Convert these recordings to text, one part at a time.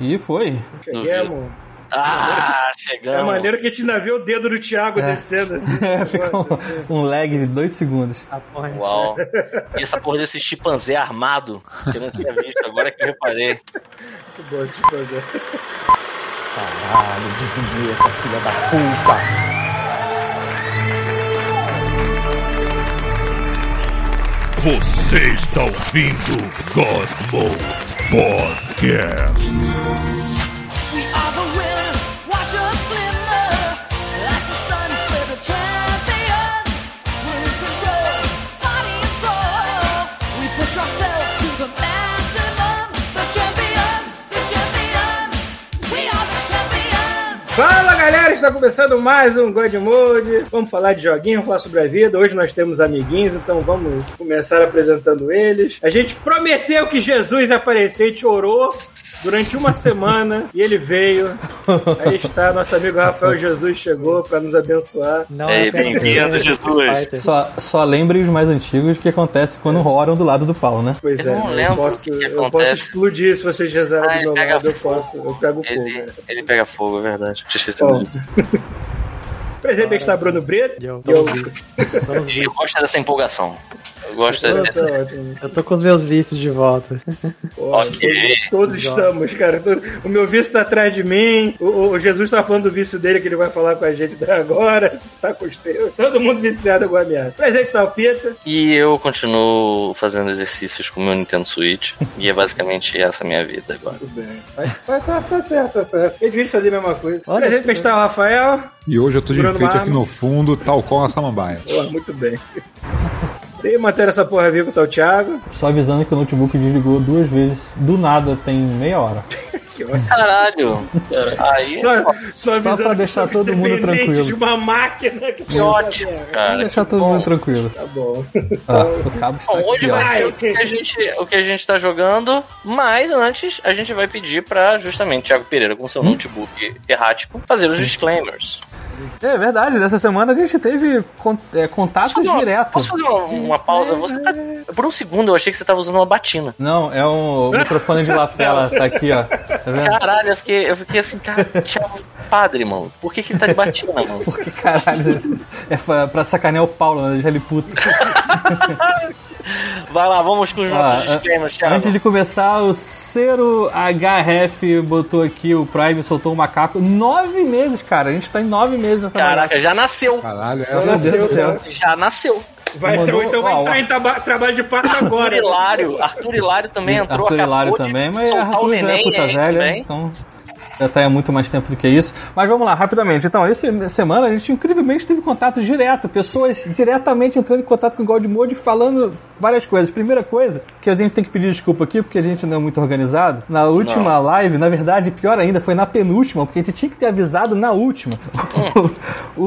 E foi. Cheguemos. Ah, É chegamos. É maneiro que a gente ainda vê o dedo do Thiago descendo assim. É, ficou assim. um, um lag de dois segundos. A porra. Uau. E essa porra desse chimpanzé armado, que eu não tinha visto, agora que eu reparei. Muito bom esse programa. Caralho, desvia essa filha da puta. Você está ouvindo God Mode Podcast. Podcast. Fala galera, está começando mais um God Mode. Vamos falar de joguinho, vamos falar sobre a vida. Hoje nós temos amiguinhos, então vamos começar apresentando eles. A gente prometeu que Jesus ia aparecer, gente orou durante uma semana e ele veio. Aí está, nosso amigo Rafael Jesus chegou para nos abençoar. Não Ei, é bem-vindo, Street Jesus. Só, só lembrem os mais antigos que acontece quando oram do lado do pau, né? Pois Eu é, não eu posso, que que eu posso explodir se vocês rezarem Ah, do meu ele pega lado, eu fogo. posso, eu pego fogo. Ele, né? ele pega fogo, é verdade. Tinha esquecido. Presente está Bruno Brito. E eu, eu-. Eu gosto dessa empolgação. Eu gosto Nossa, dessa. ótimo. Eu tô com os meus vícios de volta. Pô, Ok. Todos estamos, cara. O meu vício tá atrás de mim. O, o Jesus tá falando do vício dele que ele vai falar com a gente agora. Tá com os teus. Todo mundo viciado com a minha. Presente está o Pita. E eu continuo fazendo exercícios com o meu Nintendo Switch. E é basicamente essa a minha vida agora. Tudo bem. Mas tá, tá, tá certo, tá certo. Eu devia fazer a mesma coisa. Olha, Presente está o Rafael. E hoje eu tô de Marmo. aqui no fundo, tal qual a samambaia. Pô, muito bem. E matéria essa porra viva tá o Thiago. Só avisando que o notebook desligou duas vezes. Do nada, tem meia hora. Que ótimo. Caralho! Aí. Só, só, avisando pra deixar todo mundo dependentes tranquilo. de uma máquina que Que ótimo, Vou cara. deixar que todo bom. mundo tranquilo. Tá bom. Ah, o cabo está Bom, hoje vai ser o que, a gente, o que a gente tá jogando, mas antes a gente vai pedir pra justamente Thiago Pereira, com seu notebook errático, fazer os disclaimers. É verdade, nessa semana a gente teve é, uma, direto. posso fazer uma, uma pausa? Você tá, por um segundo eu achei que você tava usando uma batina. Não, é um microfone de lapela, tá aqui, ó. Tá vendo? Caralho, eu fiquei, eu fiquei assim, cara, Thiago, padre, mano. Por que, que ele tá de batina, mano? Porque caralho, é pra, pra sacanear o Paulo, né? Ele puto. Vai lá, vamos com os nossos disclaimers, Thiago. Antes de começar, o Cero HF botou aqui o Prime, soltou o macaco. Nove meses, cara. A gente tá em nove meses nessa Caraca, já nasceu. Caralho, é Meu Deus do céu. Já nasceu. Vai, Mandou- então, vai ó, entrar ó. em traba- trabalho de parto agora. Hilário, Arthur Hilário também entrou. Arthur Hilário também, mas Arthur já é puta aí velha, também. então já tá há muito mais tempo do que isso. Mas vamos lá, rapidamente. Então, essa semana a gente incrivelmente teve contato direto, pessoas diretamente entrando em contato com o God Mode falando várias coisas. Primeira coisa, que a gente tem que pedir desculpa aqui, porque a gente não é muito organizado. Na última live, na verdade, pior ainda, foi na penúltima, porque a gente tinha que ter avisado na última. o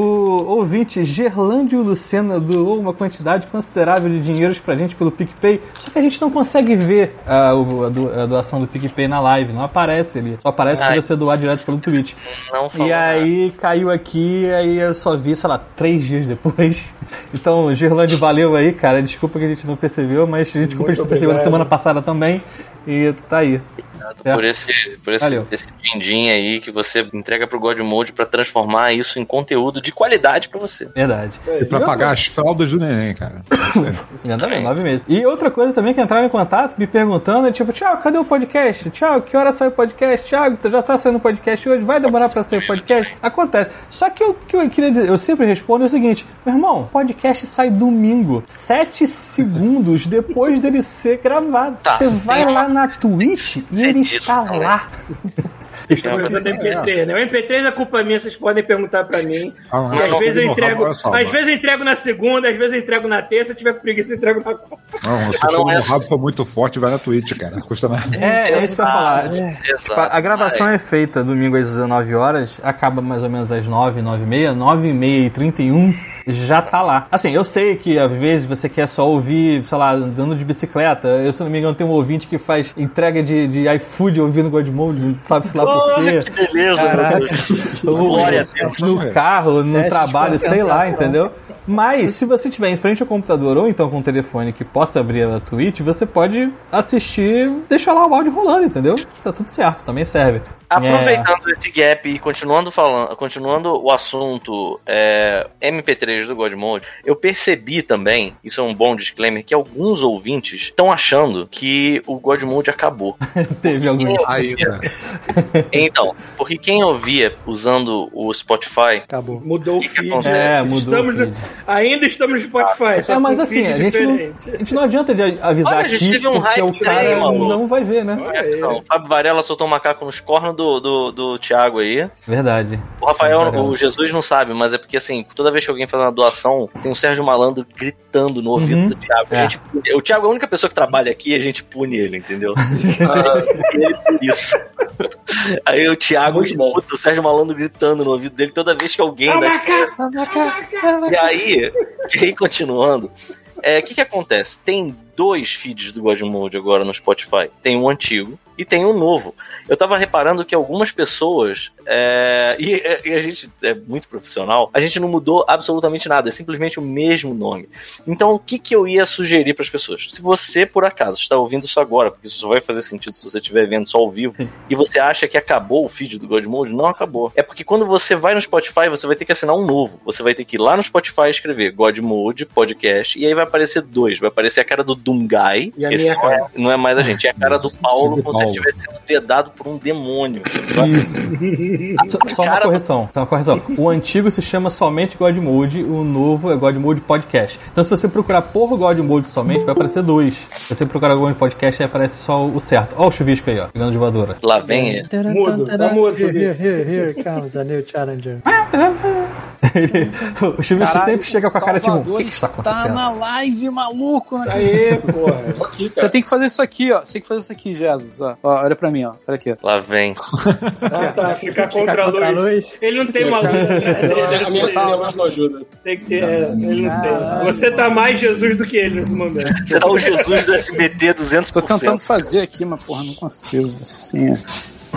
ouvinte Gerlândio Lucena doou uma quantidade considerável de dinheiros pra gente pelo PicPay, só que a gente não consegue ver a, o- a do- a doação do PicPay na live, não aparece ali. Só aparece Ai. se você doar direto pelo Twitch. Não falou E aí caiu aqui, aí eu só vi, sei lá, três dias depois. Então, Gerlande, valeu aí, cara. Desculpa que a gente não percebeu, mas a gente, desculpa, a gente não percebeu na semana passada também. E tá aí. Nada por esse, por esse, Valeu. esse din-din aí que você entrega pro God Mode pra transformar isso em conteúdo de qualidade pra você. Verdade. E pra pagar as fraldas do neném, cara. Exatamente, nove meses. E outra coisa também que entraram em contato me perguntando é tipo, Thiago, cadê o podcast? Thiago, que hora sai o podcast? Thiago, já tá saindo o podcast hoje? Vai demorar pra sair o podcast? Acontece. Só que o que eu queria dizer, eu sempre respondo é o seguinte, meu irmão, podcast sai domingo, sete segundos depois dele ser gravado. Tá, Você vai lá uma- na Twitch e ele está né? lá. Estou usando MP3, né? O MP3 é culpa minha, vocês podem perguntar pra mim. Ah, às não, vezes eu entrego. só, às vezes eu entrego na segunda, às vezes eu entrego na terça, se eu tiver com preguiça, eu entrego na quarta. Não, se Ah, não é- rabo for muito forte, vai na Twitch, cara. Não custa nada. É, é isso que eu ia falar. Tipo, Exato. a gravação é feita domingo às 19 horas, acaba mais ou menos às 9, 9 e meia, 9 e meia e 31 já tá lá. Assim, eu sei que às vezes você quer só ouvir, sei lá, andando de bicicleta. Eu, se não me engano, tenho um ouvinte que faz entrega de, de iFood ouvindo God Mode, sabe-se lá quê. que beleza, Caraca. Glória a Deus. no carro, no Teste trabalho, sei lá, entendeu? Mas se você estiver em frente ao computador ou então com um telefone que possa abrir a Twitch, você pode assistir, deixar lá o áudio rolando, entendeu? Tá tudo certo, também serve. Aproveitando esse gap e continuando falando, continuando o assunto é, MP3 do Godmode, eu percebi também, isso é um bom disclaimer, que alguns ouvintes estão achando que o Godmode acabou. É, teve alguns. Ainda. Então, porque quem ouvia usando o Spotify Acabou. Mudou o Que que feed. acontece? É, mudou Estamos o no- ainda estamos no Spotify. só É, mas assim, feed a gente, não, a gente não adianta de avisar Olha, a gente aqui, teve um porque o hype cara não vai ver, né? Aí. Não, o Fábio Varela soltou um macaco nos cornos do, do, do Thiago aí. Verdade. O Rafael, o Jesus não sabe, mas é porque assim, toda vez que alguém faz uma doação, tem o Sérgio Malandro gritando no ouvido Uhum. do Thiago. A É. gente pune- o Thiago é a única pessoa que trabalha aqui e a gente pune ele, entendeu? ele por isso. Aí o Thiago Muito bom. escuta o Sérgio Malandro gritando no ouvido dele toda vez que alguém macaco! e aí, e aí continuando, é, o que que acontece? Tem dois feeds do Godmode agora no Spotify. Tem um antigo e tem um novo. Eu tava reparando que algumas pessoas, é, e, e a gente é muito profissional, a gente não mudou absolutamente nada, é simplesmente o mesmo nome. Então, o que que eu ia sugerir para as pessoas? Se você, por acaso, está ouvindo isso agora, porque isso só vai fazer sentido se você estiver vendo só ao vivo, e você acha que acabou o feed do Godmode, não acabou. É porque quando você vai no Spotify, você vai ter que assinar um novo. Você vai ter que ir lá no Spotify escrever Godmode Podcast, e aí vai aparecer dois. Vai aparecer a cara do Doomguy, E a esse minha não, é, cara. não é mais a gente, é a cara do Paulo de como se ele tivesse sido dedado por um demônio. Só, só uma correção, só uma correção. O antigo se chama somente God Mode, o novo é God Mode Podcast. Então se você procurar por God Mode somente, vai aparecer dois. Se você procurar God Mode Podcast, aí aparece só o certo. Ó o chuvisco aí, ó, pegando de voadora. Lá vem ele. Mudo, tá mudo, Here, Felipe. here, here, here comes a new challenger. Ele- o chuvisco sempre chega com a cara tipo, o que, que está Tá acontecendo? na live, maluco. né? Aí, porra. Tô aqui, Você cara. tem que fazer isso aqui, ó. Você tem que fazer isso aqui, Jesus. Ó, Ó, olha pra mim, ó. Olha aqui. Lá vem. Ah, tá, ficar contra a contra a luz. luz. Ele não tem uma luz. né? A minha, minha não ajuda. Tem que ter, é, ele não tem. Você tá mais Jesus do que ele nesse momento. Você tá o Jesus do SBT 200%. Tô tentando fazer aqui, mas porra, não consigo. Assim.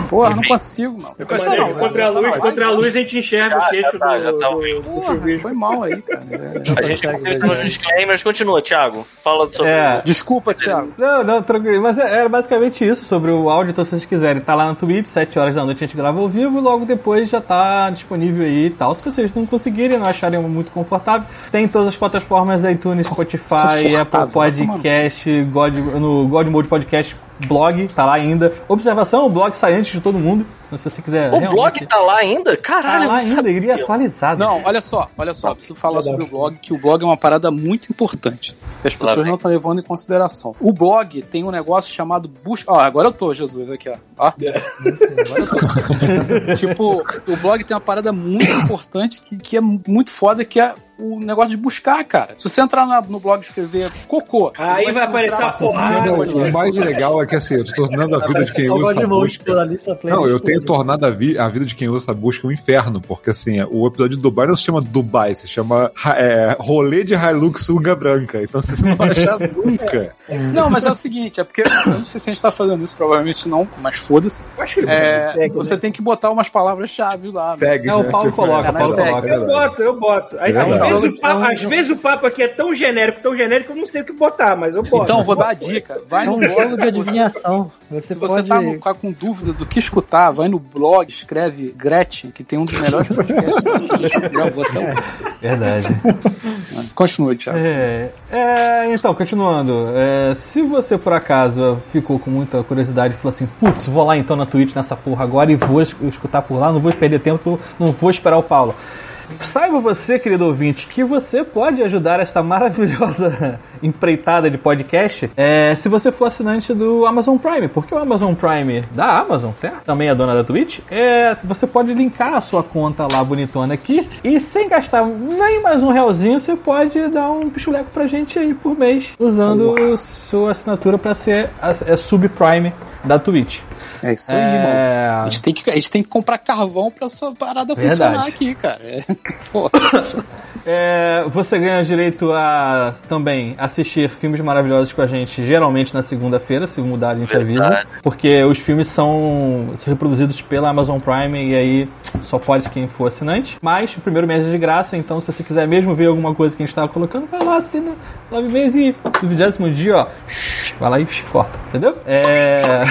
Porra, não consigo, mano. Mas é, contra a luz, contra a luz a gente enxerga Já, o queixo já tá, do, já tá do, ouvindo. do Porra, foi mal aí, cara. É. A gente continua nos disclaimers. Continua, Thiago. Fala sobre É. Desculpa, Thiago. Não, não, tranquilo. Mas é- era basicamente isso sobre o áudio. Então, se vocês quiserem, tá lá no Twitch, 7 horas da noite a gente grava ao vivo e logo depois já tá disponível aí e tal. Se vocês não conseguirem, não acharem muito confortável, tem em todas as plataformas iTunes, Spotify, Apple Podcast, God, no God Mode Podcast blog, tá lá ainda. Observação, o blog sai antes de todo mundo. Então, se você quiser. O realmente- blog tá lá ainda? tá Caralho, eu lá ainda, sabia. iria atualizado. Não, olha só, olha só, preciso falar sobre o blog, que o blog é uma parada muito importante. Que as pessoas vem. não estão levando em consideração. O blog tem um negócio chamado busca. Ó, agora eu tô, Jesus, aqui, ó. ó. Agora eu tô. tipo, o blog tem uma parada muito importante que, que é muito foda, que é o negócio de buscar, cara. Se você entrar na- no blog e escrever cocô. Aí vai aparecer a porrada. O mais legal é que assim, eu tô tornando a vida de quem usa essa busca. Não, eu tenho tornado a, vi- a vida de quem usa essa busca um inferno, porque assim, o episódio de Dubai não se chama Dubai, se chama é, Rolê de Hilux Sunga Branca. Então você não vai achar nunca. Não, mas é o seguinte, é porque eu não sei se a gente tá fazendo isso, provavelmente não, mas foda-se. Acho que É, você tem que botar umas palavras-chave lá. né? Tags, É, o né? Paulo Tipo, coloca, é, o Paulo nas coloca. Eu boto, eu boto. Às, É às verdade. vezes o papo, às vezes o papo aqui é tão genérico, tão genérico, que eu não sei o que botar, mas eu boto. Então, vou dar a dica. Vai É no um blog jogo de adivinhação. Você Se você pode. tá, no- tá com dúvida do que escutar, vai no blog, escreve Gretchen, que tem um dos melhores podcasts até hoje. Verdade. Continue, Thiago. É, é, então, continuando. é, se você por acaso ficou com muita curiosidade e falou assim, putz, vou lá então na Twitch nessa porra agora e vou es- escutar por lá, não vou perder tempo, não vou esperar o Paulo. Saiba você, querido ouvinte, que você pode ajudar esta maravilhosa empreitada de podcast é, se você for assinante do Amazon Prime, porque o Amazon Prime da Amazon, certo? Também é dona da Twitch. É, você pode linkar a sua conta lá bonitona aqui e sem gastar nem mais um realzinho, você pode dar um pichuleco pra gente aí por mês usando sua assinatura para ser a, é subprime da Twitch. É isso aí, É. irmão. A gente, tem que, a gente tem que comprar carvão pra essa parada funcionar Verdade. aqui, cara. É. É, você ganha direito a também assistir filmes maravilhosos com a gente, geralmente na segunda-feira, se mudar a gente Verdade. avisa. Porque os filmes são reproduzidos pela Amazon Prime e aí só pode quem for assinante. Mas o primeiro mês é de graça, então se você quiser mesmo ver alguma coisa que a gente tava colocando, vai lá, assina nove meses e no vigésimo dia, ó, vai lá e corta, entendeu? É...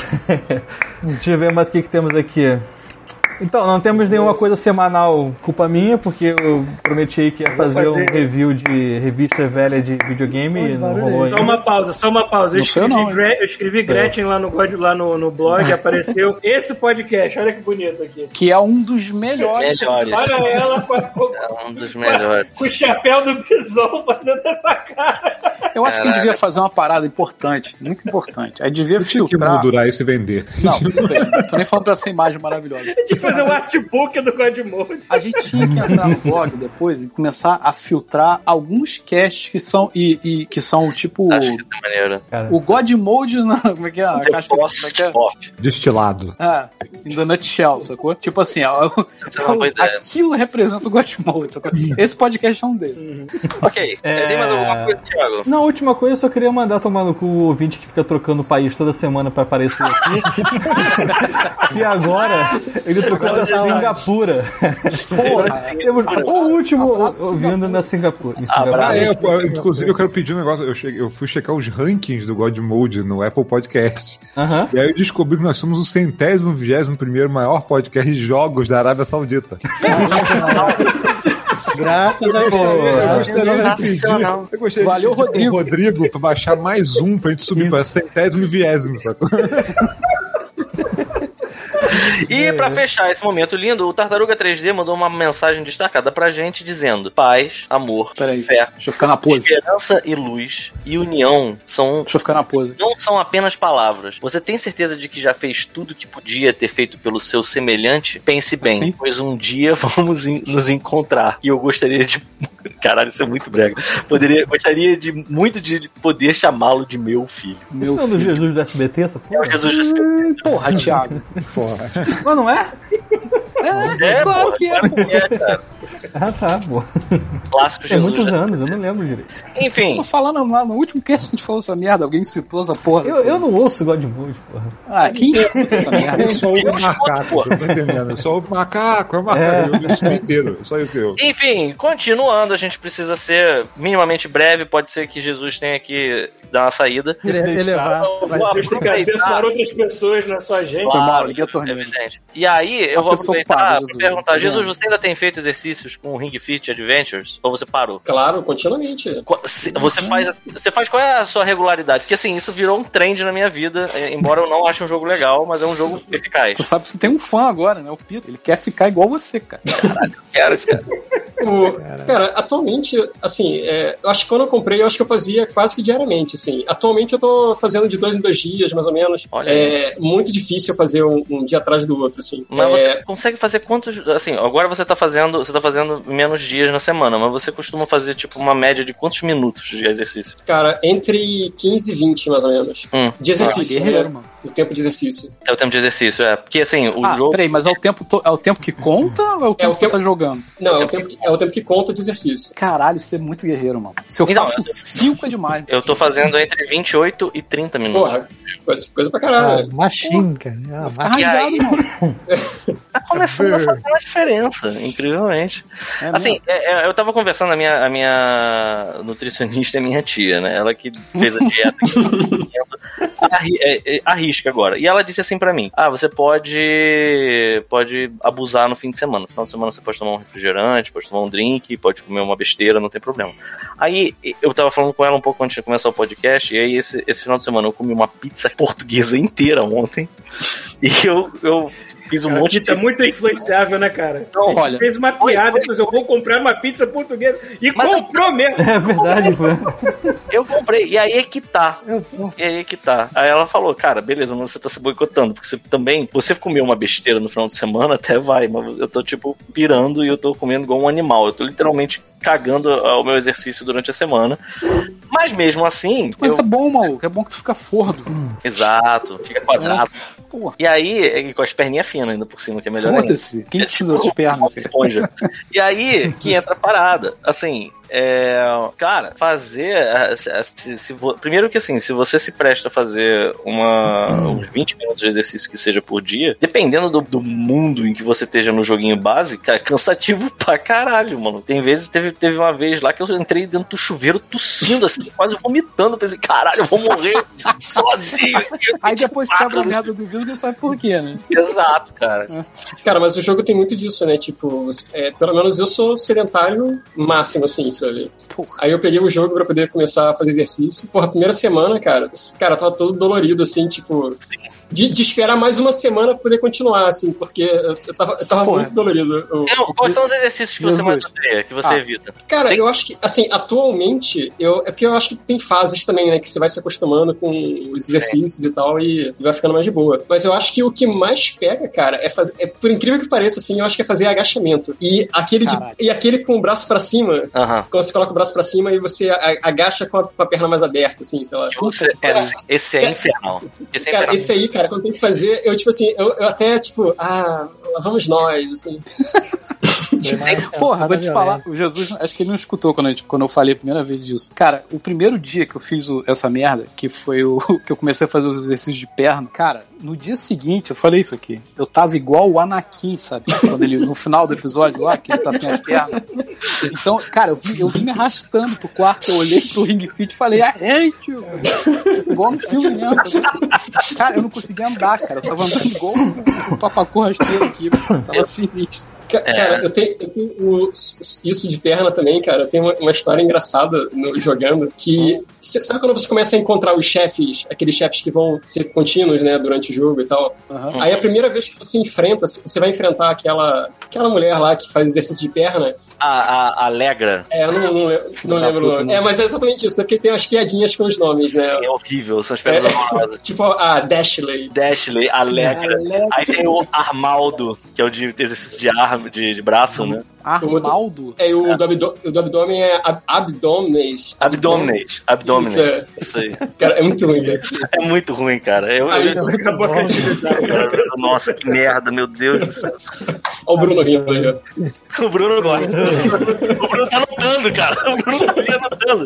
Deixa eu ver mais o que, que temos aqui. Então, não temos nenhuma coisa semanal, culpa minha, porque eu prometi que ia fazer, fazer. um review de revista velha de videogame e não rolou Só ainda. uma pausa, só uma pausa. Eu escrevi, não, eu escrevi Gretchen lá no, lá no, no blog, apareceu esse podcast. Olha que bonito aqui. que é um dos melhores. Melhores. Olha ela com, a- com- É um dos melhores. com o chapéu do bison fazendo essa cara. Eu acho que Caralho. ele devia fazer uma parada importante, muito importante. Aí devia Tinha que filtrar. moldurar isso e vender. Não, tudo bem. Não tô nem falando pra essa imagem maravilhosa. fazer um artbook do Godmode. A gente tinha que entrar no blog depois e começar a filtrar alguns casts que são e, e que são tipo Acho que é maneiro. O God Mode na, como é que é? A The caixa como é que é? Destilado. Ah, in the nutshell, sacou? Tipo assim, ó, é ideia. aquilo representa o God Mode, sacou? Esse podcast é um deles. Ok. É. Tem mais alguma coisa, Thiago? Na última coisa, eu só queria mandar tomar no cu o ouvinte que fica trocando o país toda semana pra aparecer aqui. e agora, ele trocou pra Singapura. Porra, o último Abraço, ouvindo na Singapura. Em. Singapura. Ah, é, pô, inclusive eu quero pedir um negócio. Eu, cheguei- eu fui checar os rankings do God Mode no Apple Podcast. Aham. E aí eu descobri que nós somos o centésimo, vigésimo primeiro maior podcast de jogos da Arábia Saudita. Graças a Eu Deus. de. Eu gostaria Valeu, de pedir Rodrigo. Rodrigo pra baixar mais um pra gente subir Isso. pra centésimo e vigésimo, sacou? E pra fechar esse momento lindo, o Tartaruga 3D mandou uma mensagem destacada pra gente dizendo: paz, amor, Peraí, fé, deixa eu ficar na pose. esperança e luz e união são Deixa eu ficar na pose. não são apenas palavras. Você tem certeza de que já fez tudo que podia ter feito pelo seu semelhante? Pense bem, Sim. pois um dia vamos nos encontrar. E eu gostaria de. Caralho, isso é muito brega. Poderia, gostaria de muito de poder chamá-lo de meu filho. Isso não é do Jesus do SBT, essa É o porra? Jesus Jesus. Porra, Thiago. Mas não é? É, É, claro pô, que é, pô. é, cara. Ah, tá, boa. Clássico Tem Jesus. muitos né? anos, eu não lembro direito. Enfim, Tô falando lá no último que a gente falou essa merda, alguém citou essa porra. Eu, eu não ouço God Mode, porra. Ah, quem escuta essa merda? Eu só ouvo macaco, porra. eu tô entendendo. Eu só ouvo macaco, é macaco. É. Eu ouvo isso inteiro. Só isso que eu. Enfim, continuando, a gente precisa ser minimamente breve. Pode ser que Jesus tenha que dar uma saída. Ele, elevar. Eu Vai vou aproveitar. abençoar outras pessoas na sua mal, Claro, a torneira. evidente. E aí, eu vou aproveitar para Jesus. perguntar: Tá Jesus, você ainda tem feito exercícios com o Ring Fit Adventures? Ou você parou? Claro, continuamente. Você faz, você faz qual é a sua regularidade? Porque assim, isso virou um trend na minha vida, eh, embora eu não ache um jogo legal, mas é um jogo eficaz. Tu sabe que você tem um fã agora, né? O Pito. Ele quer ficar igual você, cara. Quero, quero. O- cara, atualmente, assim, é, eu acho que quando eu comprei, eu acho que eu fazia quase que diariamente, assim. Atualmente eu tô fazendo de dois em dois dias, mais ou menos. Olha é muito difícil fazer um, um dia atrás do outro, assim. Mas É, você consegue fazer quantos. Assim, agora você tá fazendo. Você tá fazendo menos dias na semana, mas você costuma fazer, tipo, uma média de quantos minutos de exercício? cara, entre 15 e 20, mais ou menos. Hum. De exercício, Ah, guerreiro, né? mano. O tempo de exercício. É o tempo de exercício, é. Porque assim, o ah, jogo. peraí, mas é o tempo, to- é o tempo que conta ou é o tempo o que você tempo- tá jogando? Não, é o tempo que, é o tempo que conta de exercício. Caralho, você é muito guerreiro, mano. Se eu Então, faço 5 é demais. Eu tô fazendo entre 28 e 30 minutos. Porra, coisa, coisa pra Ah, caralho. machine, cara. Ah, Tá rasgado, mano. Tá começando a fazer uma diferença, incrivelmente. É Assim, é, é, eu tava conversando, a minha, a minha nutricionista é minha tia, né? Ela que fez a dieta. É, é, arrisca agora. E ela disse assim pra mim: Ah, você pode pode abusar no fim de semana. No final de semana você pode tomar um refrigerante, pode tomar um drink, pode comer uma besteira, não tem problema. Aí eu tava falando com ela um pouco antes de começar o podcast, e aí esse, esse final de semana eu comi uma pizza portuguesa inteira ontem. E eu, eu fiz um Cara, monte Aqui tá de. muito influenciável, né, cara? Ele olha. fez uma piada, depois eu vou comprar uma pizza portuguesa. E Mas- comprou mesmo. É verdade, foi. Eu comprei, e aí é que tá. E aí é que tá. Aí ela falou, cara, beleza, mas você tá se boicotando, porque você também, você comeu uma besteira no final de semana, até vai, mas eu tô, tipo, pirando e eu tô comendo igual um animal. Eu tô literalmente cagando ao meu exercício durante a semana. Mas mesmo assim, Mas eu- é bom, maluco. É bom que tu fica fordo. exato, fica quadrado. Porra. E aí, e com as perninhas finas ainda por cima, que é melhor ainda. Foda-se. Quem É precisa das pernas? esponja. E aí que entra a parada. Assim, é, cara, fazer. a- se- se- se primeiro que assim, se você se presta a fazer uma, uns 20 minutos de exercício que seja por dia, dependendo do, do mundo em que você esteja no joguinho base, cara, é cansativo pra caralho, mano. Tem vezes, teve, teve uma vez lá que eu entrei dentro do chuveiro tossindo, assim, quase vomitando. Pensei, caralho, eu vou morrer sozinho. Aí depois quebra a merda do vidro e não sabe por quê, né? Exato, cara. Cara, mas o jogo tem muito disso, né? Tipo, é, pelo menos eu sou sedentário máximo, assim, sabe? Porra. Aí eu peguei o jogo pra poder começar a fazer exercício. Porra, a primeira semana, cara, cara, tava todo dolorido, assim, tipo. De, de esperar mais uma semana pra poder continuar, assim, porque eu, eu tava, eu tava muito dolorido. Eu- Então, quais são os exercícios que você Jesus. mais odeia, que você Ah. evita? Cara, eu acho que, assim, atualmente, eu, é porque eu acho que tem fases também, né? Que você vai se acostumando com os exercícios e tal e vai ficando mais de boa. Mas eu acho que o que mais pega, cara, é fazer. É, por incrível que pareça, assim, eu acho que é fazer agachamento. E aquele, de- e aquele com o braço pra cima. Quando você coloca o braço pra cima e você agacha com a, com a perna mais aberta, assim, sei lá. Você- é, esse é infernal. Esse é Cara, infernal. esse aí, cara, quando tem que fazer, eu, tipo assim, eu, eu até, tipo, ah, lá vamos nós, assim. Porra, vou te falar, o Jesus, acho que ele não escutou quando, gente- quando eu falei a primeira vez disso. Cara, o primeiro dia que eu fiz o- essa merda, que foi o que eu comecei a fazer os exercícios de perna, cara, no dia seguinte, eu falei isso aqui, eu tava igual o Anakin, sabe? Quando ele, no final do episódio lá, que ele tá sem as pernas. Então, cara, eu vim, eu vim me arrastando pro quarto, eu olhei pro Ring Fit e falei, arrei, tio! sabe? Igual no filme mesmo. sabe? Cara, eu não conseguia andar, cara. Eu tava andando igual um, um papacu rasteiro aqui. Tava sinistro. Ca- Cara, eu tenho, eu tenho o- isso de perna também, cara. Eu tenho uma, uma história engraçada no- jogando. Que. cê- sabe quando você começa a encontrar os chefes, aqueles chefes que vão ser contínuos, né, durante o jogo e tal? Aham. Aí a primeira vez que você enfrenta, você vai enfrentar aquela, aquela mulher lá que faz exercício de perna. A, a, Alegra É, eu não, não, le- não lembro puta, nome. né? É, mas é exatamente isso, né? Porque tem umas piadinhas com os nomes, né? é horrível, são as pedras É. Tipo a Dashley. Dashley, Alegra. Aí tem o Armaldo, que é o de exercício de arma, de, de braço, né? Arnaldo? É, o, do abdô- o do abdômen é ab. Abdominate. Abdominate. Isso, é. Isso aí. Cara, é muito ruim, cara. É muito ruim, cara. Eu, Aí eu- acabou a. Nossa, que merda, meu Deus do céu. Olha o Bruno rindo aí, ó. O Bruno gosta. O Bruno tá anotando, cara. O Bruno tá anotando.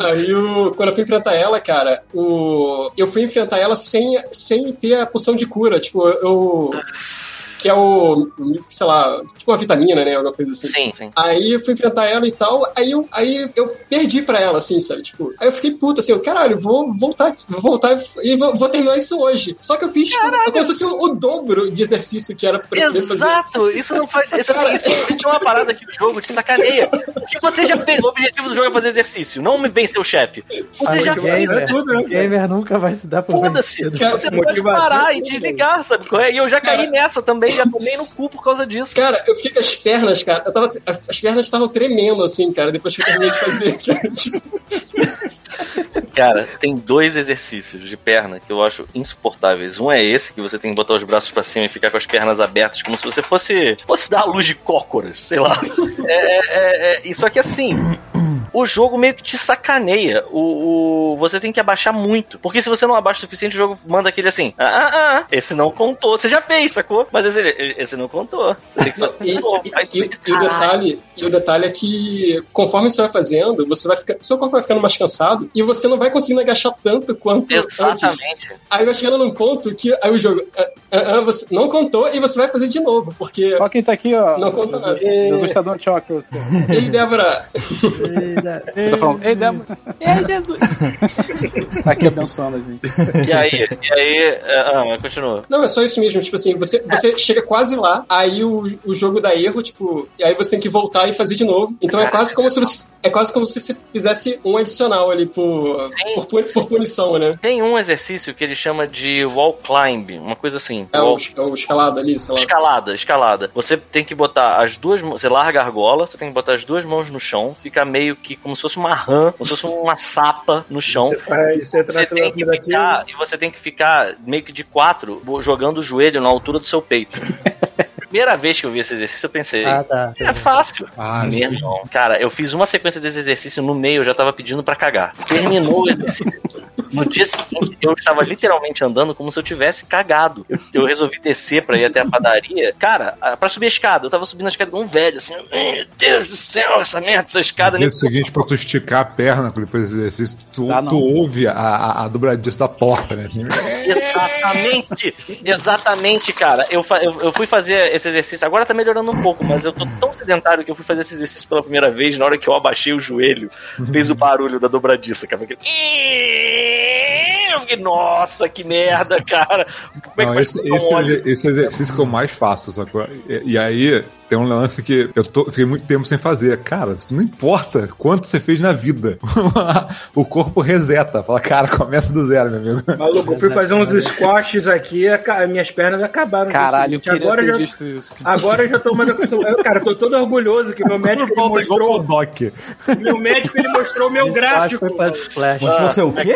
Aí, o, quando eu fui enfrentar ela, cara, o, eu fui enfrentar ela sem, sem ter a poção de cura. Tipo, eu. Que é o. Sei lá, tipo uma vitamina, né? Alguma coisa assim. Sim, sim. Aí eu fui enfrentar ela e tal, aí eu, aí eu perdi pra ela, assim, sabe? Tipo, aí eu fiquei puto, assim, eu, caralho, vou voltar, vou voltar e vou, vou terminar isso hoje. Só que eu fiz tipo, como se fosse o, o dobro de exercício que era pra eu poder fazer. Exato! Isso não faz. Isso, Cara. isso, isso é uma parada que o jogo te sacaneia. Que você já fez. O objetivo do jogo é fazer exercício, não vencer o chefe. Você já fez. gamer, tudo, né? gamer nunca vai se dar por Foda-se! Você pode parar é e desligar, sabe? qual é? E eu já caí nessa também, já tomei no cu por causa disso. Cara, eu fiquei com as pernas, cara. Eu tava, as pernas estavam tremendo, assim, cara, depois que eu terminei de fazer. Cara. Tipo, Cara, tem dois exercícios de perna que eu acho insuportáveis. Um é esse, que você tem que botar os braços pra cima e ficar com as pernas abertas, como se você fosse, fosse dar a luz de cócoras, sei lá. É, é, é, e só que assim. O jogo meio que te sacaneia. O, o- você tem que abaixar muito. Porque se você não abaixa o suficiente, o jogo manda aquele assim: ah, ah, ah, esse não contou. Você já fez, sacou? Mas esse, esse não contou. E, de e- e o detalhe, e o detalhe é que conforme você vai fazendo, você vai ficar, seu corpo vai ficando mais cansado e você não vai conseguindo agachar tanto quanto antes. Exatamente. Aí vai chegando num ponto que aí o jogo ah, ah, ah, você não contou e você vai fazer de novo, porque Ó quem tá aqui, ó. Não conta nada. Jesus tá dando choque você. Ei, Débora, Tá falando, ei, Débora. Ei, Jesus. Tá aqui abençoando a gente. E aí? E aí? é, Ah, continua. Não, é só isso mesmo. Tipo assim, você, você chega quase lá, aí o, o jogo dá erro, tipo, e aí você tem que voltar e fazer de novo. Então é quase como se você. É quase como se você fizesse um adicional ali por, por, por punição, né? Tem um exercício que ele chama de wall climb, uma coisa assim. É Wall- o, é o escalado ali, sei lá. Escalada, escalada. Você tem que botar as duas mãos. Você larga a argola, você tem que botar as duas mãos no chão, fica meio que como se fosse uma rã, como se fosse uma sapa no chão. Você faz, você entra Você na tem que ficar, e você tem que ficar meio que de quatro, jogando o joelho na altura do seu peito. primeira vez que eu vi esse exercício, eu pensei, Ah, tá. é fácil. Ah. Cara, eu fiz uma sequência desse exercício no meio, eu já tava pedindo pra cagar. Terminou o exercício. No dia seguinte, eu estava literalmente andando como se eu tivesse cagado. Eu, eu resolvi descer pra ir até a padaria. Cara, a- pra subir a escada, eu tava subindo a escada igual um velho, assim. Meu Deus do céu, essa merda, essa escada. No Nem... dia seguinte, pra tu esticar a perna depois desse exercício, tu, não. tu ouve a, a, a dobradiça da porta, né? Assim, Exatamente, exatamente, cara. Eu, eu, eu fui fazer esse exercício, agora tá melhorando um pouco, mas eu tô tão sedentário que eu fui fazer esse exercício pela primeira vez, na hora que eu abaixei o joelho, fez o barulho da dobradiça, cara. Eu fiquei, Nossa, que merda, cara. Como é que Não, esse, esse, esse exercício que eu mais faço, sacou? E, e aí tem um lance que eu tô, fiquei muito tempo sem fazer. Cara, não importa quanto você fez na vida. o corpo reseta. Fala, cara, começa do zero, meu amigo. Maluco, eu fui fazer uns squats aqui, a minhas pernas acabaram. Caralho, eu agora ter já, visto isso. Agora eu já tô mais acostumado. Cara, eu tô todo orgulhoso que meu médico ele mostrou. o Doc. Meu médico ele mostrou o meu gráfico. Mostrou seu o quê?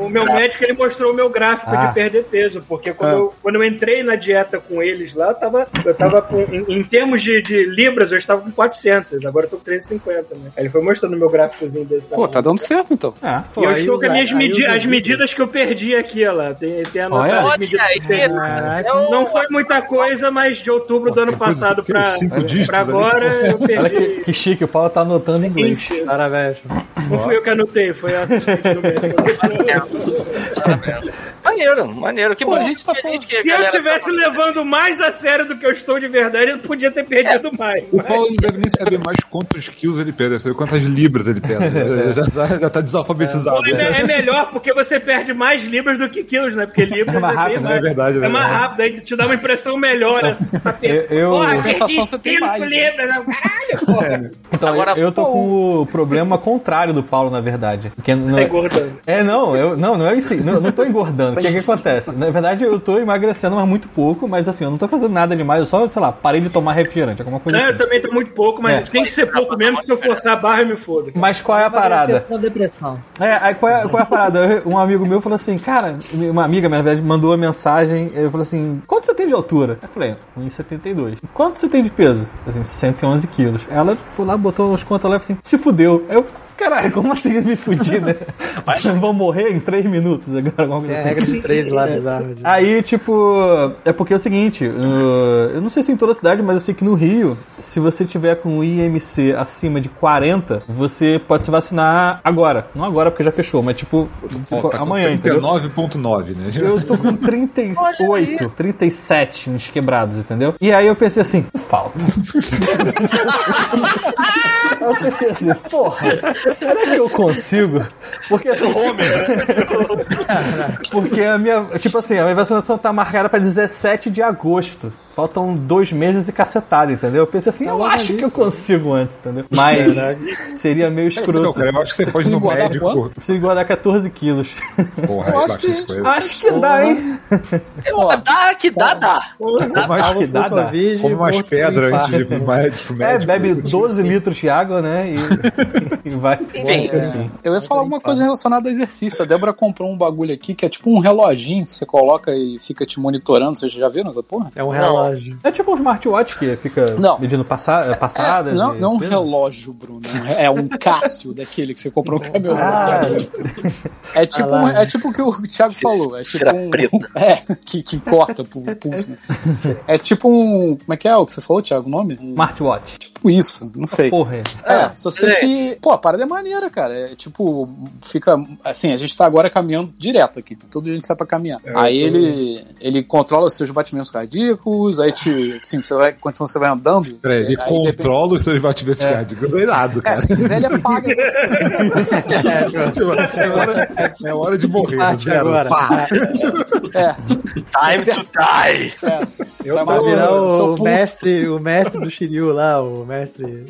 O meu, médico ele mostrou o meu gráfico Ah. de perder peso, porque quando, eu, quando eu entrei na dieta com eles lá, eu tava, eu tava com, em, em termos de, de libras, eu estava com 400, agora eu tô com 350, né? Aí ele foi mostrando o meu gráficozinho desse. Pô, tá dando certo então. Ah, E eu estou com as, minhas medi as medidas que eu perdi aqui, ó lá. Tem, tem Olha. que eu perdi. Caraca. Não foi muita coisa, mas de outubro do ano passado pra, pra agora eu olha que, perdi que chique, o Paulo tá anotando em inglês. 20. Parabéns. Não fui eu que anotei, foi a assistente do médico. Maneiro, maneiro. Que Pô, bom. a gente tá falando- que a Se eu tivesse tá- levando mais a sério do que eu estou de verdade, eu podia ter perdido mais. O Paulo não deve nem saber mais quantos quilos ele pesa, deve saber quantas libras ele pesa. já, tá- já tá desalfabetizado. Pô, é, me- é melhor porque você perde mais libras do que quilos, né? Porque libras É mais bem rápido, é verdade, é É mais rápido, aí te dá uma impressão melhor. Assim, tá perdendo. Eu- eu- Porra, perdi você tem 5 mais, né? libras. né? Caralho, porra. Então, Agora, eu, eu tô com o problema contrário do Paulo, na verdade. Que não Tá é, engordando. é, não, eu não, não é isso. Não, não tô engordando. O que que acontece? Na verdade, eu tô emagrecendo, mas muito pouco, mas assim, eu não tô fazendo nada demais, eu só, sei lá, parei de tomar refrigerante, alguma coisa Não, eu assim. também tô muito pouco, mas É. tem que ser pouco mesmo, que se eu forçar a barra eu me fodo. Mas qual é a parada? Na depressão. É, aí qual é, qual é a parada? Eu- Um amigo meu falou assim, cara, uma amiga, na verdade, mandou uma mensagem, eu falei assim, quanto você tem de altura? Eu falei, 1,72. Quanto você tem de peso? Assim, 111 quilos. Ela foi lá, botou os contas lá e falou assim, se fudeu. Aí eu, caralho, como assim me fudi, né? Vão morrer em 3 minutos agora, alguma coisa É a assim. regra de três lá, bizarro. de- Aí, tipo, é porque é o seguinte, uh, eu não sei se em toda a cidade, mas eu sei que no Rio, se você tiver com o IMC acima de 40, você pode se vacinar agora. Não agora, porque já fechou, mas tipo, Pô, tá amanhã, entendeu? 39.9, né? Eu tô com 38, 37 uns quebrados, entendeu? E aí eu pensei assim, falta. Eu pensei assim, porra, será que eu consigo? Porque assim. Porque a minha. Tipo assim, a minha vacinação tá marcada pra 17 de agosto. Faltam dois meses e cacetada, entendeu? Eu pensei assim, eu acho que eu consigo antes, entendeu? Mas seria meio Não, escroto. cara, eu acho que você pode ir no médico. quanto? Eu preciso guardar 14 quilos. Porra, Eu acho que-. Acho que dá, hein? Ó, Dá, que dá, dá. Mas Acho que dá, dá. Come umas pedras antes de ir pro médico. É, bebe 12 litros de água, né? E, e vai. Enfim, Enfim. Eu ia falar alguma coisa relacionada a exercício. A Débora comprou um bagulho aqui que é tipo um reloginho que você coloca e fica te monitorando. Vocês já viram essa porra? É um relógio. É tipo um smartwatch que fica Não. medindo passa É, passadas. não, e não um relógio, Bruno. É um Cássio daquele que você comprou no caminhão. Ah, É tipo, um- é tipo o que o Thiago falou. É tipo um. É, que, que corta pro pulso. Né? É tipo um. Como é que é o que você falou, Thiago? O nome? Um- smartwatch. Tipo isso, não sei. Porra. É, só sei é. que. Pô, a parada é maneira, cara. É tipo, fica. Assim, a gente tá agora caminhando direto aqui. Todo dia a gente sai pra caminhar. aí ele. Ele controla os seus batimentos cardíacos, aí te. Assim, você vai. Quando você vai andando. Peraí, ele aí, controla os seus batimentos cardíacos. É irado, É, cara. se quiser, ele apaga. Tipo, é, hora, é hora de morrer. Zero. agora. Pá. É, time to die. é. Eu mais- virar o pulso. mestre, o mestre do Shiryu lá, o mestre.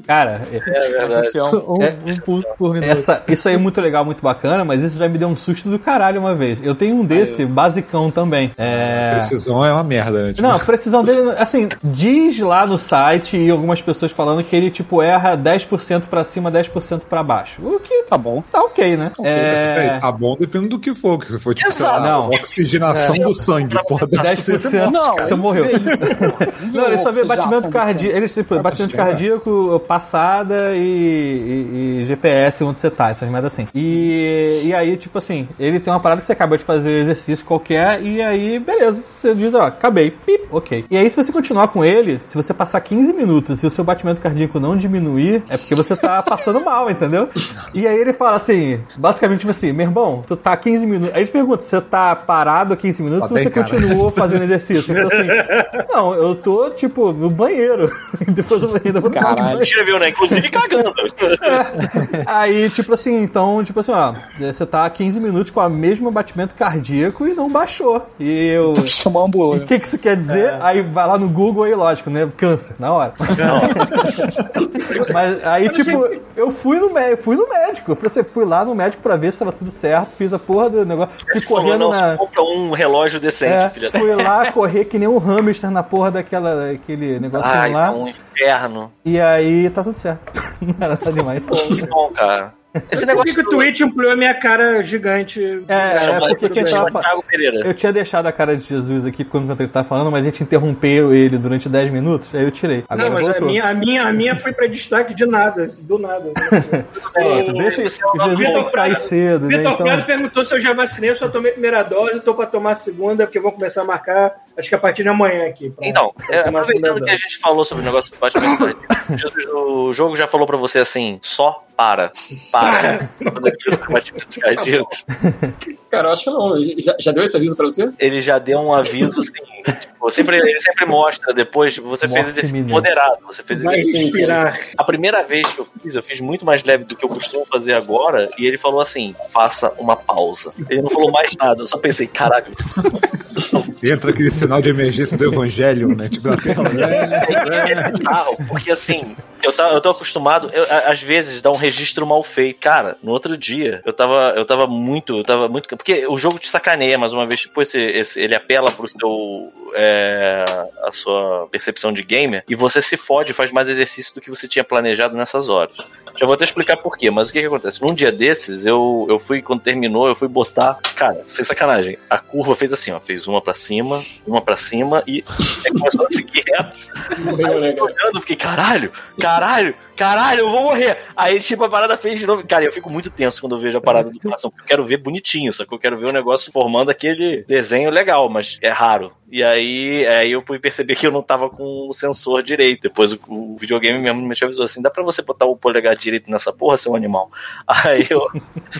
Cara, é- É verdade. Um, É- um pulso por minuto. essa, isso aí é muito legal, muito bacana, mas isso já me deu um susto do caralho uma vez. Eu tenho um desse, basicão também. É. Precisão é uma merda, né? Tipo, Não, a precisão dele, assim, diz lá no site e algumas pessoas falando que ele, tipo, erra 10% pra cima, 10% pra baixo. O que Tá bom. tá ok, né? Peraí, é... Tá bom, depende do que for. Que se for, tipo, sei lá, Exato. Não. oxigenação do sangue, porra, 10% Não, você morreu. isso. Não, ele só vê batimento cardíaco. Ele tipo, batimento cardíaco, passada e, e- e GPS onde você tá, essas merdas assim. E, e aí, tipo assim, ele tem uma parada que você acaba de fazer exercício qualquer, e aí, beleza. Você diz, ó, acabei. Pip, ok. E aí, se você continuar com ele, se você passar 15 minutos e o seu batimento cardíaco não diminuir, é porque você tá passando mal, entendeu? E aí ele fala assim, basicamente tipo assim, meu irmão, tu tá 15 minutos. Aí eles perguntam, você tá parado há 15 minutos Tá ou você cara. continuou fazendo exercício? Eu falo assim, não, eu tô, tipo, no banheiro. E Depois eu ainda vou Caralho. banho. Escreveu, né? Inclusive cagando. Aí, tipo assim, então, tipo assim, ó, você tá há 15 minutos com o mesmo batimento cardíaco e não baixou. E eu. Chamar uma O ambulância. que, que isso quer dizer? Aí vai lá no Google e lógico, né? Câncer, na hora. Mas aí, tipo, eu fui no, fui no médico. Eu falei assim, fui lá no médico pra ver se tava tudo certo, fiz a porra do negócio. Fui Falou, correndo não, na. compra um relógio decente, É, filha da... fui lá correr que nem um hamster na porra daquela, daquele negocinho Ah, isso lá. é um inferno. E aí tá tudo certo. Não era nada demais. Que bom, cara. Esse Eu negócio que o Twitch ampliou a minha cara gigante. É, é porque quem tava fa- Thiago Pereira. Eu tinha deixado a cara de Jesus aqui quando ele tava falando, mas a gente interrompeu ele durante 10 minutos, aí eu tirei. Agora Não, mas a voltou. minha, a, minha, a minha foi pra destaque de nada, assim, do nada. assim. Pronto, deixa o Jesus tem que sair cedo, né? Vitor Então, perguntou se eu já vacinei, eu só tomei a primeira dose, tô pra tomar a segunda, porque vão começar a marcar, acho que a partir de amanhã aqui. pra- Então, é, pra a segunda aproveitando que a gente falou sobre o negócio do batimento cardíaco, Jesus, o jogo já falou pra você assim, só para, para. Quando ele cardíaco, Cara, eu acho que não. Ele Já, já deu esse aviso pra você? ele já deu um aviso assim, tipo, sempre, ele sempre mostra depois, tipo, você fez Morte iminente. moderado, você fez Vai exercício respirar. A primeira vez que eu fiz, eu fiz muito mais leve do que eu costumo fazer agora, e ele falou assim: faça uma pausa. Ele não falou mais nada, eu só pensei, caralho. Entra aquele sinal de emergência do evangelho, né? Tipo, na tela. É bizarro, porque assim, eu, tá, eu tô acostumado, eu, às vezes dá um registro mal feito. Cara, no outro dia, eu tava, eu tava muito, eu tava muito. Porque o jogo te sacaneia, mais uma vez, tipo, esse, esse- ele apela pro seu. é, a sua percepção de gamer, e você se fode, faz mais exercício do que você tinha planejado nessas horas. Já vou até explicar por quê, mas o que que acontece? Num dia desses, eu, eu fui, quando terminou, eu fui botar. Cara, sem sacanagem. A curva fez assim, ó. Fez uma pra cima, uma pra cima e começou a seguir reto. Né, Eu olhando, eu fiquei, caralho, caralho, caralho, eu vou morrer. Aí, tipo, a parada fez de novo. Cara, eu fico muito tenso quando eu vejo a parada do coração, eu quero ver bonitinho, só que eu quero ver o negócio formando aquele desenho legal, mas é raro. E aí, aí eu fui perceber que eu não tava com o sensor direito. Depois o, o videogame mesmo me avisou assim: dá pra você botar o polegar direito nessa porra, seu animal? Aí eu.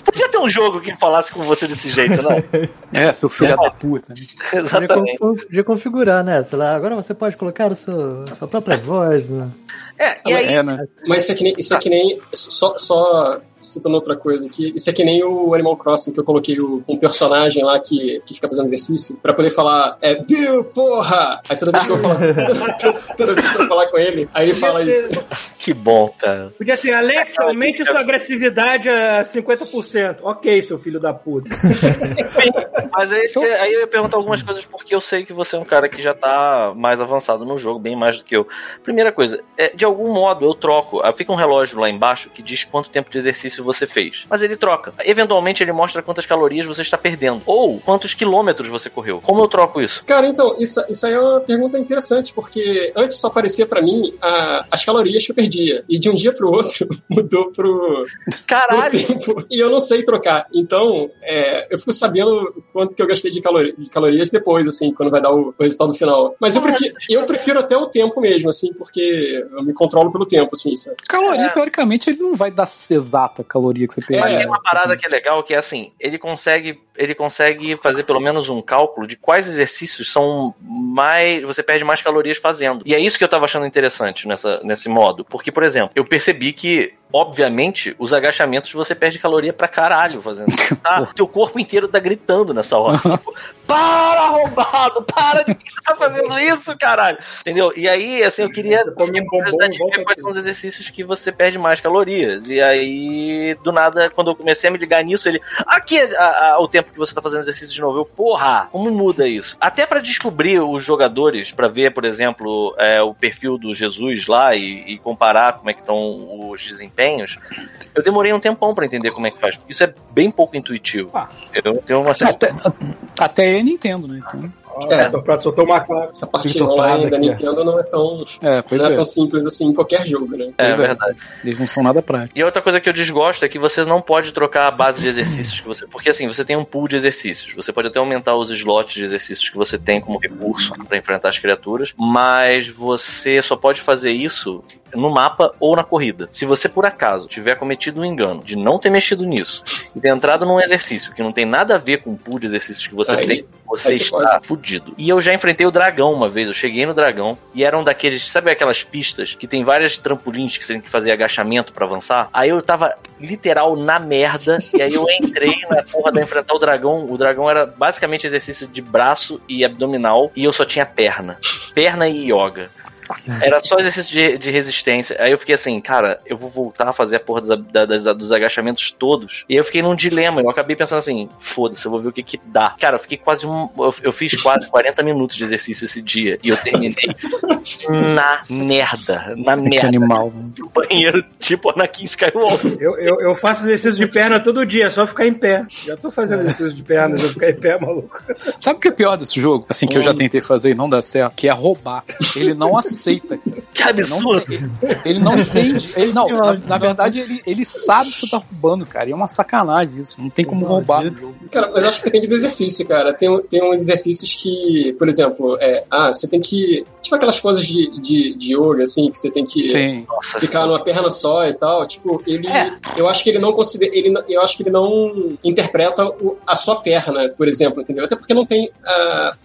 Podia ter um jogo que falasse com você desse jeito, não? É, seu filho da puta. né? Exatamente. podia configurar, né? Sei lá, agora você pode colocar a sua, sua própria voz, né? É, e aí. É, né? Mas isso é que nem. Isso é que nem só, só citando outra coisa aqui. Isso é que nem o Animal Crossing, que eu coloquei o- um personagem lá que, que fica fazendo exercício, pra poder falar, é Bill, porra! Aí toda vez que eu falar. toda vez que eu falar com ele, aí ele fala isso. Que bom, cara. Podia ter, Alexa, aumente sua agressividade a 50%. Ok, seu filho da puta. Mas é isso que, aí eu ia perguntar algumas coisas porque eu sei que você é um cara que já tá mais avançado no jogo, bem mais do que eu. Primeira coisa, é, de algum modo eu troco. ah, Fica um relógio lá embaixo que diz quanto tempo de exercício você fez. Mas ele troca. Eventualmente ele mostra quantas calorias você está perdendo. Ou quantos quilômetros você correu. Como eu troco isso? Cara, então, isso, isso aí é uma pergunta interessante, porque antes só aparecia pra mim a- as calorias que eu perdia. E de um dia pro outro mudou pro, pro Caralho! tempo. E eu não sei trocar. Então, é, eu fico sabendo quanto que eu gastei de, calori- de calorias depois, assim, quando vai dar o, o resultado final. Mas eu prefiro, eu prefiro até o tempo mesmo, assim, porque eu me controlo pelo tempo, assim, sabe? Caloria, teoricamente, ele não vai dar exata a caloria que você perdeu. Mas uma parada que é legal, que é assim, ele consegue, ele consegue fazer pelo menos um cálculo de quais exercícios são mais. Você perde mais calorias fazendo. E é isso que eu tava achando interessante nessa, nesse modo. Porque, por exemplo, eu percebi que obviamente, os agachamentos você perde caloria pra caralho fazendo. Tá? Teu corpo inteiro tá gritando nessa hora. Tipo, para, arrombado! Para de que você tá fazendo isso, caralho! Entendeu? E aí, assim, eu queria Você come um curiosidade de ver quais são os exercícios que você perde mais calorias. E aí, do nada, quando eu comecei a me ligar nisso, ele. Aqui é a- a- o tempo que você tá fazendo exercício de novo. Eu, porra, como muda isso? Até pra descobrir os jogadores, pra ver, por exemplo, é, o perfil do Jesus lá e, e comparar como é que estão os desempenhos, eu demorei um tempão pra entender como é que faz. Porque isso é bem pouco intuitivo. Ah. Eu tenho uma Até, até é Nintendo, né? Então, É, tô pronto, soltou uma. Essa parte online da Nintendo não é tão, é, pois não é é. tão simples assim em qualquer jogo, né? É é. verdade. Eles não são nada práticos. E outra coisa que eu desgosto é que você não pode trocar a base de exercícios que você. Porque assim, você tem um pool de exercícios. Você pode até aumentar os slots de exercícios que você tem como recurso para enfrentar as criaturas, mas você só pode fazer isso no mapa ou na corrida. Se você por acaso tiver cometido um engano de não ter mexido nisso e ter entrado num exercício que não tem nada a ver com o pool de exercícios que você Aí- tem, você está fudido. E eu já enfrentei o dragão uma vez. Eu cheguei no dragão e eram daqueles, sabe aquelas pistas que tem várias trampolins que você tem que fazer agachamento pra avançar? Aí eu tava literal na merda e aí eu entrei na porra da enfrentar o dragão. O dragão era basicamente exercício de braço e abdominal e eu só tinha perna. Perna e yoga. Era só exercício de, de resistência. Aí eu fiquei assim, cara, eu vou voltar a fazer a porra dos, da- das- dos agachamentos todos. E aí eu fiquei num dilema. Eu acabei pensando assim, foda-se, eu vou ver o que que dá. Cara, eu fiquei quase um. Eu, eu fiz quase 40 minutos de exercício esse dia. E eu terminei na merda. Na Que merda. animal. né? No banheiro, tipo Anakin Skywalker. Eu, eu, eu faço exercício de perna todo dia, é só ficar em pé. Já tô fazendo exercício de perna, eu ficar em pé, maluco. Sabe o que é pior desse jogo? Assim, que eu já tentei fazer e não dá certo? Que é roubar. Ele não aceita. Que Não, absurdo. ele, ele não entende. Ele não, na, na verdade, ele, ele sabe que você tá roubando, cara. E é uma sacanagem isso. Não tem como roubar. Cara, mas eu acho que depende do exercício, cara. Tem, tem uns exercícios que, por exemplo, é, ah, você tem que. Tipo aquelas coisas de, de, de yoga, assim, que você tem que Sim. Ficar numa perna só e tal. Tipo, ele. É. Eu acho que ele não considera. Ele, não- eu acho que ele não interpreta o- a sua perna, por exemplo, entendeu? Até porque não tem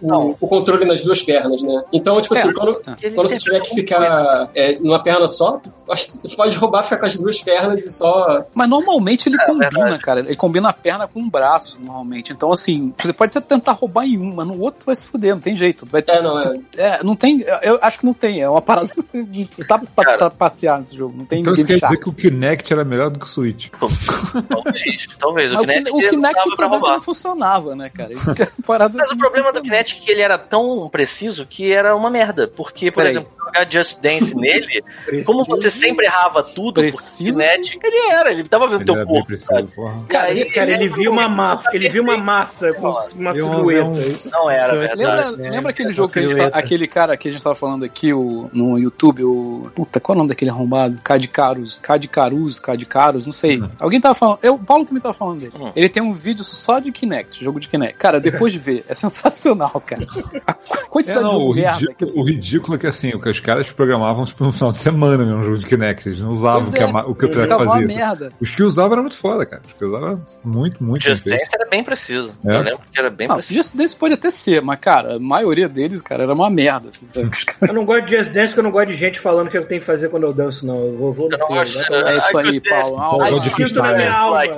Não. o, o controle nas duas pernas, né? Então, tipo É. assim, quando, quando você tiver que ficar é, numa perna só, que você pode roubar, ficar com as duas pernas e só. Mas normalmente ele combina, verdade. cara. Ele combina a perna com o braço, normalmente. Então, assim, você pode até tentar roubar em um, mas no outro vai se fuder, não tem jeito. Vai ter- É, não, é. É, não tem. Eu acho que não tem. É uma parada. Não tá pra, pra passear nesse jogo. Não tem Então isso quer dizer que o Kinect era melhor do que o Switch. Talvez, talvez. O Kinect, o Kinect, não o é que roubar. não funcionava, né, cara? Isso que é Mas o que problema não do. Kinect é que ele era tão preciso que era uma merda. Porque, por Peraí. exemplo, jogar Just Dance nele, como você Preciso. sempre errava tudo, o Preciso? Kinect, ele era, ele tava vendo Ele teu corpo, preciso, sabe? porra. Cara, Aí ele, cara, ele era viu uma um- massa, ele viu uma massa com uma um- silhueta. Isso Não era, Lembra- verdade. Lembra, É, lembra aquele é jogo que a gente tá, aquele cara que a gente tava falando aqui o, no YouTube, o. Puta, qual é o nome daquele arrombado? Cad Carus, Cad Carus, Cad Carus, não sei. Alguém tava falando. Eu, o Paulo também tava falando dele. Uhum. Ele tem um vídeo só de Kinect, jogo de Kinect. Cara, depois de ver, é sensacional, cara. A É, quantidade não, o, de merda. ridículo, que- o ridículo é que assim, o que os caras programavam tipo, no final de semana mesmo, um jogo de Kinect. Eles não usavam o que, a é, o que o uma fazia. merda. Os que usavam era muito foda, cara. Os que usavam era muito, muito Just. Dance era bem preciso. É. Eu lembro que era bem Não, preciso. Just Dance pode até ser, mas, cara, a maioria deles, cara, era uma merda. Assim, Eu não gosto de Just Dance porque eu não gosto de gente falando o que eu tenho que fazer quando eu danço, não. Eu vou, vou no gosto de- lá. É isso aí. Paulo. Ah, de Eu freestyle. alma. Like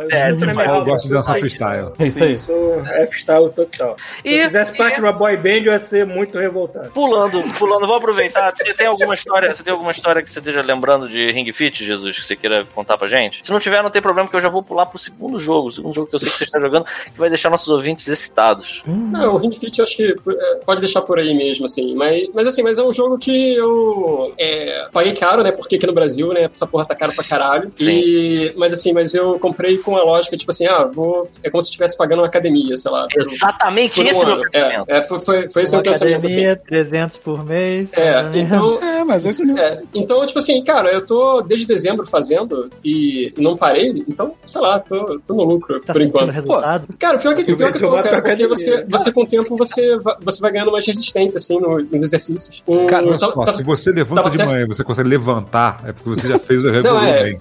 eu gosto de dançar freestyle. É isso aí. Eu sou F-style total. Se E- eu fizesse parte de uma boy band, eu ia ser muito revoltado. Pulando, pulando, vou aproveitar. Você tem alguma história? Você tem alguma história que você esteja lembrando de Ring Fit, Jesus, que você queira contar pra gente? Se não tiver, não tem problema, que eu já vou pular pro segundo jogo. O segundo jogo que eu sei que você está jogando, que vai deixar nossos ouvintes excitados. Não, o Ring Fit eu acho que é, pode deixar por aí mesmo, assim. Mas, mas assim, mas é um jogo que eu é, paguei caro, né? Porque aqui no Brasil, né? Essa porra tá cara pra caralho. E, mas assim, mas eu comprei com a lógica, tipo assim, ah, vou. É como se estivesse pagando uma academia, sei lá. Exatamente um esse é meu pensamento. É, é, foi, foi, foi esse o Uma pensamento, assim. academia, 300 por mês. É, né? Então, É, mas esse mesmo. É, então, tipo assim, cara, eu tô desde dezembro fazendo e não parei, então, sei lá, tô, tô no lucro Tá por enquanto. resultado? Cara, pior que, Eu pior que vou tô, cara, porque você, você com o tempo você vai, você vai ganhando mais resistência, assim, no- nos exercícios. Um, Cara, tá- só, tá- se você levanta de até- manhã e você consegue levantar, é porque você já fez o revolução Não, é. bem.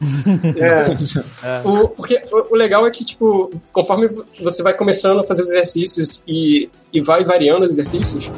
É. O, porque o, o legal é que, tipo, conforme você vai começando a fazer os exercícios e, e vai variando os exercícios,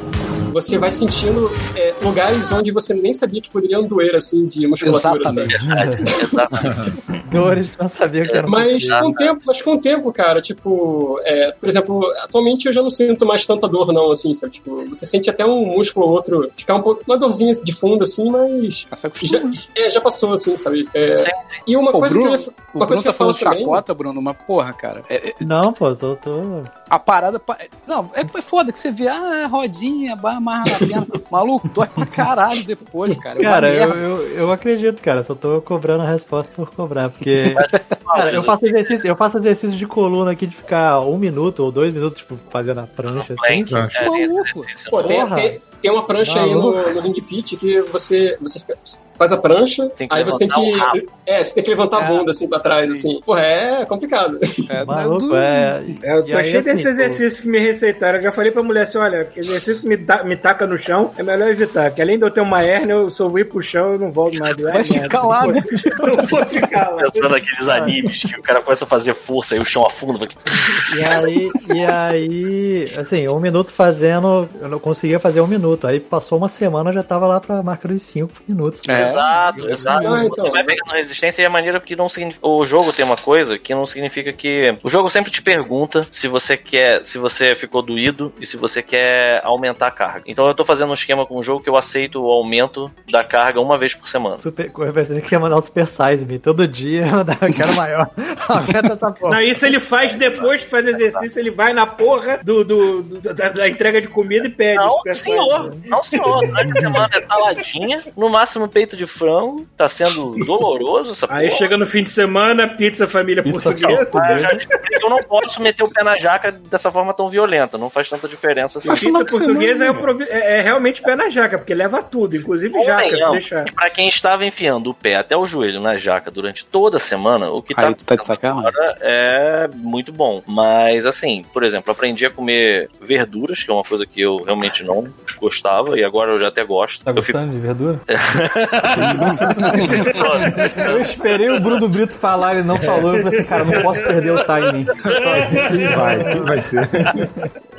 você vai sentindo é, lugares onde você nem sabia que poderiam doer, assim, de musculatura, Exatamente. exatamente. bastidores, não sabia o que era. Mas com o tempo, mas com o tempo, cara, tipo, é, por exemplo, atualmente eu já não sinto mais tanta dor, não, assim, sabe? Tipo, você sente até um músculo ou outro ficar um pouco, uma dorzinha de fundo, assim, mas. Essa Já, é, já passou, assim, sabe? É, e uma Pô, coisa Bruno, que eu ia, O uma Bruno coisa que tá eu falo falando também. chacota, Bruno, mas porra, cara. é- é- Não, pô, tô. tô... a parada. pa- Não, é, é foda que você vê, ah, é rodinha, vai amarrar na perna. Maluco, dói pra caralho depois, cara. É Cara, eu, eu, eu acredito, cara. Só tô cobrando a resposta por cobrar. Porque. Cara, eu faço exercício, eu faço exercício de coluna aqui de ficar um minuto ou dois minutos, tipo, fazendo a prancha assim. Plank, Acho. é, Maluco. exercício. Pô, tem, Porra. tem, tem uma prancha aí no, no Ring Fit que você, você fica- faz a prancha, aí você tem que. É, você tem que levantar a É. bunda assim pra trás, assim. Porra, é complicado. É, Maluco, do- é. É, eu tô cheio assim, desses pô, exercícios que me receitaram. Eu já falei pra mulher assim: olha, exercício que me, da- me taca no chão é melhor evitar. Que além de eu ter uma hérnia, eu vou ir pro chão e não volto mais. Vai ficar lá, né? Eu não vou ficar lá. Pensando naqueles animes que o cara começa a fazer força e o chão afunda. vai- E aí, e aí, assim, um minuto fazendo, eu não conseguia fazer um minuto. Aí passou uma semana, já tava lá pra marca dos cinco minutos. É. Exato, exato. Ah, então. Você vai pegando resistência e é maneiro porque não significa. O jogo tem uma coisa que não significa que. O jogo sempre te pergunta se você quer. Se você ficou doído e se você quer aumentar a carga. Então eu tô fazendo um esquema com o jogo que eu aceito o aumento da carga uma vez por semana. Super, eu pensei que ia mandar o Super Size Me. Todo dia eu quero maior. Aumenta essa porra. Não, isso ele faz depois que faz exercício, ele vai na porra do, do- do- da, da entrega de comida e pede. Não, Super senhor. Não, senhor. Durante a semana é saladinha, no máximo peito de frango. Tá sendo doloroso essa Aí porra. chega no fim de semana, pizza família Pizza portuguesa. Ah, eu eu não posso meter o pé na jaca dessa forma tão violenta. Não faz tanta diferença assim. A pizza portuguesa é, é- é realmente pé na jaca, porque leva tudo, inclusive jaca, se Convenhamos deixar. que pra quem estava enfiando o pé até o joelho na jaca durante toda a semana, o que tá, Aí tá de sacanagem. agora é muito bom. Mas assim, por exemplo, aprendi a comer verduras, que é uma coisa que eu realmente não gostava, e agora eu já até gosto. Tá eu fico gostando de verdura? Eu esperei o Bruno Brito falar, ele não falou. Eu falei assim, cara, não posso perder o timing. Quem vai? Quem vai ser?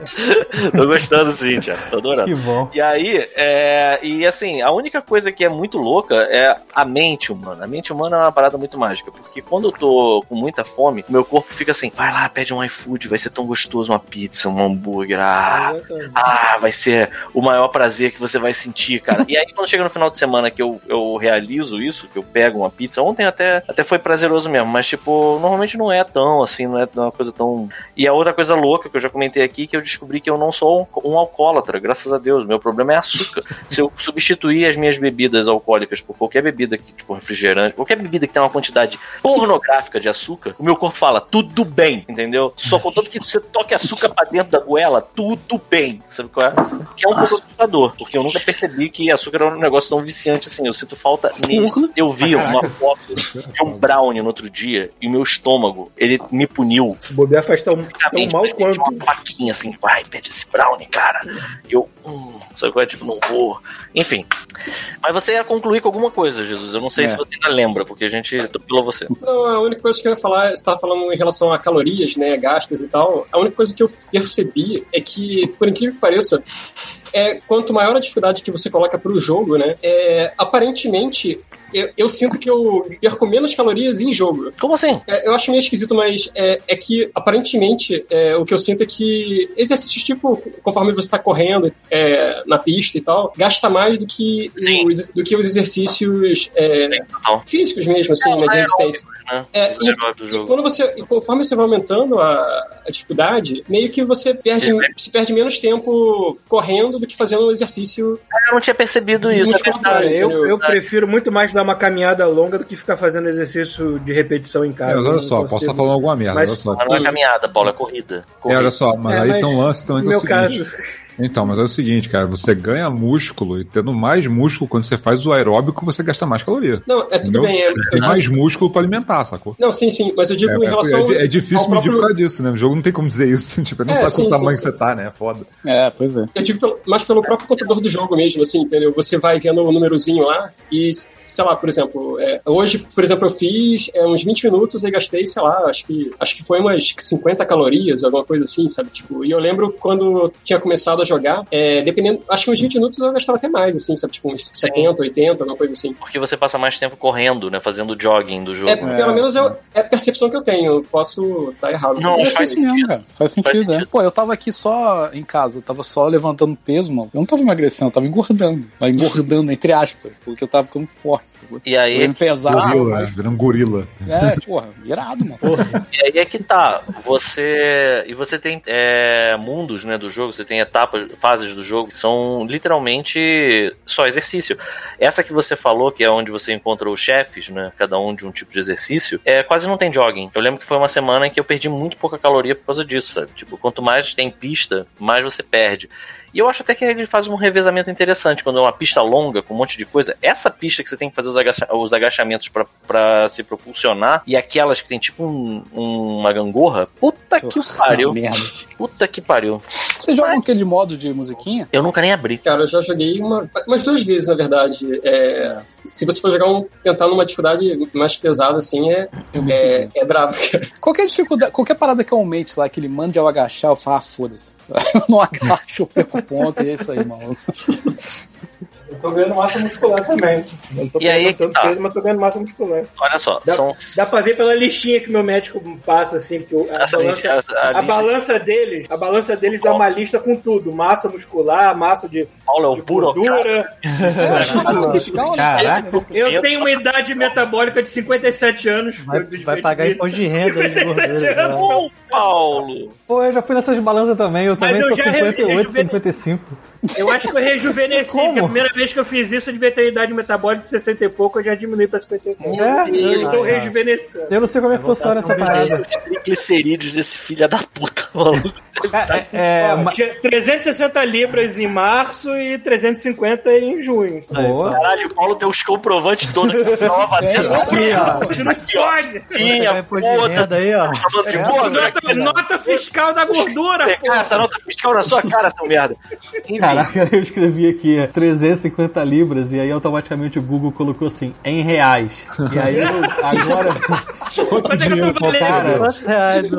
Tô gostando sim, Thiago. Tô adorando. Que bom. E aí, é, e assim, a única coisa que é muito louca é a mente humana. A mente humana é uma parada muito mágica, porque quando eu tô com muita fome, meu corpo fica assim, vai lá, pede um iFood, vai ser tão gostoso uma pizza, um hambúrguer, ah, ah, vai ser o maior prazer que você vai sentir, cara. E aí, quando chega no final de semana que eu, eu realizo isso, que eu pego uma pizza, ontem até, até foi prazeroso mesmo, mas, tipo, normalmente não é tão, assim, não é uma coisa tão. E a outra coisa louca que eu já comentei aqui, que eu descobri que eu não sou um, um alcoólatra, graças a Deus. Meu problema é açúcar. Se eu substituir as minhas bebidas alcoólicas por qualquer bebida, que, tipo, refrigerante, qualquer bebida que tenha uma quantidade pornográfica de açúcar, o meu corpo fala, tudo bem, entendeu? Só contanto que você toque açúcar pra dentro da goela, tudo bem. Sabe qual é? Que é um pouco assustador, porque eu nunca percebi que açúcar era um negócio tão viciante assim. Eu sinto falta nele. Eu vi uma foto de um brownie no outro dia e o meu estômago, ele me puniu. Se bobear faz tão, tão mal quanto. Uma plaquinha assim, vai, pede esse brownie, cara. Eu, hum, sabe qual é? Tipo, não vou. Enfim. Mas você ia concluir com alguma coisa, Jesus. Eu não sei É. se você ainda lembra, porque a gente atropelou você. Então, a única coisa que eu ia falar, você estava falando em relação a calorias, né, gastas e tal. A única coisa que eu percebi é que, por incrível que pareça, é quanto maior a dificuldade que você coloca para o jogo, né, é, aparentemente eu, eu sinto que eu perco menos calorias em jogo. Como assim? É, eu acho meio esquisito, mas é, é que aparentemente é, o que eu sinto é que exercícios tipo, conforme você está correndo é, na pista e tal, gasta mais do que, os, do que os exercícios é, físicos mesmo, assim, né, de resistência. Né? É, e- E quando você, e conforme você vai aumentando a, a dificuldade, meio que você perde, se perde menos tempo correndo do que fazendo um exercício. Eu não tinha percebido isso, é. Eu, eu prefiro muito mais dar uma caminhada longa do que ficar fazendo exercício de repetição em casa. É, mas olha só, posso consigo. estar falando alguma merda, Mas- olha só. Mas não é caminhada, Paulo, é corrida. É, Corrida. olha só, mas É, aí mas tem um lance também No que é o meu seguinte. caso, Então, mas é o seguinte, cara, você ganha músculo e tendo mais músculo, quando você faz o aeróbico, você gasta mais caloria. Não, é tudo Entendeu? bem. É, eu Tem digo- mais músculo pra alimentar, sacou? não, sim, sim, mas eu digo É, em relação. é, é difícil ao medir próprio- por causa disso, né? O jogo não tem como dizer isso. Tipo, ele não É, sabe sim, qual tamanho sim, que você tá, né? É foda. É, pois é. Eu digo pelo, mais pelo próprio contador do jogo mesmo, assim, entendeu? Você vai vendo o númerozinho lá e, sei lá, por exemplo, é, hoje, por exemplo, eu fiz é, uns 20 minutos e gastei, sei lá, acho que, acho que foi umas 50 calorias, alguma coisa assim, sabe? Tipo, e eu lembro quando eu tinha começado a jogar, é, dependendo, acho que uns 20 minutos eu gastava até mais, assim, sabe? Tipo uns 70, 80, alguma coisa assim. Porque você passa mais tempo correndo, né? Fazendo jogging do jogo. É, pelo menos eu- é a percepção que eu tenho. Eu posso estar errado. Não, faz É isso mesmo, cara. Faz sentido, sentido. é. Pô, eu tava aqui só em casa, eu tava só levantando peso, mano. Eu não tava emagrecendo, eu tava engordando. Mas engordando, entre aspas, porque eu tava ficando forte. Sacou? E aí, Eu me pesava, gorila, mas... virando um gorila. É, porra, irado, mano. E aí é que tá. Você. E você tem é, mundos né, do jogo, você tem etapas, fases do jogo que são literalmente só exercício. Essa que você falou, que é onde você encontra os chefes, né? Cada um de um tipo de exercício, é, quase não tem jogging. Eu lembro que foi uma semana em que eu perdi muito pouca caloria por causa disso, sabe? Tipo, quanto mais tem pista, mais você perde. E eu acho até que ele faz um revezamento interessante quando é uma pista longa com um monte de coisa. Essa pista que você tem que fazer os, agacha- os agachamentos pra- pra se propulsionar e aquelas que tem tipo um- uma gangorra, puta que pariu. Merda. Puta que pariu. Você joga aquele modo de musiquinha? Eu nunca nem abri. Cara, eu já joguei uma, umas duas vezes, na verdade. É, se você for jogar um. tentar numa dificuldade mais pesada, assim, é, é, é brabo. Qualquer dificuldade, qualquer parada que aumente lá, que ele mande eu agachar, eu falo, ah, foda-se. Eu não agacho, eu perco ponto, é isso aí, mano. Eu tô ganhando massa muscular também. Não tô E aí que tanto tá. peso, mas tô ganhando massa muscular. Olha só, Dá, são. dá pra ver pela listinha que meu médico passa, assim, o- a, Essa balança, lista- a a lista- balança deles, a balança deles dá uma lista com tudo. Massa muscular, massa de, Paulo é de gordura. Caraca. Eu tenho uma idade metabólica de 57 anos. Vai, vai pagar imposto de renda aí de 57 gordura. anos. cara. Ô, Paulo! Pô, eu já fui nessas balanças também. Eu Mas também eu tô já 58, rejuvenei. 55. Eu acho que eu rejuvenesci, Como? porque a primeira vez que eu fiz isso, eu devia ter idade metabólica de 60 e pouco, eu já diminui pra 55. É, eu estou rejuvenescendo. Eu não sei como é que funciona essa parada. Triglicerídeos desse filho da puta, maluco. É, é, é Ó, é, tinha 360 libras em março e 350 em junho. Boa. Caralho, o Paulo tem os comprovantes todos que prova é, dentro. Aqui, ó. Tira fode. Tinha, foda. Ó. Tá nota, né? nota fiscal da gordura, pô. Essa nota fiscal na sua cara, seu merda. Caraca, eu escrevi aqui 350 50 libras, e aí automaticamente o Google colocou assim, em reais. E aí agora. Quanto é dinheiro pô, cara? Reais?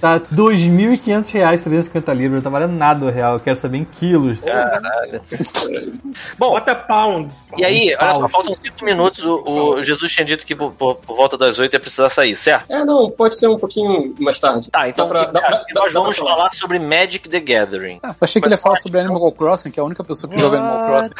Tá 2.500 reais, 350 libras. Não tá valendo nada o real. Eu quero saber em quilos. Caralho. Bom, bota pounds. E aí, olha só, faltam 5 minutos. O, o, Jesus tinha dito que por, por, por, volta das 8 ia precisar sair, certo? É, não, pode ser um pouquinho mais tarde. Tá, então pra, dá, dá, nós dá, vamos falar sobre Magic the Gathering. Ah, achei que ele ia falar sobre Animal Crossing, que é a única pessoa que What? joga Animal Crossing.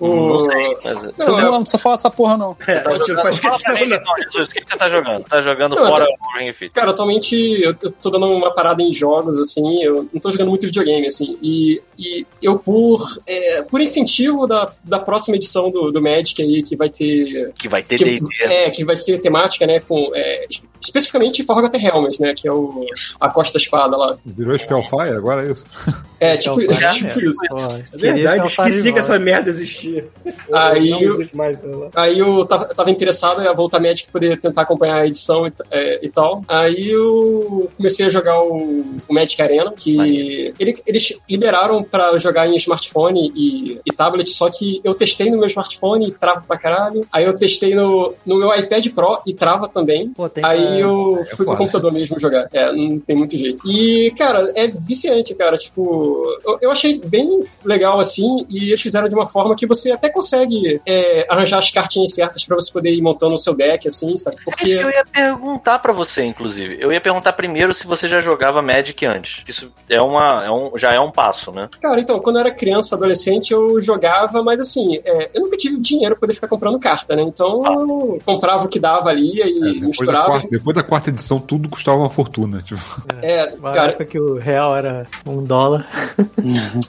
Não sei, mas... Não, Não, é- não precisa falar essa porra, não. É, Tá jogando... faz Fala pra gente, não. então, Jesus, o que que você tá jogando? Tá jogando Não, fora o Ring Fit? Cara, atualmente eu, eu tô dando uma parada em jogos, assim, eu não tô jogando muito videogame, assim, e, e eu, por, é, por incentivo da, da próxima edição do, do Magic aí, que vai ter. Que vai ter Que, D&D. é, que vai ser temática, né, com. é, especificamente Forgotten Realms, né, que é o, a Costa da Espada lá. Virou Spellfire? Agora é isso. É, tipo, é, tipo isso. É verdade, esqueci que que essa merda existia. Aí não existe mais, lá. Aí eu tava, tava interessado em voltar Magic poder tentar acompanhar a edição e, é, e tal. Aí eu comecei a jogar o, o Magic Arena, que ele- eles liberaram pra jogar em smartphone e, e tablet, só que eu testei no meu smartphone e trava pra caralho. Aí eu testei no, no meu iPad Pro e trava também. Pô, tem Aí eu é fui pro foda. computador mesmo jogar. É, não tem muito jeito. E, cara, é viciante, cara. Tipo, eu, eu achei bem legal assim. E eles fizeram de uma forma que você até consegue é, arranjar as cartinhas certas pra você poder ir montando o seu deck, assim, sabe? É isso Porque. que eu ia perguntar pra você, inclusive. Eu ia perguntar primeiro se você já jogava Magic antes. Isso é uma, é um, já é um passo, né? Cara, então, quando eu era criança, adolescente, eu jogava, mas assim, é, eu nunca tive dinheiro pra poder ficar comprando carta, né? Então eu comprava o que dava ali e É, depois, da misturava. quarta, depois da quarta edição, tudo custava uma fortuna. Tipo, É, Uma cara, época que o real era um dólar.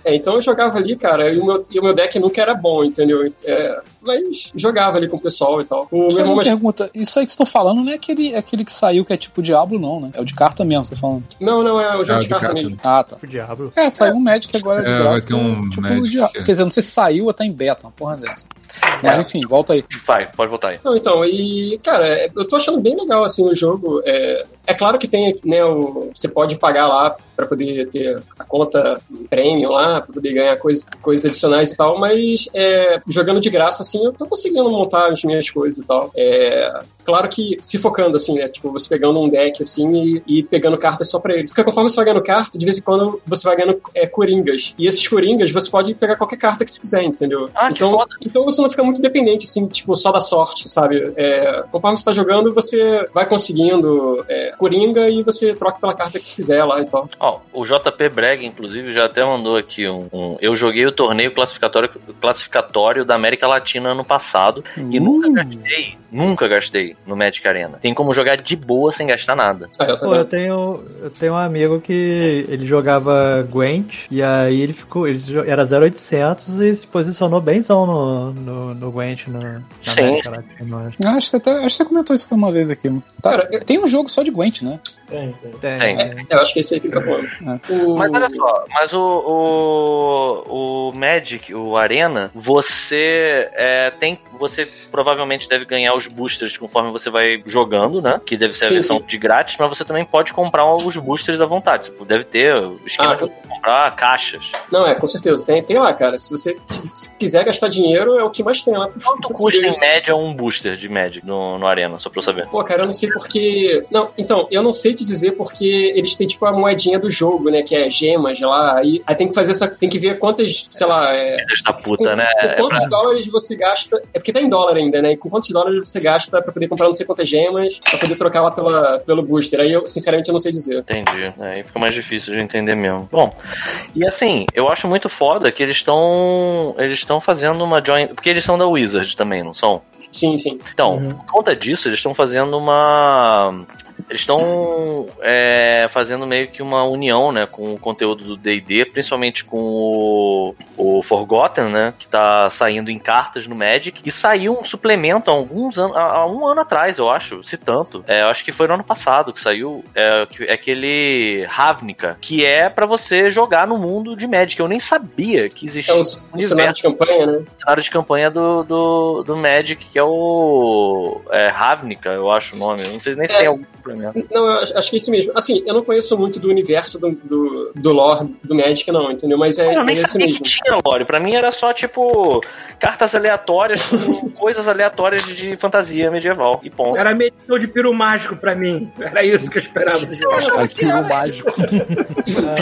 É, então eu jogava ali, cara, e o meu, e o meu deck nunca era bom, entendeu? É, mas jogava ali com o pessoal e tal. O meu Só irmão pergunta, isso aí que você tá falando não é aquele, aquele que saiu que é tipo Diablo, não, né? É o de carta mesmo, você tá falando. Não, não, é o jogo É, de de carta carta. mesmo. Ah, tá. O diabo. É, saiu um Magic agora de É, graça. vai ter um tipo, Magic, o Dia- é. Quer dizer, não sei se saiu ou tá em beta, uma porra dessa. Mas enfim, volta aí. Vai, pode voltar aí. Não, então, e, cara, é, eu tô achando bem legal, assim, o jogo. É, é claro que tem, né, o, você pode pagar lá pra poder ter a conta premium lá, pra poder ganhar coisas, coisas adicionais e tal, mas é, jogando de graça, assim, eu tô conseguindo montar as minhas coisas e tal. É, claro que se focando, assim, né, tipo, você pegando um deck, assim, e, e pegando cartas só pra ele. Porque conforme você vai ganhando carta, de vez em quando você vai ganhando é, coringas. E esses coringas, você pode pegar qualquer carta que você quiser, entendeu? Ah, que então, foda. então você não fica muito dependente, assim, tipo, só da sorte, sabe? É, conforme você tá jogando, você vai conseguindo é, coringa e você troca pela carta que você quiser lá e tal. Ó, o JP Breg, inclusive, já até mandou aqui um, um- Eu joguei o torneio classificatório, classificatório da América Latina ano passado e nunca gastei, nunca gastei no Magic Arena. Tem como jogar de boa sem gastar nada. Ah, eu Pô, eu tenho, eu tenho um amigo que ele jogava Gwent e aí ele ficou, ele era 0800 e se posicionou bemzão no, no, no Gwent no, na Sim. América Latina. acho. Ah, Acho que, você até, acho que você comentou isso uma vez aqui. Tá- Cara, Tem um jogo só de Gwent, né? Tem, tem. Tem, Tem. é. Eu acho que é esse aí tá falando. O- Mas olha só, mas o, o, o Magic, o Arena, você é, tem. Você provavelmente deve ganhar os boosters conforme você vai jogando, né? Que deve ser a Sim, versão sim. de grátis, mas você também pode comprar os boosters à vontade. Tipo, deve ter esquema Ah, de comprar caixas. Não, é, com certeza. Tem, tem lá, cara. Se você se quiser gastar dinheiro, é o que mais tem lá. Quanto custa em média um booster de Magic no, no Arena, só pra eu saber? Pô, cara, eu não sei porque. Não, então, eu não sei te dizer porque eles têm, tipo, a moedinha do jogo, né? Que é gemas lá. Aí, aí tem que fazer essa. Tem que ver quantas, sei lá. É, Filhas da com, puta, né? com quantos dólares você gasta. É porque tá em dólar ainda, né? E com quantos dólares você gasta pra poder comprar não sei quantas gemas, pra poder trocar lá pela, pelo booster. Aí eu, sinceramente, eu não sei dizer. Entendi. Aí fica mais difícil de entender mesmo. Bom, e assim, eu acho muito foda que eles estão. Eles estão fazendo uma joint. Porque eles são da Wizard também, não são? Sim, sim. Então, por conta disso, eles estão fazendo uma. Eles estão é, fazendo meio que uma união, né, com o conteúdo do D&D, principalmente com o, o Forgotten, né, que tá saindo em cartas no Magic, e saiu um suplemento há alguns anos, há, um ano atrás, eu acho, se tanto. É, eu acho que foi no ano passado que saiu, é, é aquele Ravnica, que é pra você jogar no mundo de Magic. Eu nem sabia que É existia o, um o cenário de campanha, né? cenário de campanha do, do, do Magic, que é o é, Ravnica, eu acho o nome. Eu Não sei nem se É. tem algum complemento. Não, eu acho que é isso mesmo. Assim, eu não conheço muito do universo do, do, do lore do Magic, não, entendeu? Mas é, eu é nem isso sabia mesmo. que tinha lore. Pra mim era só, tipo, cartas aleatórias com coisas aleatórias de fantasia medieval. E ponto. Era medição de piro mágico pra mim. Era isso que eu esperava. Aquilo mágico.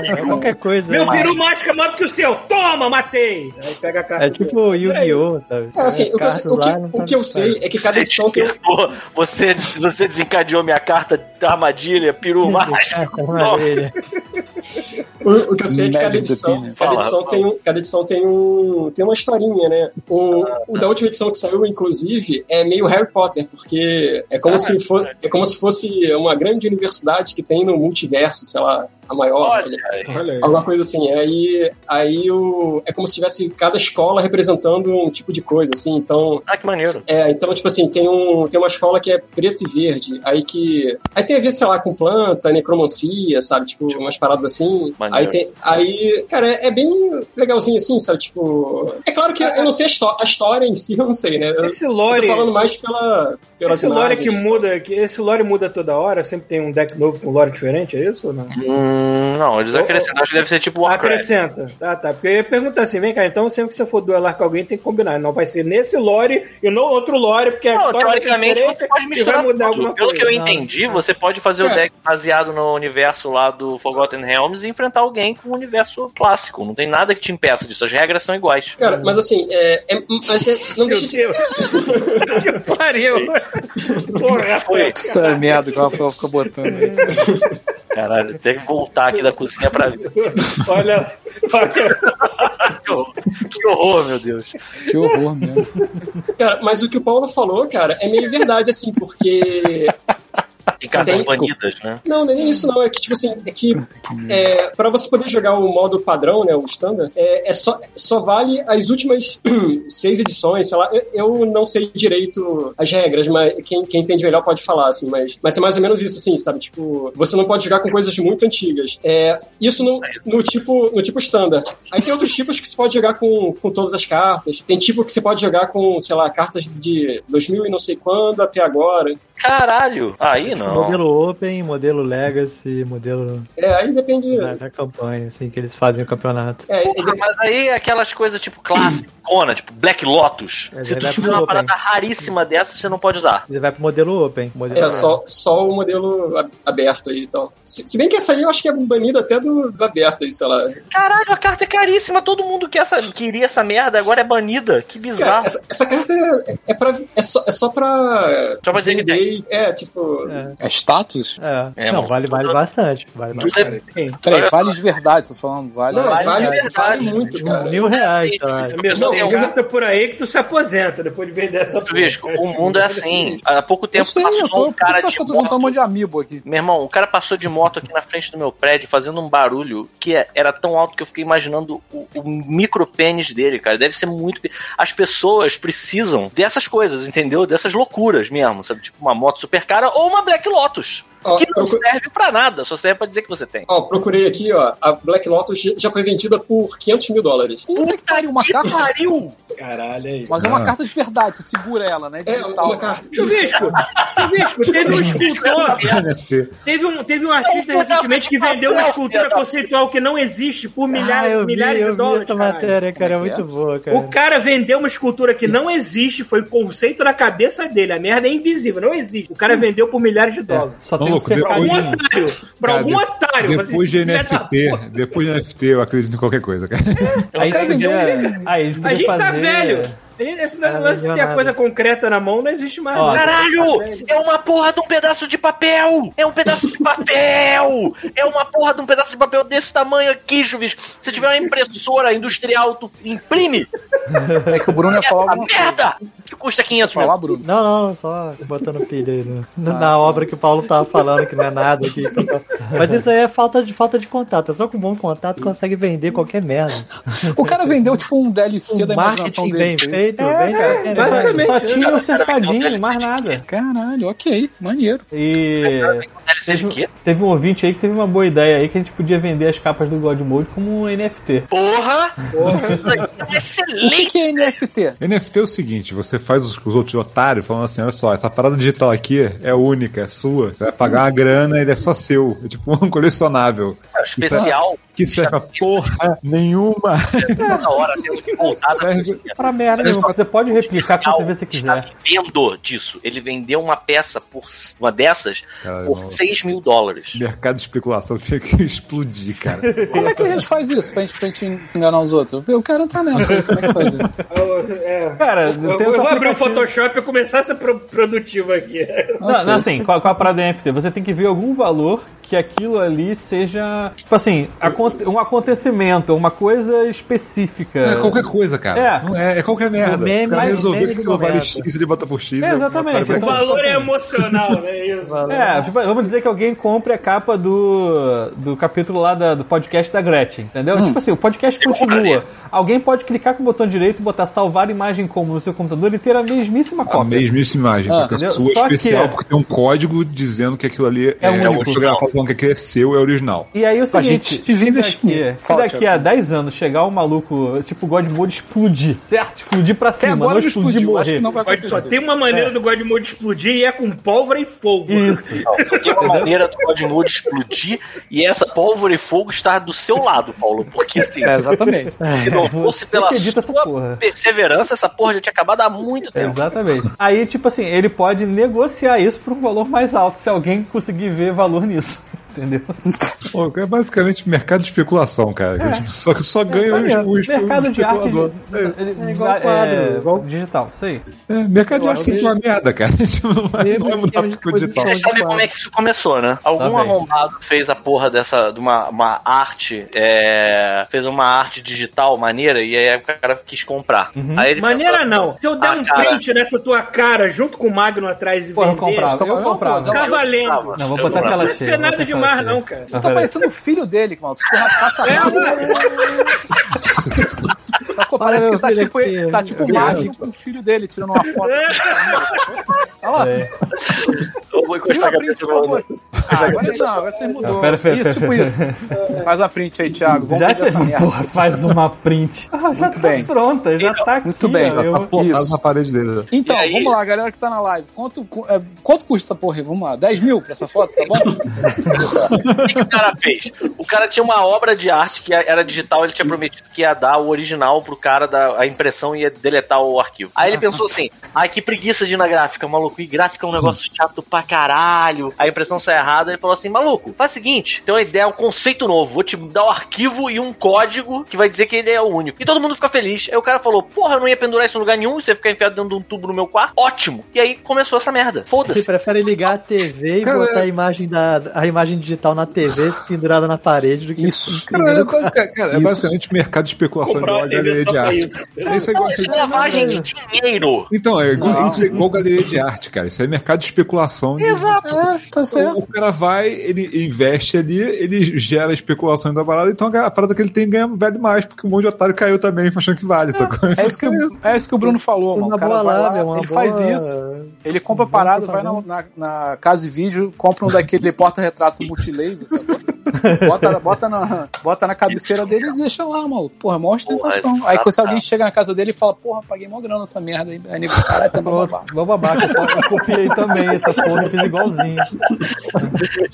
É qualquer coisa. Meu né? peru mágico é maior que o seu. Toma, matei. Aí pega a carta. É tipo Yu-Gi-Oh! sabe? É, assim, As o que, eu, o que- o que eu sei é que cada edição tem. Pô, você, você desencadeou minha carta armadilha, peru mágico. Carta armadilha. O, o que eu sei é que cada edição, cada edição, tem, um, cada edição tem, um, tem uma historinha, né? O, Ah, o da última edição que saiu, inclusive, é meio Harry Potter, porque é como, Ah, se, for, é como se fosse uma grande universidade que tem no multiverso, sei lá, a maior. Olha aí. Olha aí. Alguma coisa assim. Aí, aí o, é como se tivesse cada escola representando um tipo de coisa, assim. Então, Ah, que maneiro. é, então, tipo assim, tem, um, tem uma escola que é preto e verde, aí que. Aí tem a ver, sei lá, com planta, necromancia, sabe? Tipo, umas paradas assim. Maneiro. Aí tem. Aí, cara, é, é bem legalzinho assim, sabe? Tipo. É claro que eu não sei a, histó- a história em si, eu não sei, né? Eu, Esse eu lore. tô falando mais pela. pelas Esse lore que imagens. muda, que esse lore muda toda hora, sempre tem um deck novo com lore diferente, é isso ou não? Hum, não, eles acrescentam. Acho que deve ser tipo Warcraft. Acrescenta. Tá, tá. Porque eu ia perguntar assim, vem cá, então sempre que você for duelar com alguém tem que combinar. Não vai ser nesse lore e não outro lore, porque a Não, história vai ser teoricamente diferente você pode misturar mudar tudo. alguma Pelo coisa. que eu Não. entendi, você pode fazer o É. deck baseado no universo lá do Forgotten Realms e enfrentar alguém com o universo clássico. Não tem nada que te impeça disso. As regras são iguais. Cara, mas assim, é, é- mas é- não deixa de que pariu. Porra, Foi. Isso é merda que o Rafael fica botando aí. Caralho, tem que voltar aqui da cozinha pra ver. Olha, olha. Que horror, que horror, meu Deus. Que horror mesmo. Cara, mas o que o Paulo falou, cara, é meio verdade, assim, porque Tem cartas banidas, né? Não, não é nem isso não. É que, tipo assim, é que é, para você poder jogar o modo padrão, né, o standard, é, é só, só vale as últimas seis edições, sei lá. Eu, eu não sei direito as regras, mas quem, quem entende melhor pode falar, assim, mas, mas é mais ou menos isso, assim, sabe? Tipo, você não pode jogar com coisas muito antigas. É, isso no, no tipo no tipo standard. Aí tem outros tipos que você pode jogar com, com todas as cartas. Tem tipo que você pode jogar com, sei lá, cartas de 2000 e não sei quando até agora. Caralho! Aí não. Modelo Open, modelo Legacy, modelo É, aí depende. da, da campanha, assim, que eles fazem o campeonato. É, Porra, mas aí é aquelas coisas tipo clássicona, tipo Black Lotus. É, Se tu tiver uma Open. parada raríssima dessa, você não pode usar. Você vai pro modelo Open. Modelo É, só, só o modelo aberto aí e tal. Se, se bem que essa aí eu acho que é banida até do, do aberto aí, sei lá. Caralho, a carta é caríssima, todo mundo quer essa, queria essa merda, agora é banida. Que Cara, bizarro. essa, essa carta é, é, pra, é, só, é só pra. Só pra dizer que vender É, tipo. É status? É, É, não, vale, vale bastante. Vale bastante. é- Peraí, vale de verdade, tô falando, vale. Não, vale vale, de vale, verdade, muito, Tipo, cara. mil reais, tá? Não, carta por aí que tu se aposenta depois de vender essa Tu vês, o mundo é assim. Há pouco tempo sei, passou tô, um cara de eu tô um moto. monte de amiibo aqui? Meu irmão, o cara passou de moto aqui na frente do meu prédio fazendo um barulho que é- era tão alto que eu fiquei imaginando o, o micro pênis dele, cara. Deve ser muito. As pessoas precisam dessas coisas, entendeu? Dessas loucuras mesmo, sabe? Tipo uma moto super cara ou uma Black Lotus. Ó, que não procu- serve pra nada, só serve pra dizer que você tem. Ó, procurei aqui, ó. A Black Lotus já foi vendida por 500 mil dólares. Puta que pariu, uma Que carta. pariu! Caralho aí. Mas é uma Ah. carta de verdade, você segura ela, né? É, Digital. uma carta. Chuvisco, Chuvisco, teve um escultor, teve um, teve um artista É um pedaço recentemente que de vendeu uma escultura conceitual que não existe por Ah, milhares, eu vi, milhares eu de vi dólares. essa matéria, cara, é Como é muito boa, cara. O cara vendeu uma escultura que não existe, foi o conceito na cabeça dele. A merda é invisível, não existe. O cara vendeu por milhares de dólares. Só tem Maluco, Pra algum otário. Pra Cara, algum otário. Depois de NFT, depois de NFT, eu acredito em qualquer coisa, cara. Aí cara podia, vendeu aí a gente tá fazer... velho. Esse negócio não ter a nada. coisa concreta na mão não existe mais. Ó, não. Caralho! É uma porra de um pedaço de papel! É um pedaço de papel! É uma porra de um pedaço de papel desse tamanho aqui, Chuvisco. Se tiver uma impressora industrial, tu imprime É que o Bruno ia falar alguma merda que custa 500 mil. Falar, Bruno. Não, não, só botando pilha aí no- no- na obra que o Paulo tava falando, que não é nada aqui. pessoal. Mas isso aí é falta de, falta de contato. É só com bom contato consegue vender qualquer merda. O cara vendeu tipo um DLC da O imaginação marketing dele. bem foi bem cara, basicamente, Só né, tinha o cercadinho, mais nada. Caralho, ok, maneiro. E quê? teve um ouvinte aí que teve uma boa ideia aí que a gente podia vender as capas do God Mode como um NFT. Porra! Isso aqui é um O que, excelente! é NFT? NFT é o seguinte, você faz os, os outros otários falando assim, olha só, essa parada digital aqui é única, é sua. Você vai pagar uma grana e ele é só seu. É tipo um colecionável. Especial. Que serve pra porra nenhuma. Toda hora voltar da Serve- Pra merda você pode replicar quantas vezes você quiser. vivendo disso. Ele vendeu uma peça por uma dessas Caralho, por maluco. 6 mil dólares. Mercado de especulação tinha que explodir, cara. Como é que a gente faz isso pra gente, pra gente enganar os outros? Eu quero entrar nessa como é que faz isso? Eu- é. Cara, Eu, eu vou abrir o Photoshop e começar a ser pro- produtivo aqui. Não, não, assim, qual, qual a parada do NFT? Você tem que ver algum valor que aquilo ali seja, tipo assim, um acontecimento, uma coisa específica. Não é qualquer coisa, cara. É. Não é, é qualquer merda. O meme- o resolver que aquilo vale. X, ele bota por X. É, exatamente. é- O Então, valor é emocional, né? Isso. É, tipo, vamos dizer que alguém compre a capa do, do capítulo lá da- do podcast da Gretchen, entendeu? Tipo assim, o podcast continua. Alguém pode clicar com o botão direito e botar salvar imagem como no seu computador e ter a mesmíssima A cópia. mesmíssima imagem, só que a sua é Só especial que- porque tem um código dizendo que aquilo ali é, É único. O falando que aquilo é seu, é original. E aí o A seguinte, gente se investindo daqui, se daqui Thiago. a 10 anos chegar um maluco, tipo God Mode explodir, certo? Explodir pra cima, agora não explodir e morrer. que não só tem uma maneira do God Mode explodir e é com pólvora e fogo. Isso. Não, tem uma maneira do Godmode explodir e essa pólvora e fogo estar do seu lado, Paulo. Porque assim, É, exatamente. se não fosse Você pela sua porra. perseverança, essa porra já tinha acabado há muito tempo. Exatamente. Aí, tipo assim, ele pode negociar isso por um valor mais alto, se alguém conseguir ver valor nisso. Entendeu? É basicamente mercado de especulação, cara. Tipo, Só que só ganha maneiro. os, os Mercado de arte especulador. ele- É igual quadro, é, igual- digital, isso aí. É, mercado de arte sempre acho uma merda, cara. Tipo, não vai, Mesmo não vai mudar de pro digital. Vocês sabem como é que isso começou, né? Algum Tá arrombado fez a porra dessa, de uma, uma arte, é, fez uma arte digital maneira e aí o cara quis comprar. Aí ele Maneira pensou, não. Se eu der Ah, um cara. print nessa tua cara junto com o Magno atrás e Porra, eu vender, comprava, Tá eu comprava. tá valendo. Não, vou botar aquela Não precisa ser nada demais, não, cara. Tá parecendo o filho dele, mano. Se tu passa Sacou? Parece que tá tipo, filho tá tipo o com o filho dele tirando uma foto. Olha lá. É. Eu vou encostar a cabeça print, por no, favor. Ah, agora não, agora você mudou. Pera, pera, isso, pera. isso. Faz a print aí, Thiago. Vamos Já ver essa merda. porra, faz uma print. Ah, já Muito tá bem. pronta, já tá aqui. Muito bem. ó, eu- Apontado Isso. na parede dele. Então, E aí? vamos lá, galera que tá na live. Quanto, é, quanto custa essa porra aí? Vamos lá. 10 mil pra essa foto, tá bom? O que o cara fez? O cara tinha uma obra de arte que era digital, ele tinha prometido que ia dar o original pro cara da a impressão e ia deletar o arquivo. Aí ele pensou assim: ai, que preguiça de ir na gráfica, maluco. E gráfica é um negócio chato pra caralho. A impressão sai errada. Ele falou assim: maluco, faz o seguinte: tem uma ideia, um conceito novo. Vou te dar o arquivo e um código que vai dizer que ele é o único. E todo mundo fica feliz. Aí o cara falou: porra, eu não ia pendurar isso em lugar nenhum, você ia ficar enfiado dentro de um tubo no meu quarto. Ótimo. E aí começou essa merda. Ele Foda-se. prefere ligar a TV e botar é- a imagem, da, a imagem digital na TV pendurada na parede do que Isso. Cara, é, cara, é Isso. basicamente mercado de especulação de Comprar uma galeria de arte. isso. Isso é igual, Isso é lavagem de dinheiro. Então, é igual, isso é igual galeria de arte, cara. Isso é mercado de especulação. De... Exato. É, tá certo. O cara vai, ele investe ali, ele gera especulação da parada, então a parada que ele tem ganha vale mais, porque um monte de otário caiu também achando que vale, sacou? É isso, que, é isso que o Bruno falou, mano. O cara vai lá, lábia, uma ele boa- faz isso. Ele compra parada, vai na, na, na casa de vídeo, compra um daquele porta-retrato multilaser, sabe? Bota, bota, na, bota na cabeceira dele e deixa lá, mano. Porra, mó ostentação. Porra, Aí se exato. alguém chega na casa dele e fala, porra, paguei mó grana nessa merda aí. Aí nego, caralho, tá Pronto, babá. mó babaca. Eu, eu copiei também essa porra e fiz igualzinho.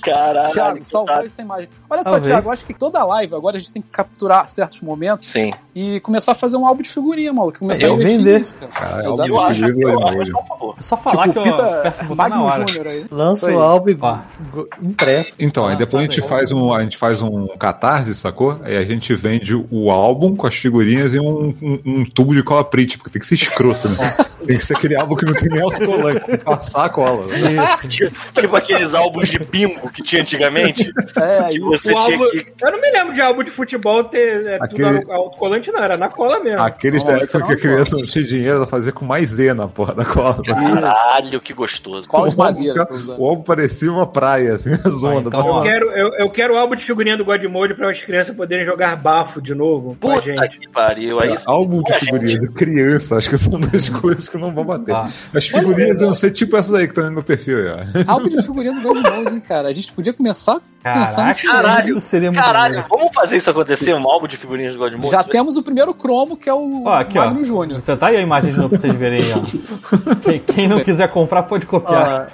Caralho. Thiago, salvar coitado. essa imagem. Olha só, eu acho que toda live agora a gente tem que capturar certos momentos Sim. e começar a fazer um álbum de figurinha, maluco. Começar Eu a investir vender. nisso, cara. Cara, é Exato. álbum Eu de acho, figurinha eu acho, Emoji. por favor. É só falar Tipo, que eu Pita aperto o botão na Magnus hora. Júnior aí. Lança Isso o álbum impresso. Então, aí depois a gente faz um, a gente faz um catarse, sacou? Aí a gente vende o álbum com as figurinhas e um, um, um tubo de cola print, porque tem que ser escroto, né? Tem que ser aquele álbum que não tem nem autocolante, tem que passar a cola. né? Tipo, tipo aqueles álbuns de bingo que tinha antigamente. É, Que você O tinha álbum, que. eu não me lembro de álbum de futebol ter é, Aquele- tudo autocolante, não, era na cola mesmo. Aqueles da época que a criança não tinha dinheiro, ela fazia com maisena, porra, da cola. Caralho, que gostoso. Qual O usava? O álbum parecia uma praia, assim, a zona. então, Eu quero, eu, eu quero o álbum de figurinha do Godmode para as crianças poderem jogar bafo de novo com a Puta gente. que pariu. Aí. Álbum de figurinhas e criança, acho que são duas coisas que não vão bater. Ah. As figurinhas vão ser tipo essas aí que estão no meu perfil aí, ó. Álbum de figurinha do Godmode, hein, cara. A gente podia começar a pensar Caraca, nisso. Caralho, isso seria muito Caralho, vamos fazer isso acontecer? Um álbum de figurinhas do Godmode? Já temos o primeiro cromo, que é o Ó, aqui, ó. Magno Júnior. Tá aí a imagem de novo pra vocês verem aí, ó. Quem, quem não quiser comprar pode Ó, copiar.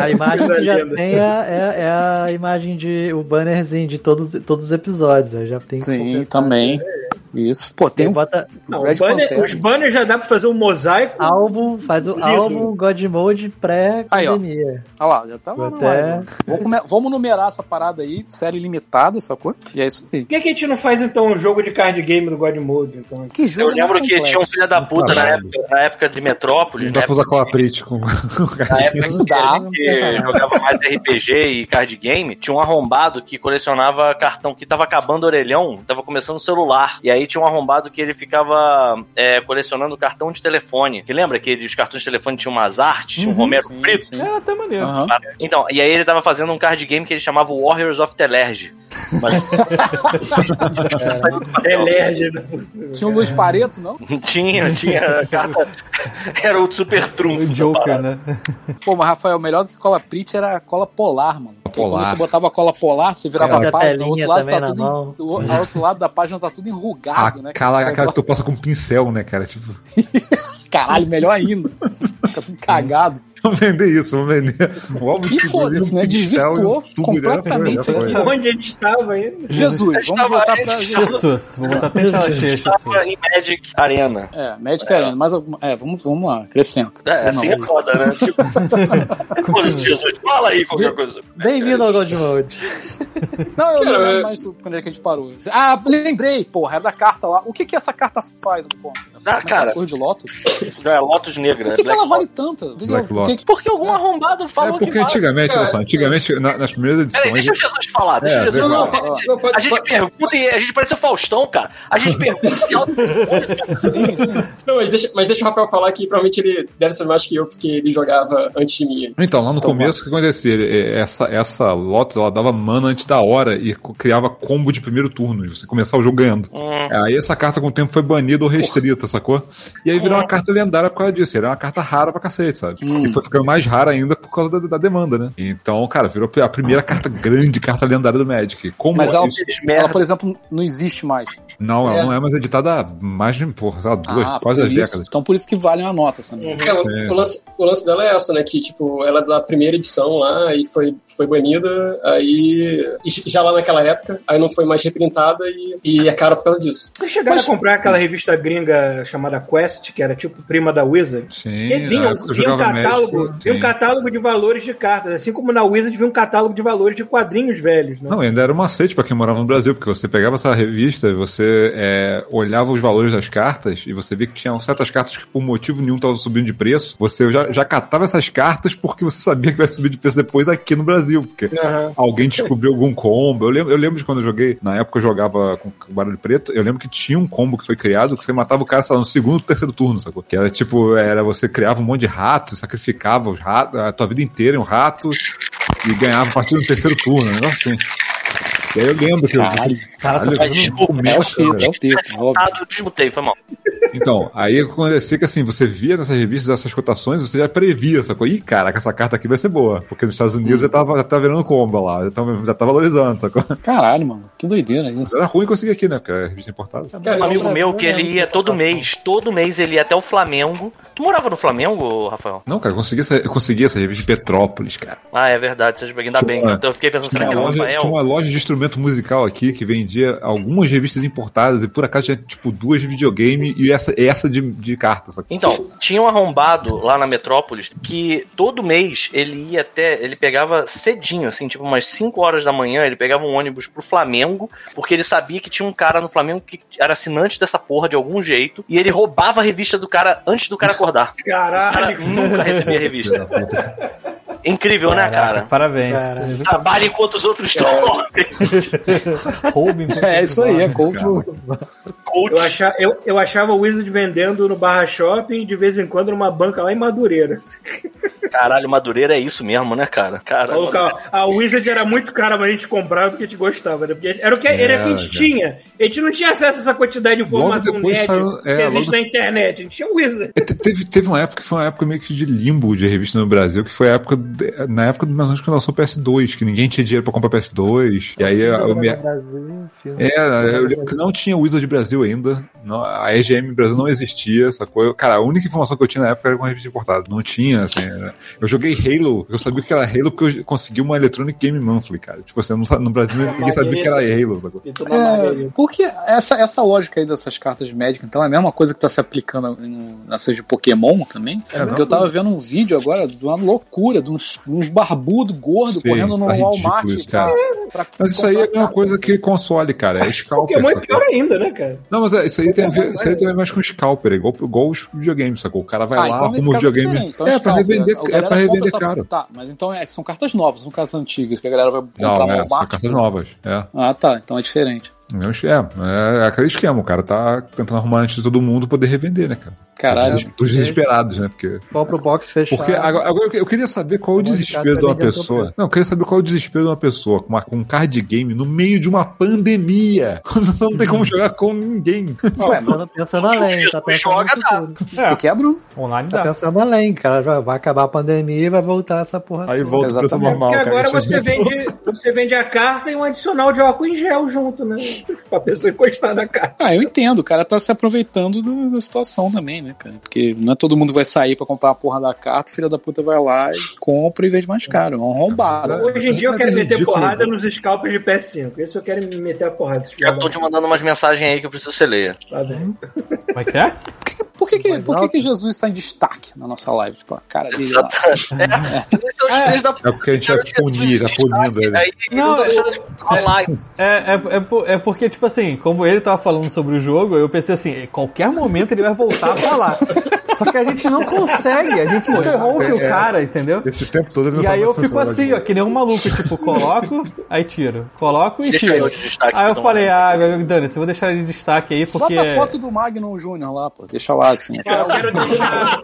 a imagem que já tem é, é, é a imagem de o de todos, todos os episódios. aí Já tem que Sim, também. Isso. Pô, tem Tem um bota Não, banner- os banners já dá pra fazer um mosaico. álbum, faz o Lindo. álbum God Mode pré-pandemia. Olha lá, já tá lá. Até- live. Vamos, come- vamos numerar essa parada aí, série limitada, sacou? E é isso aí. Por que, que a gente não faz então um jogo de card game do Godmode? Então? Que Eu jogo lembro mais que tinha um filho da puta na época, na época de Metrópolis, Não dá pra usar cola print com na época que dá, nada. jogava mais RPG e card game, tinha um arrombado que colecionava cartão, que tava acabando o orelhão, tava começando o celular. E aí tinha um arrombado que ele ficava é, colecionando cartão de telefone. Que lembra que os cartões de telefone tinham umas artes, tinha um Romero Sim, Brito? sim. Era até maneiro. Aham. Então, e aí ele tava fazendo um card game que ele chamava Warriors of Telerge. Mas Elerge, não é possível. Tinha o Luiz Pareto, não? tinha, tinha carta. Era o super trunfo. O Joker, né? Pô, mas Rafael, melhor do que cola print era a cola polar, mano. Porque quando Polar. você botava a cola polar, você virava a página, o outro lado tá tudo. O outro lado da página tá tudo enrugado, né? Aquela, cara? aquela que tu passa com pincel, né, cara? Tipo, Caralho, melhor ainda. Fica tudo cagado. Vamos vender isso, vamos vender. O álbum E figurinha, foda-se, né? Desvirtuou completamente aqui. Onde a gente estava ainda? Jesus, vamos voltar pra a gente Jesus. Vou botar até em tela cheia, Jesus. Tava em Magic Arena. É, Magic Arena, mais alguma. É, vamos, vamos lá, acrescenta. É, assim é foda, né? Tipo, Pô, Jesus, fala aí qualquer coisa. Bem-vindo ao God Mode. Não, eu não lembro é- mais do- quando é que a gente parou. Ah, lembrei, porra, era da carta lá. O que que essa carta faz no ponto? Ah, cara. Cor de Lotus? Não, é Lotus Negra. Por que, que ela vale tanto? Que que- Black que Lotus. Que- Porque algum arrombado É falou que porque vale. antigamente, olha só, antigamente, na- nas primeiras Peraí, edições. deixa o Jesus falar, deixa É, o Jesus Não, falar. não, pode, não, pode, A gente pode- pergunta e a gente parece o Faustão, cara. A gente pergunta e ela... Sim, sim. não, mas deixa, mas deixa o Rafael falar que provavelmente ele deve ser mais que eu, porque ele jogava antes de mim. Então, lá no Então, começo, o que acontecia? Ele- Essa, essa Lotus, ela dava mana antes da hora e criava combo de primeiro turno, você começar o jogo ganhando. Hum. Aí essa carta com o tempo foi banida ou restrita, sacou? E aí virou uma carta lendária por causa disso. Era uma carta rara pra cacete, sabe? Hum. E foi ficando mais rara ainda por causa da, da demanda, né? Então, cara, virou a primeira carta grande, carta lendária do Magic. Como Mas ela, isso? ela, por exemplo, não existe mais. Não, ela É. não é mais editada há mais de, porra, lá, duas, Ah, quase por as isso. décadas. Então por isso que vale uma nota, sabe? É, o, o lance, o lance dela é essa, né? Que, tipo, ela é da primeira edição lá e foi, foi banida, aí. e Já lá naquela época, aí não foi mais reprintada e, e é cara por causa disso. Vocês chegaram a comprar aquela revista gringa chamada Quest, que era tipo prima da Wizard? Sim, E vinha, eu vinha um catálogo, vinha um catálogo de valores de cartas, assim como na Wizard vinha um catálogo de valores de quadrinhos velhos, né? Não, ainda era um macete pra quem morava no Brasil, porque você pegava essa revista, você é, olhava os valores das cartas e você via que tinham certas cartas que por motivo nenhum estavam subindo de preço. Você já, já catava essas cartas porque você sabia que vai subir de preço depois aqui no Brasil, porque Aham. alguém descobriu algum combo. Eu lembro, eu lembro de quando eu joguei, na época eu jogava com barulho preto, eu lembro que tinha um combo que foi criado que você matava o cara, sei lá, no segundo ou terceiro turno, sacou? Que era tipo, era você criava um monte de ratos, sacrificava os ratos, a tua vida inteira em um rato e ganhava a partir do terceiro turno, um negócio assim. E aí eu lembro que eu, Caralho. Cara, tá Caralho, começo, É o texto, é o texto, óbvio. Ah, eu desmutei, foi mal. Então, aí acontecia que assim, você via nessas revistas essas cotações, você já previa, sacou? Ih, caraca, essa carta aqui vai ser boa. Porque nos Estados Unidos já, tava, já tava virando combo lá, já tava, já tá valorizando, sacou? Caralho, mano. Que doideira isso. Era ruim conseguir aqui, né? Porque era revista importada. Cara, Um amigo eu- meu que ele ia todo mês, todo mês ele ia até o Flamengo. Tu morava no Flamengo, Rafael? Não, cara, eu consegui essa, eu consegui essa revista de Petrópolis, cara. Ah, é verdade, vocês ainda bem. Tinha- Então eu fiquei pensando, será Tinha que uma, era o loja, tinha Rafael? uma loja de instrumento musical aqui que vendia algumas revistas importadas e por acaso tinha tipo duas de videogame e essa, essa de, de cartas. Então, tinha um arrombado lá na Metrópolis que todo mês ele ia até. Ele pegava cedinho, assim, tipo umas 5 horas da manhã, ele pegava um ônibus pro Flamengo, porque ele sabia que tinha um cara no Flamengo que era assinante dessa porra de algum jeito, e ele roubava a revista do cara antes do cara acordar. O cara Caralho! nunca recebia a revista. Incrível, né, Caraca, cara? Parabéns. Trabalha enquanto os outros dormem. Roubem. É isso aí, é coach. Eu, acha, eu, eu achava o Wizard vendendo no Barra Shopping, de vez em quando numa banca lá em Madureira. Caralho, Madureira é isso mesmo, né, cara? Cara, O ca- A Wizard era muito cara, mas a gente comprava porque a gente gostava, né? Porque era o que, era o que a gente É, tinha. A gente não tinha acesso a essa quantidade de informação depois nerd saiu- é, que existe logo- na internet. A gente tinha Wizard. É, te- Teve, teve uma época que foi uma época meio que de limbo de revista no Brasil, que foi a época, na época do menos que lançou o PS2, que ninguém tinha dinheiro pra comprar PS2. E aí eu me, Brasil. É, eu lembro que não tinha Wizard Brasil ainda. não- a EGM Brasil não existia, sacou? Eu, cara, a única informação que eu tinha na época era com a revista importada. Não tinha, assim. era- Eu joguei Halo, eu sabia que era Halo porque eu consegui uma Electronic Game Monthly, cara. Tipo assim, no Brasil ninguém sabia que era Halo? E na É, porque essa, essa lógica aí dessas cartas de Magic, então, é a mesma coisa que tá se aplicando nessas de Pokémon também. É, porque eu tava vendo um vídeo agora de uma loucura, de uns, uns barbudos gordos Sim, correndo no tá Walmart isso, pra, cara. pra Mas isso aí é a mesma coisa que console, cara. É scalper. Pokémon é pior ainda, né, cara? Não, mas é, isso aí tem a ver, isso aí tem a ver mais com scalper, é igual, igual os videogames, sacou? O cara vai Ah, lá, então arruma o é videogame. Então, é, pra scalper, revender, é galera pra compra revender essa- caro. Tá, mas então é, são cartas novas, são cartas antigas que a galera vai comprar Não, no é, são cartas novas. É. Ah, tá, então é diferente. É, é, é aquele esquema, o cara tá tentando arrumar antes de todo mundo poder revender, né, cara? Caralho. Dos, dos desesperados, né? Porque, Compra o box fechado. porque agora, agora eu queria saber qual é o desespero de uma pessoa. Não, eu queria saber qual é o desespero de uma pessoa com, uma, com um card game no meio de uma pandemia. Quando não tem como jogar com ninguém. Ué, mas Pensando, pensando além, tá pensando joga, tá. quer, Bruno? Online Tá dá. pensando além, cara. Já vai acabar a pandemia e vai voltar essa porra. Aí volta preço Exatamente. normal, Porque cara. agora você é- vende, você vende a carta e um adicional de álcool em gel junto, né? Pra pessoa encostar na carta. Ah, eu entendo, o cara tá se aproveitando do- da situação também, né, cara? Porque não é todo mundo vai sair pra comprar a porra da carta, o filho da puta vai lá e compra e vende mais caro. É um roubado. Hoje em dia eu quero é meter porrada nos scalpers de PS5. Esse eu quero me meter a porrada. Já tô te mandando umas mensagens aí que eu preciso que você leia. Tá bem. Como é que é? Por que, que, por que, que Jesus tá em destaque na nossa live? Tipo, a cara dele lá. É, da É porque a gente vai punir, tá punindo ele. Aí Não, não. É, é, é, por- é porque, tipo assim, como ele tava falando sobre o jogo, eu pensei assim, em qualquer momento ele vai voltar a falar. Só que a gente não consegue, a gente interrompe o cara, entendeu? Esse tempo todo ele não E aí eu fico assim, né? ó, que nem um maluco, tipo, coloco, aí tiro. Coloco e tiro. Aí eu então. falei, ah, Dani, você vou deixar ele de destaque aí, porque. Bota a foto do Magnum Júnior lá, pô. Deixa lá, assim. Eu quero deixar.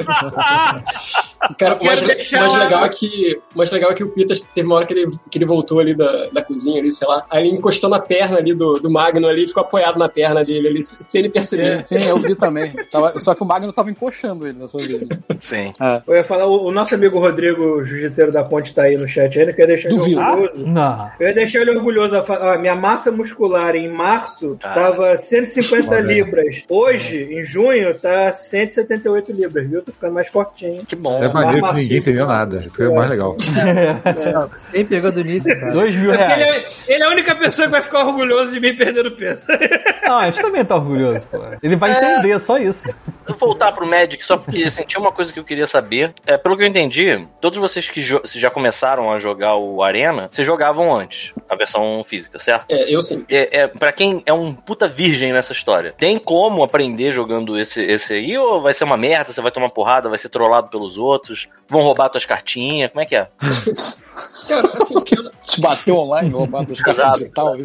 Cara, o mais, deixar- mais legal é que, o mais legal é que o Peter teve uma hora que ele, que ele voltou ali da, da cozinha ali, sei lá. Aí ele encostou na perna ali do, do Magno ali e ficou apoiado na perna dele ali, sem ele perceber. Sim, eu vi também. Tava- só que o Magno tava encoxando ele nessa vez. Sim. Eu ia falar, o, o nosso amigo Rodrigo, jiu-jiteiro da ponte, tá aí no chat ainda, que eu ia deixar ele Duvido. orgulhoso. Não. Eu ia deixar ele orgulhoso. a ó, minha massa muscular em março Ah. tava 150 Foda. libras. Hoje, em junho, tá 178 libras, viu? Tô ficando mais fortinho. Que bom. É maneiro que ninguém entendeu nada. É o mais legal. Quem pegou do início, cara? Dois mil É porque ele reais. é, ele é a única pessoa que vai ficar orgulhoso de mim perdendo peso. Não, a gente também tá orgulhoso, pô. Ele vai entender, só isso. Eu vou voltar pro Magic só porque assim, tinha uma coisa que eu queria saber. É, pelo que eu entendi, todos vocês que já começaram a jogar o Arena, vocês jogavam antes, a versão física, certo? É, eu sim. É, é, pra quem é um puta virgem nessa história, tem como aprender jogando esse, esse aí? Ou vai ser uma merda, você vai tomar porrada, vai ser trollado pelos outros, vão roubar tuas cartinhas, como é que é? Cara, assim, que eu- Te bateu online, roubado as Exato. cartas e tal.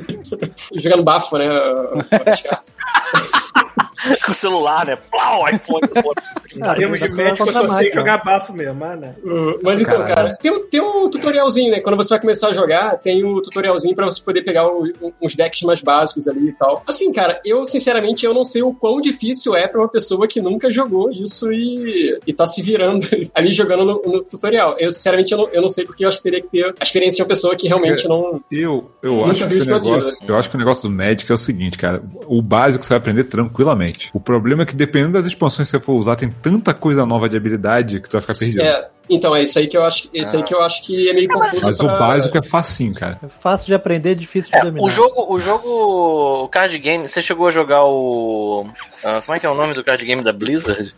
jogando bafo, né? Com o celular, né? Plau, iPhone. pô. Em termos de médico, eu só sei jogar bafo mesmo, né? Uh, Mas então, Caralho. cara, tem, um- tem um tutorialzinho, né? Quando você vai começar a jogar, tem o tutorialzinho pra você poder pegar o- uns decks mais básicos ali e tal. Assim, cara, eu sinceramente eu não sei o quão difícil é pra uma pessoa que nunca jogou isso e, e tá se virando ali jogando no, no tutorial. Eu, sinceramente, eu não, eu não sei porque eu acho que teria que ter a experiência de uma pessoa que realmente não. Eu, eu, acho que o isso na negócio, vida. eu acho que o negócio do Magic é o seguinte, cara. O básico você vai aprender tranquilamente. O problema é que dependendo das expansões que você for usar, tem tanta coisa nova de habilidade que tu vai ficar perdido. É, então, é isso aí que eu acho, isso aí que, eu acho que é meio confuso. Mas o pra- básico é facinho, cara. É fácil de aprender, difícil de É, dominar. o jogo, o jogo, o card game, você chegou a jogar o. ah, como é que é o nome do card game da Blizzard?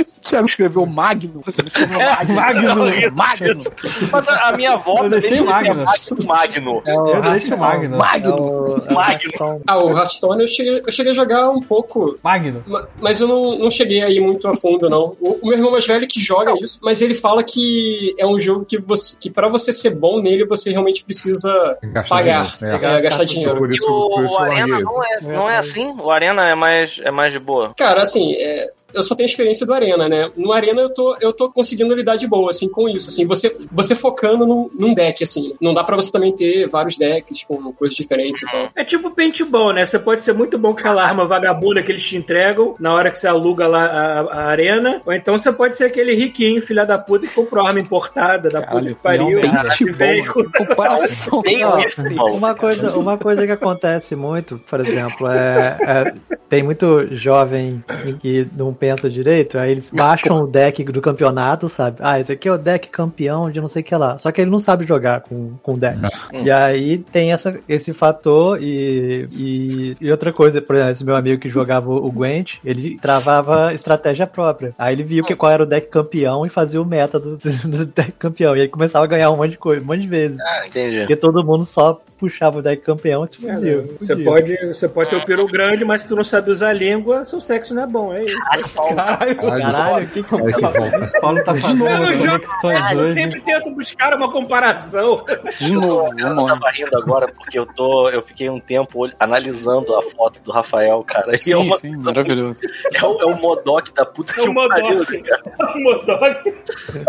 O Thiago escreveu Magno. Escreveu Magno. Magno. Magno. Mas a, minha avó Eu deixei Magno. Magno. É o Eu deixo o Magno. Magno. É o, é o Magno. Ah, o Hearthstone eu cheguei, eu cheguei a jogar um pouco, Magno. Ma- Mas eu não, não cheguei aí muito a fundo, não. O, o meu irmão mais velho que joga isso, mas ele fala que é um jogo que, você, que para você ser bom nele, você realmente precisa Gastar pagar, dinheiro, é, gastar dinheiro. Por isso, o, por isso o eu Arena não é, não é assim? O Arena é mais, é mais de boa. Cara, assim, é, eu só tenho experiência do Arena, né? No Arena eu tô, eu tô conseguindo lidar de boa, assim, com isso. Assim, você, você focando num, num deck, assim. Não dá pra você também ter vários decks com coisas diferentes e tal. É tipo paintball, né? Você pode ser muito bom com aquela arma vagabunda que eles te entregam na hora que você aluga lá a, a arena, ou então você pode ser aquele riquinho, filha da puta, que comprou arma importada da puta que pariu. e veio com- que comparação. Ó, isso, irmão. Uma coisa, uma coisa que acontece muito, por exemplo, é, é- tem muito jovem que não pensa direito, aí eles baixam o deck do campeonato, sabe? Ah, esse aqui é o deck campeão de não sei o que lá. Só que ele não sabe jogar com, com o deck. E aí tem essa, esse fator e, e, e outra coisa, por exemplo, esse meu amigo que jogava o Gwent, ele travava estratégia própria. Aí ele viu que qual era o deck campeão e fazia o meta do, do deck campeão. E aí começava a ganhar um monte de coisa, um monte de vezes. Ah, entendi. Porque todo mundo só puxava o deck campeão se fudiu. Você pode, você pode ter o peru grande, mas se tu não sabe usar a língua, seu sexo não é bom, é isso. Caralho. Caralho, o que que. O Paulo tá fazendo Eu caralho, eu sempre tento buscar uma comparação. De novo, Eu lá. tava rindo agora porque eu tô. Eu fiquei um tempo analisando a foto do Rafael, cara. E é, Sim, uma, sim, maravilhoso. é, o, é o Modok da puta É que o pariu, Modok. cara. O Modok.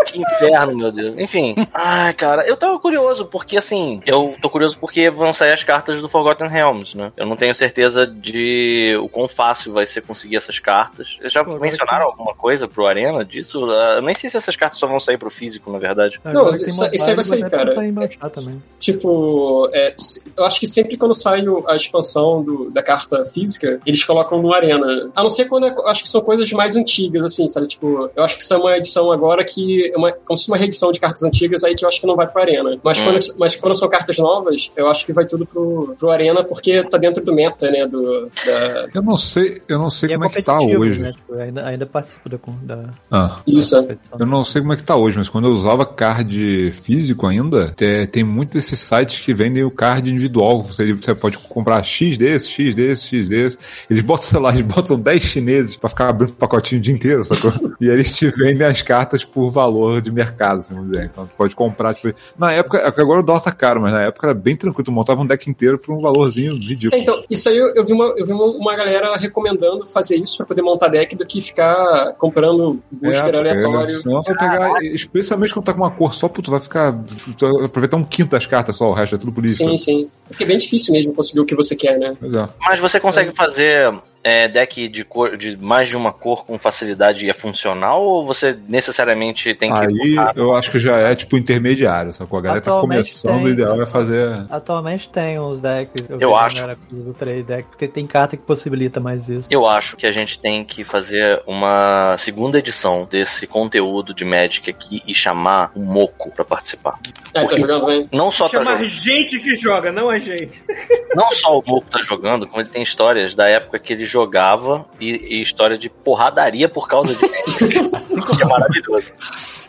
Que inferno, meu Deus. Enfim. Ai, cara, eu tava curioso, porque assim, eu tô curioso porque vão sair as cartas do Forgotten Realms, né? Eu não tenho certeza de o quão fácil vai ser conseguir essas cartas. Eles já Pô, mencionaram alguma coisa pro Arena disso? Ah, Eu nem sei se essas cartas só vão sair pro físico, na verdade. Não, isso- aí vai sair, dá cara. pra. Tipo, é, eu acho que sempre quando sai o- a expansão do- da carta física, eles colocam no Arena. A não ser quando é- acho que são coisas mais antigas, assim, sabe? Tipo, eu acho que isso é uma edição agora que é uma, como se fosse uma reedição de cartas antigas aí que eu acho que não vai pro Arena. Mas, Hum. quando, mas quando são cartas novas, eu acho que vai tudo pro, pro Arena porque tá dentro do meta, né? Do, da, Eu não sei, eu não sei E é como é que tá hoje. né? Tipo, ainda, ainda participa da, da Ah. isso, é. competição. Eu não sei como é que tá hoje, mas quando eu usava card físico ainda, te- tem muitos desses sites que vendem o card individual. Você, você pode comprar X desse, X desse, X desse. Eles botam, sei lá, eles botam 10 chineses pra ficar abrindo pacotinho o dia inteiro, sacou? e eles te vendem as cartas por valor de mercado, assim, vamos dizer. Então tu pode comprar, tipo, na época, agora o dólar tá caro, mas na época era bem tranquilo que tu montava um deck inteiro por um valorzinho ridículo. É, então, isso aí eu, eu vi, uma, eu vi uma, uma galera recomendando fazer isso pra poder montar deck do que ficar comprando booster É, aleatório. Senão tu vai pegar, especialmente quando tá com uma cor só, tu vai ficar. Tu vai aproveitar um quinto das cartas só, o resto é tudo polícia. Sim, sim. Porque é bem difícil mesmo conseguir o que você quer, né? É. Mas você consegue fazer é, deck de, cor, de mais de uma cor com facilidade e é funcional? Ou você necessariamente tem que. Aí botar- eu acho que já é tipo intermediário, sacou? A galera tá Atualmente começando, tem. o ideal é fazer. Atualmente tem uns decks. Eu a acho. galera que usa o 3 deck, porque tem carta que possibilita mais isso. Eu acho que a gente tem que fazer uma segunda edição desse conteúdo de Magic aqui e chamar o Moco pra participar. Ah, tá jogando? Não só tá Chamar jogando, gente que joga, não a gente. não só o Moco tá jogando, como ele tem histórias da época que ele jogava e, e história de porradaria por causa de Magic. que é maravilhoso.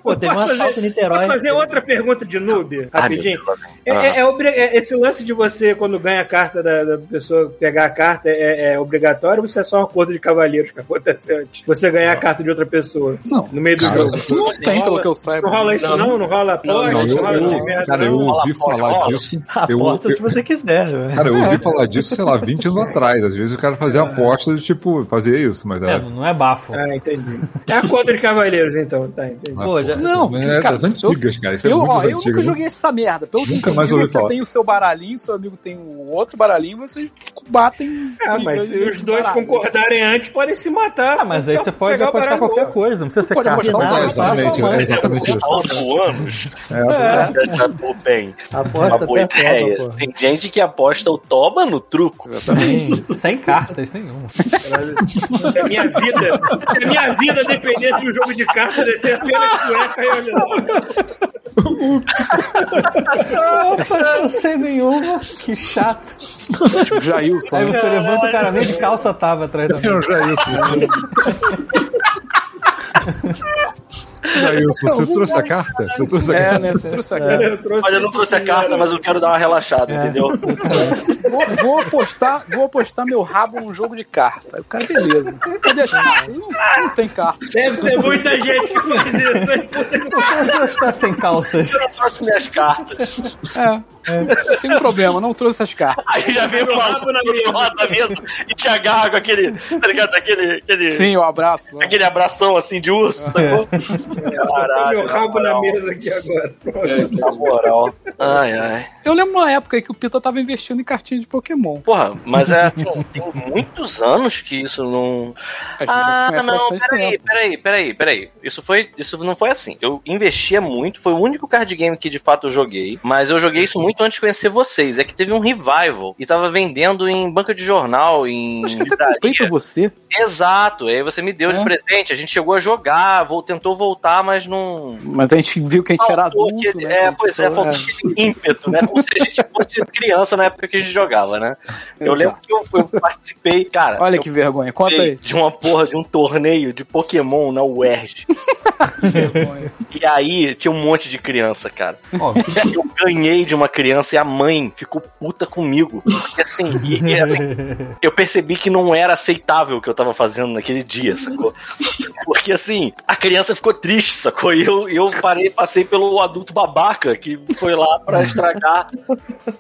Pô, teve um assalto fazer- em Niterói. Posso fazer outra pergunta de noob, Ah, rapidinho? É, é- é é- esse lance de você, quando ganha a carta da, da pessoa, pegar a carta é, é obrigatório ou isso é só um acordo de cavalheiros que acontece antes? Você ganhar a carta de outra pessoa Não. no meio do Cara, jogo. Não tem, pelo que eu saiba. Não rola isso não? Não rola aposta? Não, Não, eu, rola eu- cara, eu não? ouvi Rola, falar rola. disso. Eu, Aposta se você quiser, velho. cara, eu ouvi falar disso, sei lá, 20 anos atrás. Às vezes o cara fazia aposta de tipo, fazer isso, mas É, é. não é bafo. Ah, entendi. É acordo de cavaleiros, então. Tá, entendi. Pô, já- Não, é cara, das antigas, cara. Isso é Eu, muito ó, eu nunca né? joguei essa merda. Pelo Nunca mais ouvi você falar. tem o seu baralhinho, seu amigo tem um outro baralhinho, vocês batem. Ah, mas se os dois baralho. concordarem antes, podem se matar. Ah, mas aí você pode o apostar qualquer coisa, não precisa ser pode carta. apostar Não, É, o a exatamente, é exatamente isso. Anos, É, bem. Aposta Uma boa ideia. Tem gente que aposta o toba no truco. Sim, sem cartas nenhuma. Se a minha vida, se a minha vida dependesse de um jogo de cartas, ia ser apenas cueca e olha. Opa, sem nenhuma, que chato. Jailson. Aí você levanta o cara, nem de calça tava atrás da mesa. Eu já isso. Já isso. Você trouxe a carta? Você trouxe a É, carta? né? Você trouxe a carta. Eu trouxe Mas eu não trouxe a carta, mas eu quero dar uma relaxada, entendeu? Vou, vou apostar, vou apostar meu rabo num jogo de carta. O cara, beleza. Cadê as cartas? Não, não tem carta. Deve ter muita gente que faz isso. hein? Você está sem calças. Eu não trouxe minhas cartas. É. Tem um problema, não trouxe as cartas. Aí já veio Meu uma rabo na mesa. da mesa e te agarra com aquele, tá ligado? Aquele, aquele, Sim, o abraço. né? aquele abração assim de urso? Tô Caralho, meu rabo na mesa aqui agora. Na moral. Ai, ai. Eu lembro uma época aí que o Pita tava investindo em cartinha de Pokémon. Porra, mas é assim, tem muitos anos que isso não. A gente já se Ah, não, peraí, peraí, peraí, peraí. Isso foi. Isso não foi assim. Eu investia muito, foi o único card game que de fato eu joguei. Mas eu joguei isso muito antes de conhecer vocês. É que teve um revival e tava vendendo em banca de jornal, em. Acho que até livraria. comprei pra você. Exato, aí você me deu de É. presente, a gente chegou a jogar, vol- tentou voltar, mas não. Mas a gente viu que a gente era Faltou adulto, aquele- né? É, Que a gente pois é, falou, faltou aquele ímpeto, né? Como se a gente fosse criança na época que a gente jogava, né? Eu Exato. lembro que eu, eu participei, cara. Olha que vergonha. Conta aí. de uma porra de um torneio de Pokémon na UERJ. e aí tinha um monte de criança, cara. Ó, Eu ganhei de uma criança e a mãe ficou puta comigo. Porque assim, e- e, assim, eu percebi que não era aceitável o que eu tava fazendo naquele dia, sacou? Porque assim, a criança ficou triste, sacou? E eu, eu parei, passei pelo adulto babaca que foi lá pra estragar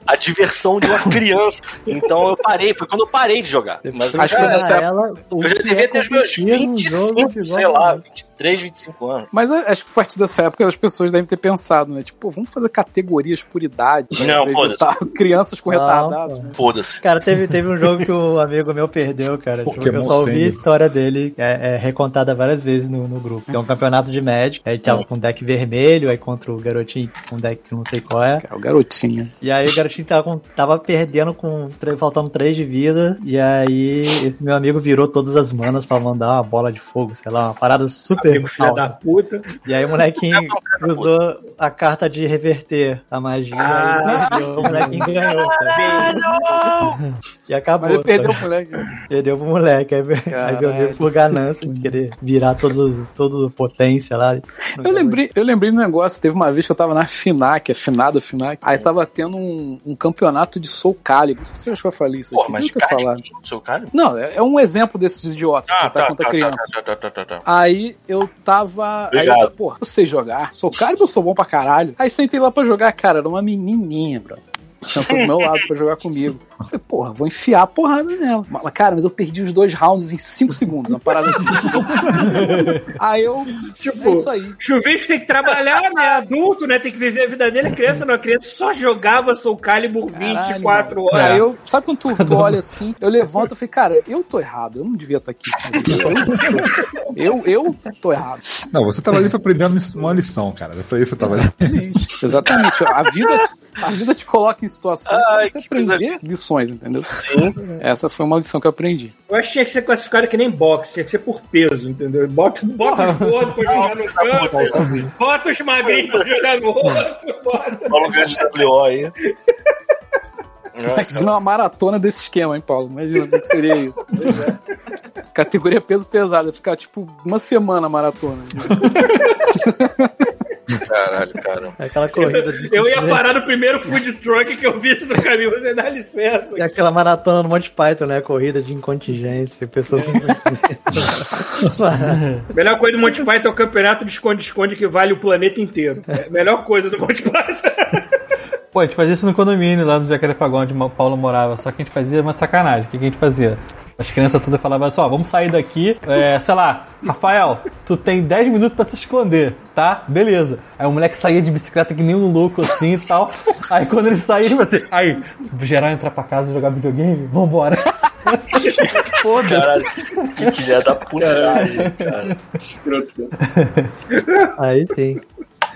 a diversão de uma criança. Então eu parei, foi quando eu parei de jogar. Mas eu Acho que nessa ela, eu já devia é ter os meus competir num jogo 25, de sei lá, a igual. 23, 25 anos. Mas acho que a partir dessa época as pessoas devem ter pensado, né? Tipo, vamos fazer categorias por idade. né? Não, foda-se. Crianças com Não, retardados. né? Foda-se. Cara, teve, teve um jogo que o amigo meu perdeu, cara. Tipo, eu só ouvi a história dele é, é recontada várias vezes no, no grupo. Que é um campeonato de Magic. Aí ele tava com um deck vermelho, aí contra o garotinho com um deck que eu não sei qual é. É o garotinho. E aí o garotinho tava, com- tava perdendo com faltando 3 de vida. E aí esse meu amigo virou todas as manas pra mandar uma bola de fogo, sei lá, uma parada super Amigo filho alta. da puta. E aí o molequinho usou a carta de reverter a magia Ah. e perdeu. O molequinho ganhou, cara. E acabou. Mas ele perdeu sabe? o moleque. Perdeu pro moleque. Aí, aí meu Caralho. amigo por ganância de querer virar todo, todo potência lá. Eu lembrei, eu lembrei do negócio, teve uma vez que eu tava na FINAC, a finada FINAC, aí tava tendo um, um campeonato de Soul Calibur. Não sei se você achou que eu falei isso Pô, aqui. mas seu cara? Não, é é um exemplo desses idiotas que Ah, tá, tá, contra tá, criança. tá, tá, tá, tá, tá. Aí eu tava. Aí eu Obrigado. falei, pô, eu sei jogar. Sou caro eu sou bom pra caralho. Aí sentei lá pra jogar, cara, era uma menininha, bro. sentou do meu lado pra jogar comigo. Eu falei, porra, vou enfiar a porrada nela. Mas, Cara, mas eu perdi os dois rounds em 5 segundos, uma parada assim. aí eu. Tipo, é isso aí. Chuvisco tem que trabalhar, né? Adulto, né? Tem que viver a vida dele. Criança não, a criança só jogava Soul Calibur 24 Caralho, horas. Aí eu, sabe quando tu, tu olha assim, eu levanto e falei, cara, eu tô errado, eu não devia estar aqui. Eu, eu tô errado. Não, você tava ali pra aprender uma lição, cara. Foi isso que você tava ali. Exatamente. Exatamente. A vida, a vida te coloca em situações pra Ai, você aprender lições, entendeu? Essa foi uma lição que eu aprendi. Eu acho que tinha que ser classificado que nem boxe, tinha que ser por peso, entendeu? Bota, bota os gordos pra jogar no canto, bota os magrinhos pra jogar no outro, bota. Qual lugar de WO aí? Imagina uma maratona desse esquema, hein, Paulo? Imagina o que seria isso. Categoria peso pesado, ia ficar tipo uma semana maratona. Caralho, cara. É aquela corrida de. Eu ia parar no primeiro food truck que eu vi no caminho, você dá licença. É aquela maratona no Monte Python, né? Corrida de incontingência. Pessoas. Melhor coisa do Monty Python é o campeonato de esconde-esconde que vale o planeta inteiro. É a melhor coisa do Monty Python. Pô, a gente fazia isso no condomínio lá no Jacarepagão, onde o Paulo morava. Só que a gente fazia uma sacanagem. O que a gente fazia? As crianças todas falavam só, vamos sair daqui, é, sei lá, Rafael, tu tem 10 minutos pra se esconder, tá? Beleza. Aí o moleque saía de bicicleta que nem um louco assim e tal. Aí quando ele saía, ele assim, aí, geral entrar pra casa e jogar videogame? Vambora. Foda-se. Que filha da putagem, cara. Aí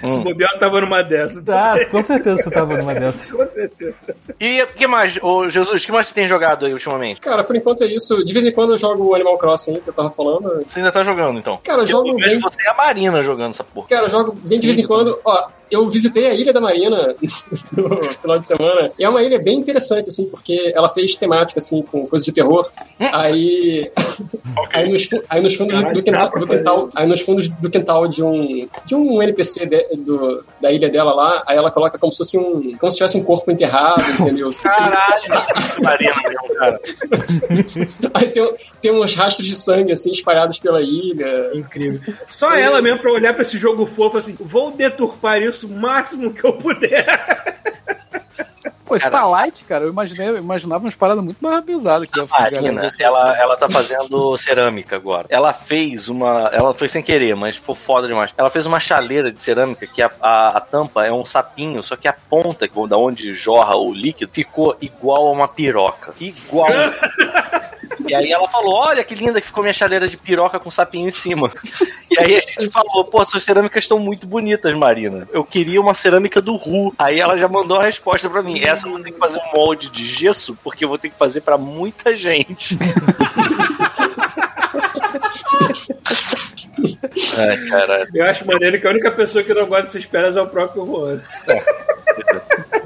sim. Se bobear, eu tava numa dessas. Tá, com certeza você tava numa dessas. Com certeza. E o que mais, ô Jesus, o que mais você tem jogado aí ultimamente? Cara, por enquanto é isso. De vez em quando eu jogo o Animal Crossing, que eu tava falando. Você ainda tá jogando, então? Cara, eu jogo eu vejo bem. você e a Marina jogando essa porra. Cara, eu jogo bem de vez em quando. Ó, eu visitei a Ilha da Marina no final de semana. E é uma ilha bem interessante, assim, porque ela fez temática, assim, com coisas de terror. Aí. aí, nos, aí nos fundos Caralho, do quintal, do quintal- aí nos fundos do quintal de um de um NPC de- do, da ilha dela lá, aí ela coloca como se fosse um como se tivesse um corpo enterrado, entendeu? Caralho, Marina mesmo, cara. Aí tem, tem uns rastros de sangue assim espalhados pela ilha. Incrível. Só ela mesmo pra olhar pra esse jogo fofo assim, vou deturpar isso o máximo que eu puder. Pô, Cara, Starlight, cara, eu imaginei, eu imaginava umas paradas muito mais pesadas que ia A. Marina, ela, ela tá fazendo cerâmica agora. Ela fez uma. Ela foi sem querer, mas foi foda demais. Ela fez uma chaleira de cerâmica que a, a, a tampa é um sapinho, só que a ponta, da onde jorra o líquido, ficou igual a uma piroca. Igual. E aí ela falou: Olha que linda que ficou minha chaleira de piroca com sapinho em cima. E aí a gente falou: Pô, suas cerâmicas estão muito bonitas, Marina. Eu queria uma cerâmica do Ru. Aí ela já mandou a resposta pra mim: Essa eu vou ter que fazer um molde de gesso, porque eu vou ter que fazer pra muita gente. Ai, caralho. Eu acho maneiro que a única pessoa que não gosta dessas pedras é o próprio Juan.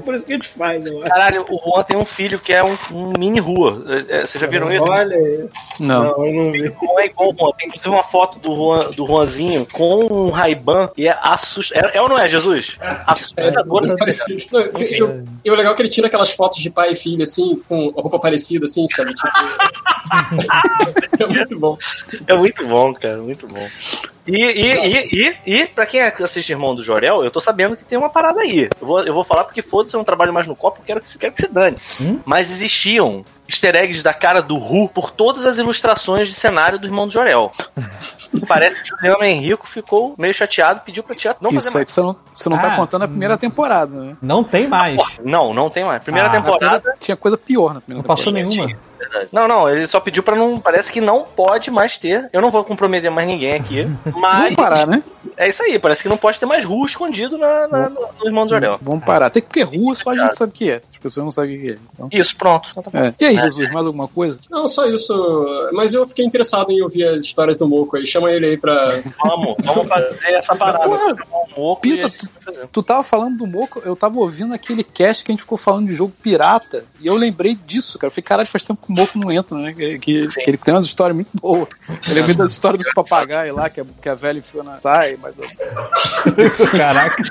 Por isso que a gente faz, eu acho. Caralho, o Juan tem um filho que é um, um mini rua. É, é, Vocês já viram isso? Olha aí. Não. Não, eu não vi. Não é igual o Juan. Tem inclusive uma foto do, Juan, do Juanzinho com um Ray-Ban e é assustador. É, é ou não é, Jesus? É, Assustador. muito parecido. Não, eu- eu- E o legal é que ele tira aquelas fotos de pai e filho, assim, com a roupa parecida, assim, sabe? Tipo... é muito bom. É muito bom, cara, muito bom. E, e, e, e, e, pra quem assiste Irmão do Jorel, eu tô sabendo que tem uma parada aí. Eu vou, eu vou falar porque foda-se, eu não trabalho mais no copo, eu quero que, quero que você dane. Mas existiam easter eggs da cara do Ru por todas as ilustrações de cenário do Irmão do Jorel. Parece que o Juliano Henrico ficou meio chateado, pediu pra tia não fazer Isso aí mais. você não, você não Ah. tá contando a primeira temporada, né? Não tem mais. Não, não tem mais. Primeira Ah, temporada. primeira tinha coisa pior na primeira Não passou temporada. nenhuma. Verdade. Não, não, ele só pediu pra não. Parece que não pode mais ter. Eu não vou comprometer mais ninguém aqui. Mas. Vamos parar, né? É isso aí, parece que não pode ter mais Ru escondido na, na- no, no Irmão do Jorel. Vamos parar. Até porque rua só a gente sabe o que é. As pessoas não sabem o que é. Então, Isso, pronto. Então tá é. E aí, Jesus, mais alguma coisa? Não, só isso. Mas eu fiquei interessado em ouvir as histórias do Moco aí. Chama ele aí pra. Vamos, vamos fazer essa parada. Porra, Chamar um moco e Pita, fazer. Tu tava falando do Moco, eu tava ouvindo aquele cast que a gente ficou falando de jogo pirata, e eu lembrei disso, cara. Eu falei, caralho, faz tempo que o Moco não entra, né? Que, que- que ele tem umas histórias muito boas. Eu lembrei das histórias do papagaio lá, que a, que a velha enfiou na sai, mas Caraca.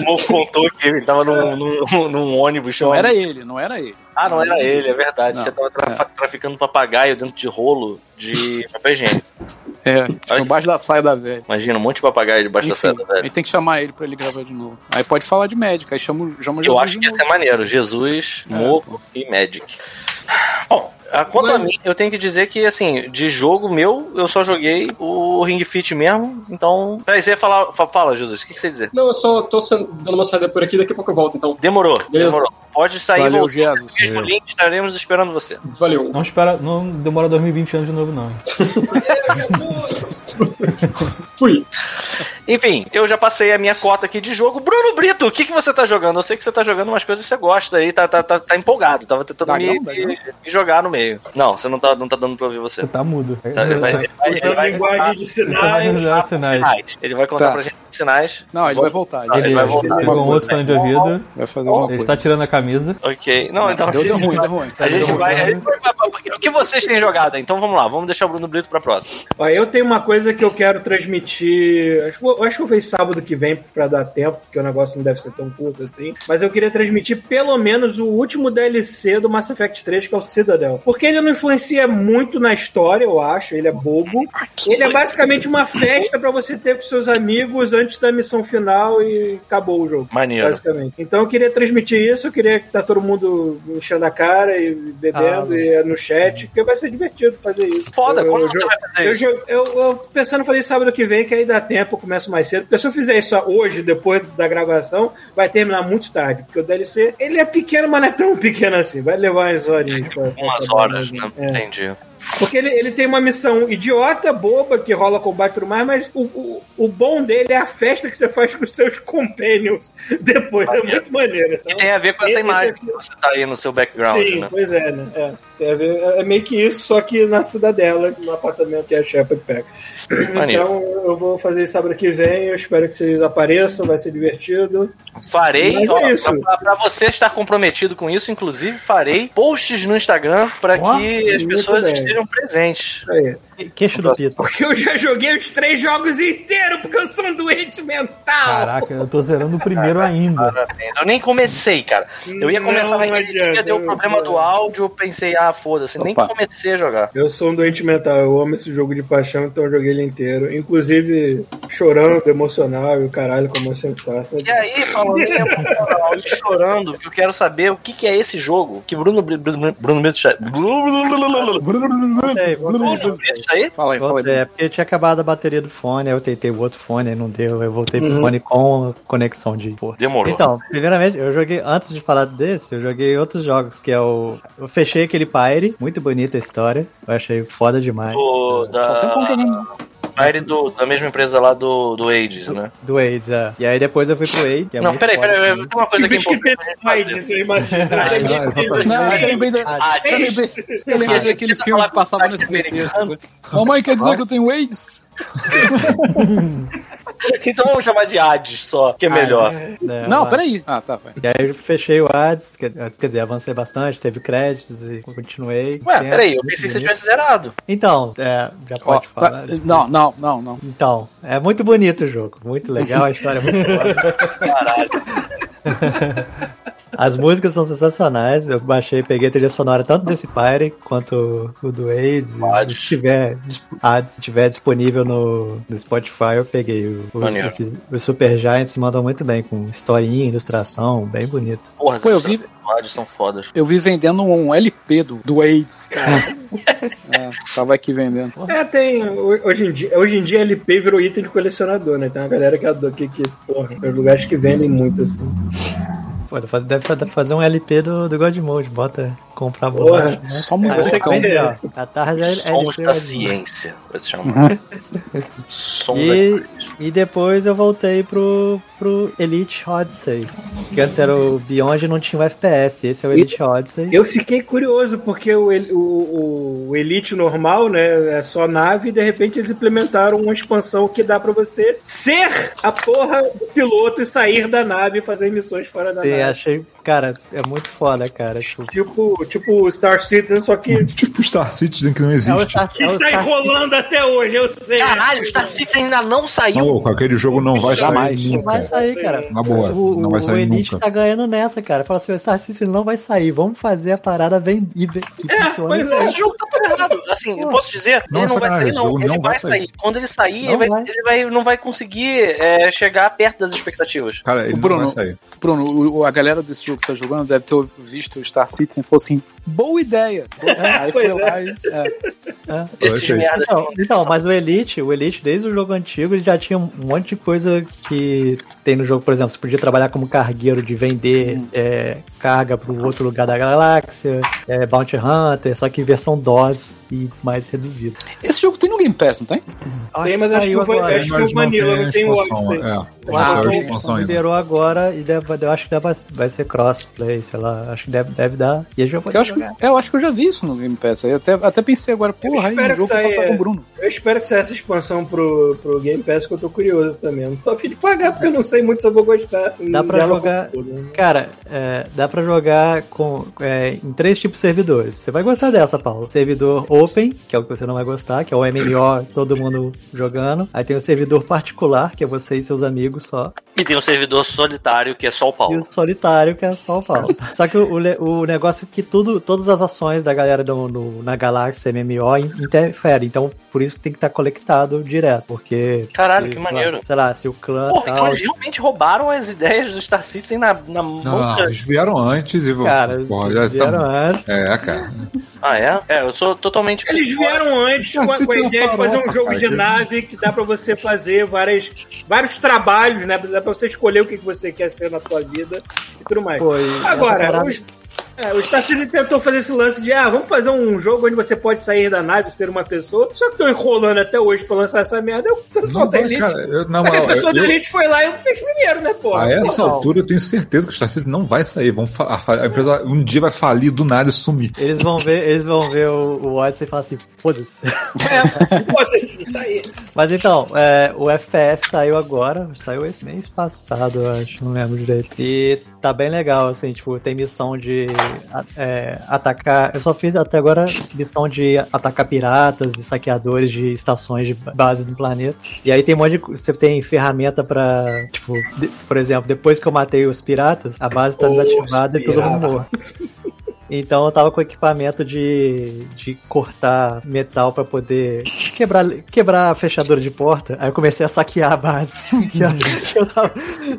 O Moco contou que ele tava num, num, num ônibus não era ele, não era ele. Ah, não era ele, é verdade. Não. Já tava tra- traficando papagaio dentro de rolo de papel higiênico. É, no baixo da saia da velha. Imagina, um monte de papagaio debaixo da Enfim, saia da a velha. gente tem que chamar ele pra ele gravar de novo. Aí pode falar de médica, aí chama, chama Eu Jesus acho que ia ser maneiro. Jesus, Moco e Magic. Bom, a- quanto a Mas- mim, eu tenho que dizer que, assim, de jogo meu, eu só joguei o Ring Fit mesmo. Então. Peraí, você ia falar. fa- Fala, Jesus, o que, que você ia dizer? Não, eu só tô dando uma saída por aqui, daqui a pouco eu volto, então. Demorou, Beleza. demorou. Pode sair Valeu. Jesus. Mesmo link, estaremos esperando você. Valeu. Não espera, não demora 2020 anos de novo, não. Fui. Enfim, eu já passei a minha cota aqui de jogo. Bruno Brito, o que, que você tá jogando? Eu sei que você tá jogando umas coisas que você gosta aí, tá, tá, tá, tá empolgado. Tava tentando me, me- me jogar no meio. Não, você não tá, não tá dando pra ouvir você. Você tá mudo. Tá, ele vai, ele vai, ele vai linguagem de Ele tá mais sinais. Ele vai contar Tá. pra gente sinais. Não, ele vai voltar. Ah, ele Ele, vai voltar. pegou um outro fone de ouvido. vai fazer uma Ele coisa. está tirando a camisa. Ok. Não, então Deu, deu ruim, deu ruim. A gente vai. O que vocês têm jogado? Então vamos lá, vamos deixar o Bruno Brito pra próxima. Ó, eu tenho uma coisa que eu quero transmitir. Acho, acho que eu vejo sábado que vem pra dar tempo, porque o negócio não deve ser tão curto assim. Mas eu queria transmitir pelo menos o último DLC do Mass Effect 3, que é o Citadel. Porque ele não influencia muito na história, eu acho. Ele é bobo. Ele é basicamente uma festa pra você ter com seus amigos antes da missão final e acabou o jogo. Maneiro. Basicamente. Então eu queria transmitir isso, eu queria que tá todo mundo enchendo a cara e bebendo Ah, e no chat, porque vai ser divertido fazer isso. Foda, Eu- quando eu você vai fazer eu, isso? jo- eu, eu pensando em fazer isso sábado que vem, que aí dá tempo, eu começo mais cedo. Porque se eu fizer isso hoje, depois da gravação, vai terminar muito tarde. Porque o DLC, ele é pequeno, mas não é tão pequeno assim. Vai levar umas horinhas. pra- pra Umas acabar horas, né? É. Entendi. Porque ele, ele tem uma missão idiota, boba, que rola combate e tudo mais, mas o, o, o bom dele é a festa que você faz com os seus companions depois. É muito maneiro. E tem a ver com essa imagem esse- que você tá aí no seu background, Sim, né? pois é, né? É, é meio que isso, só que na cidadela, no apartamento que a Shepard pega. Maneiro. Então eu vou fazer isso sábado que vem, eu espero que vocês apareçam, vai ser divertido. Farei, Mas ó, é isso. pra, pra você estar comprometido com isso, inclusive, farei posts no Instagram para que as pessoas bem. estejam presentes. Aí. Queixo do pito. Porque eu já joguei os três jogos inteiros, porque eu sou um doente mental. Caraca, eu tô zerando o primeiro ainda. Eu nem comecei, cara. Eu ia começar naquele dia, deu eu problema do áudio, eu pensei, ah, foda-se, nem comecei a jogar. Eu sou um doente mental, eu amo esse jogo de paixão, então eu joguei ele inteiro. Inclusive, chorando, emocional e o caralho, como eu sempre faço. E aí, falando em emocional e chorando, que eu quero saber o que, que é esse jogo que Bruno Br- Bruno Bruno Brito Bruno aí? Fala aí, fala aí. Voltei, é porque tinha acabado a bateria do fone, aí eu tentei o outro fone, aí não deu, eu voltei Uhum. pro fone com conexão de porra. Demorou. Então, primeiramente, eu joguei, antes de falar desse, eu joguei outros jogos, que é o. Eu fechei aquele Pyre, muito bonita a história, eu achei foda demais. Do, Tá até da, jogando. Fire do, da mesma empresa lá do, do Ages, né? Do AIDS, é. E aí depois eu fui pro AIDS, que é não, muito peraí, peraí, também. tem uma coisa aqui que tem importante. disso, eu imagino. eu lembrei, da- Ah, eu eu daquele filme que passava no SBT. Mamãe quer dizer que eu tenho AIDS? Então vamos chamar de Hades só, que é melhor. É, Não, mas- peraí. Ah, tá, vai. E aí eu fechei o ads, quer, quer dizer, avancei bastante, teve créditos e continuei. Ué, Tem- peraí, eu pensei que você tivesse zerado. Então, é, já pode falar. vai- não, não, não, não. Então, é muito bonito o jogo, muito legal, a história é muito boa. Caralho. As músicas são sensacionais, eu baixei, peguei a trilha sonora tanto desse Pyre quanto o do AIDS. Se tiver, Hades, se tiver disponível no, no Spotify, eu peguei. O, o, esses- os Super Giants mandam muito bem, com historinha, ilustração, bem bonito. Porra, Pô, eu vi- são fodas. Eu vi vendendo um LP do, do AIDS. é, tava aqui vendendo. É, tem. Hoje em, dia, hoje em dia LP virou item de colecionador, né? Tem uma galera que adora que, que porra, tem lugares que vendem muito assim. Pô, deve fazer- deve fa- fazer um LP do, do God Mode, bota comprar bolacha. Né? Só É música. você ó, a tarja é Sons LP. da ciência, vai se chamar. Sons E, e depois eu voltei pro, pro Elite Odyssey. Que antes era o Beyond e não tinha o FPS. Esse é o Elite Odyssey. Eu fiquei curioso, porque o, o, o Elite normal, né? É só nave, e de repente eles implementaram uma expansão que dá pra você ser a porra do piloto e sair da nave e fazer missões fora da Sim, nave. Achei, cara, é muito foda, cara. Tipo, Tipo, tipo o Star Citizen, só que, Tipo Star Citizen que não é o existe. Star, que é o tá enrolando até hoje, eu sei. Caralho, Star Citizen ainda não saiu. Maluco, aquele jogo não vai Jamais. sair Não vai nunca. sair, cara. Na boa, O, não vai o sair Elite nunca. tá ganhando nessa, cara. Fala assim, o Star Citizen não vai sair. Vamos fazer a parada e que funciona. pois é. Esse jogo tá por errado. Assim, eu posso dizer, Não, ele não vai sair, não. Ele não vai vai sair. sair. Quando ele sair, Não ele, vai, vai. ele vai- não vai conseguir é, chegar perto das expectativas. Cara, ele O Bruno- não vai sair. Bruno, o- o- a galera desse jogo que tá jogando deve ter visto o Star Citizen e falou assim: boa ideia. Aí foi Pois e. é. É. Esse aí. Então, então, mas o Elite, o Elite, desde o jogo antigo, ele já tinha um monte de coisa que tem no jogo, por exemplo, você podia trabalhar como cargueiro de vender é, carga pro outro lugar da galáxia, é, Bounty Hunter, só que em versão DOS e mais reduzida. Esse jogo tem no Game Pass, não tem? Tem, mas acho que o agora. acho que o Vanilla tem não tem o Odyssey. É, O não saiu a Amazon expansão ainda. liberou agora e deve, eu acho que deve, vai ser crossplay, sei lá, acho que deve, deve dar. E a gente vai poder Eu acho, que, jogar. é, eu acho que eu já vi isso no Game Pass. Aí até, até pensei agora, porra, aí espero um jogo pra saia- passar com o Bruno. Eu espero que saia essa expansão pro, pro Game Pass, que eu tô curioso também. Não tô a fim de pagar, porque eu não sei muito se eu vou gostar. Dá pra jogar- todo, né? Cara, é, dá pra jogar com, é, em três tipos de servidores. Você vai gostar dessa, Paulo. Servidor Open, que é o que você não vai gostar, que é o MMO, todo mundo jogando. Aí tem o servidor particular, que é você e seus amigos só. E tem um servidor solitário que é só o E Paulo. o solitário, que é só o Paulo. Só que o, o o negócio é que tudo, todas as ações da galera do- no- na galáxia MMO in- interferem. Então, por isso tem que estar conectado direto. Porque. Caralho, que maneiro. Sei lá, se o clã. Porra, então tal, eles realmente roubaram as ideias do Star Citizen na, na mão. Não, eles vieram antes e Cara, porra, já vieram tamo- antes. É, cara. Ah, é? É, eu sou totalmente. Eles vieram antes com a, com a ideia de fazer um jogo cara, de nave que dá pra você fazer várias, vários trabalhos, né? Dá pra você escolher o que que você quer ser na tua vida e tudo mais. Foi. Agora, parada- os, é, o Star Citizen tentou fazer esse lance de, ah, vamos fazer um jogo onde você pode sair da nave e ser uma pessoa, só que estão enrolando até hoje pra lançar essa merda. O pessoal Não, da Elite, cara, eu, na o pessoal eu, da Elite foi lá e fez primeiro, né, pô? a essa Não. altura eu tenho certeza que o Star Citizen não vai sair. Vão a, empresa um dia vai falir do nada e sumir. Eles vão ver, eles vão ver o, o Odyssey e falar assim, foda-se. É, foda-se, tá aí. Mas então, é, o FPS saiu agora, saiu esse mês passado, eu acho, não lembro direito. E tá bem legal, assim, tipo, tem missão de é, atacar. Eu só fiz até agora missão de atacar piratas e saqueadores de estações de base do planeta. E aí tem um monte de. Você tem ferramenta pra. Tipo, de- por exemplo, depois que eu matei os piratas, a base tá Os desativada e todo mundo morre. Então eu tava com equipamento de, de cortar metal pra poder quebrar, quebrar a fechadura de porta. Aí eu comecei a saquear a base. e, eu, eu tava-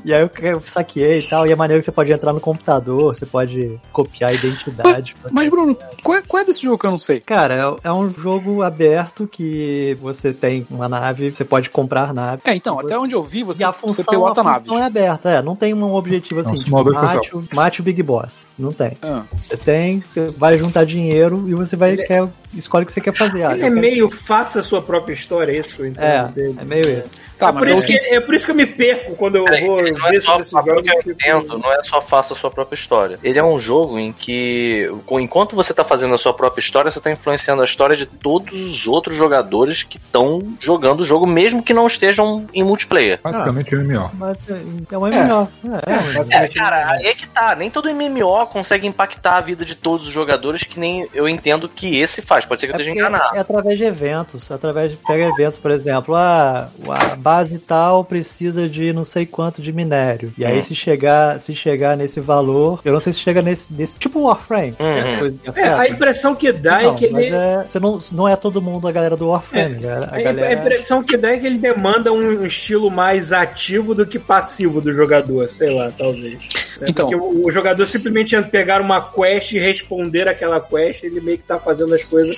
e aí eu, eu saqueei e tal. E é maneiro que você pode entrar no computador, você pode copiar a identidade. Mas, Bruno, qual é, qual é desse jogo que eu não sei? Cara, é, é um jogo aberto que você tem uma nave, você pode comprar nave. É, então, até onde eu vi, você, E a você função, pilota a naves. função é aberta, é. Não tem um objetivo assim, um tipo, mate, o- mate o Big Boss. Não tem. Ah. Você tem, você vai juntar dinheiro e você vai quer, escolhe o que você quer fazer. Ah, é quero- meio faça a sua própria história, é isso que eu entendo É, dele. é meio isso. Tá, é, por isso que, é por isso que eu me perco quando eu Peraí, vou é ver só, sobre esses jogos. que eu entendo, não é só faça a sua própria história. Ele é um jogo em que, enquanto você tá fazendo a sua própria história, você tá influenciando a história de todos os outros jogadores que estão jogando o jogo, mesmo que não estejam em multiplayer. Basicamente o MMO. Mas é, então é melhor. É, é, É, É, basicamente, cara, aí é que tá. Nem todo MMO consegue impactar a vida de todos os jogadores que nem eu entendo que esse faz. Pode ser que eu É, esteja porque enganado. é através de eventos, através de pega eventos, por exemplo, ah, a base tal precisa de não sei quanto de minério. E aí Hum. se chegar, se chegar nesse valor, eu não sei se chega nesse, nesse tipo Warframe, que É, a impressão que dá Não, é que mas ele. é, você não, não é todo mundo a galera do Warframe, galera- a A, galera... a impressão que dá é que ele demanda um estilo mais ativo do que passivo do jogador, sei lá, talvez. É, Então. Porque o, o jogador simplesmente pegar uma quest e responder aquela quest, ele meio que tá fazendo as coisas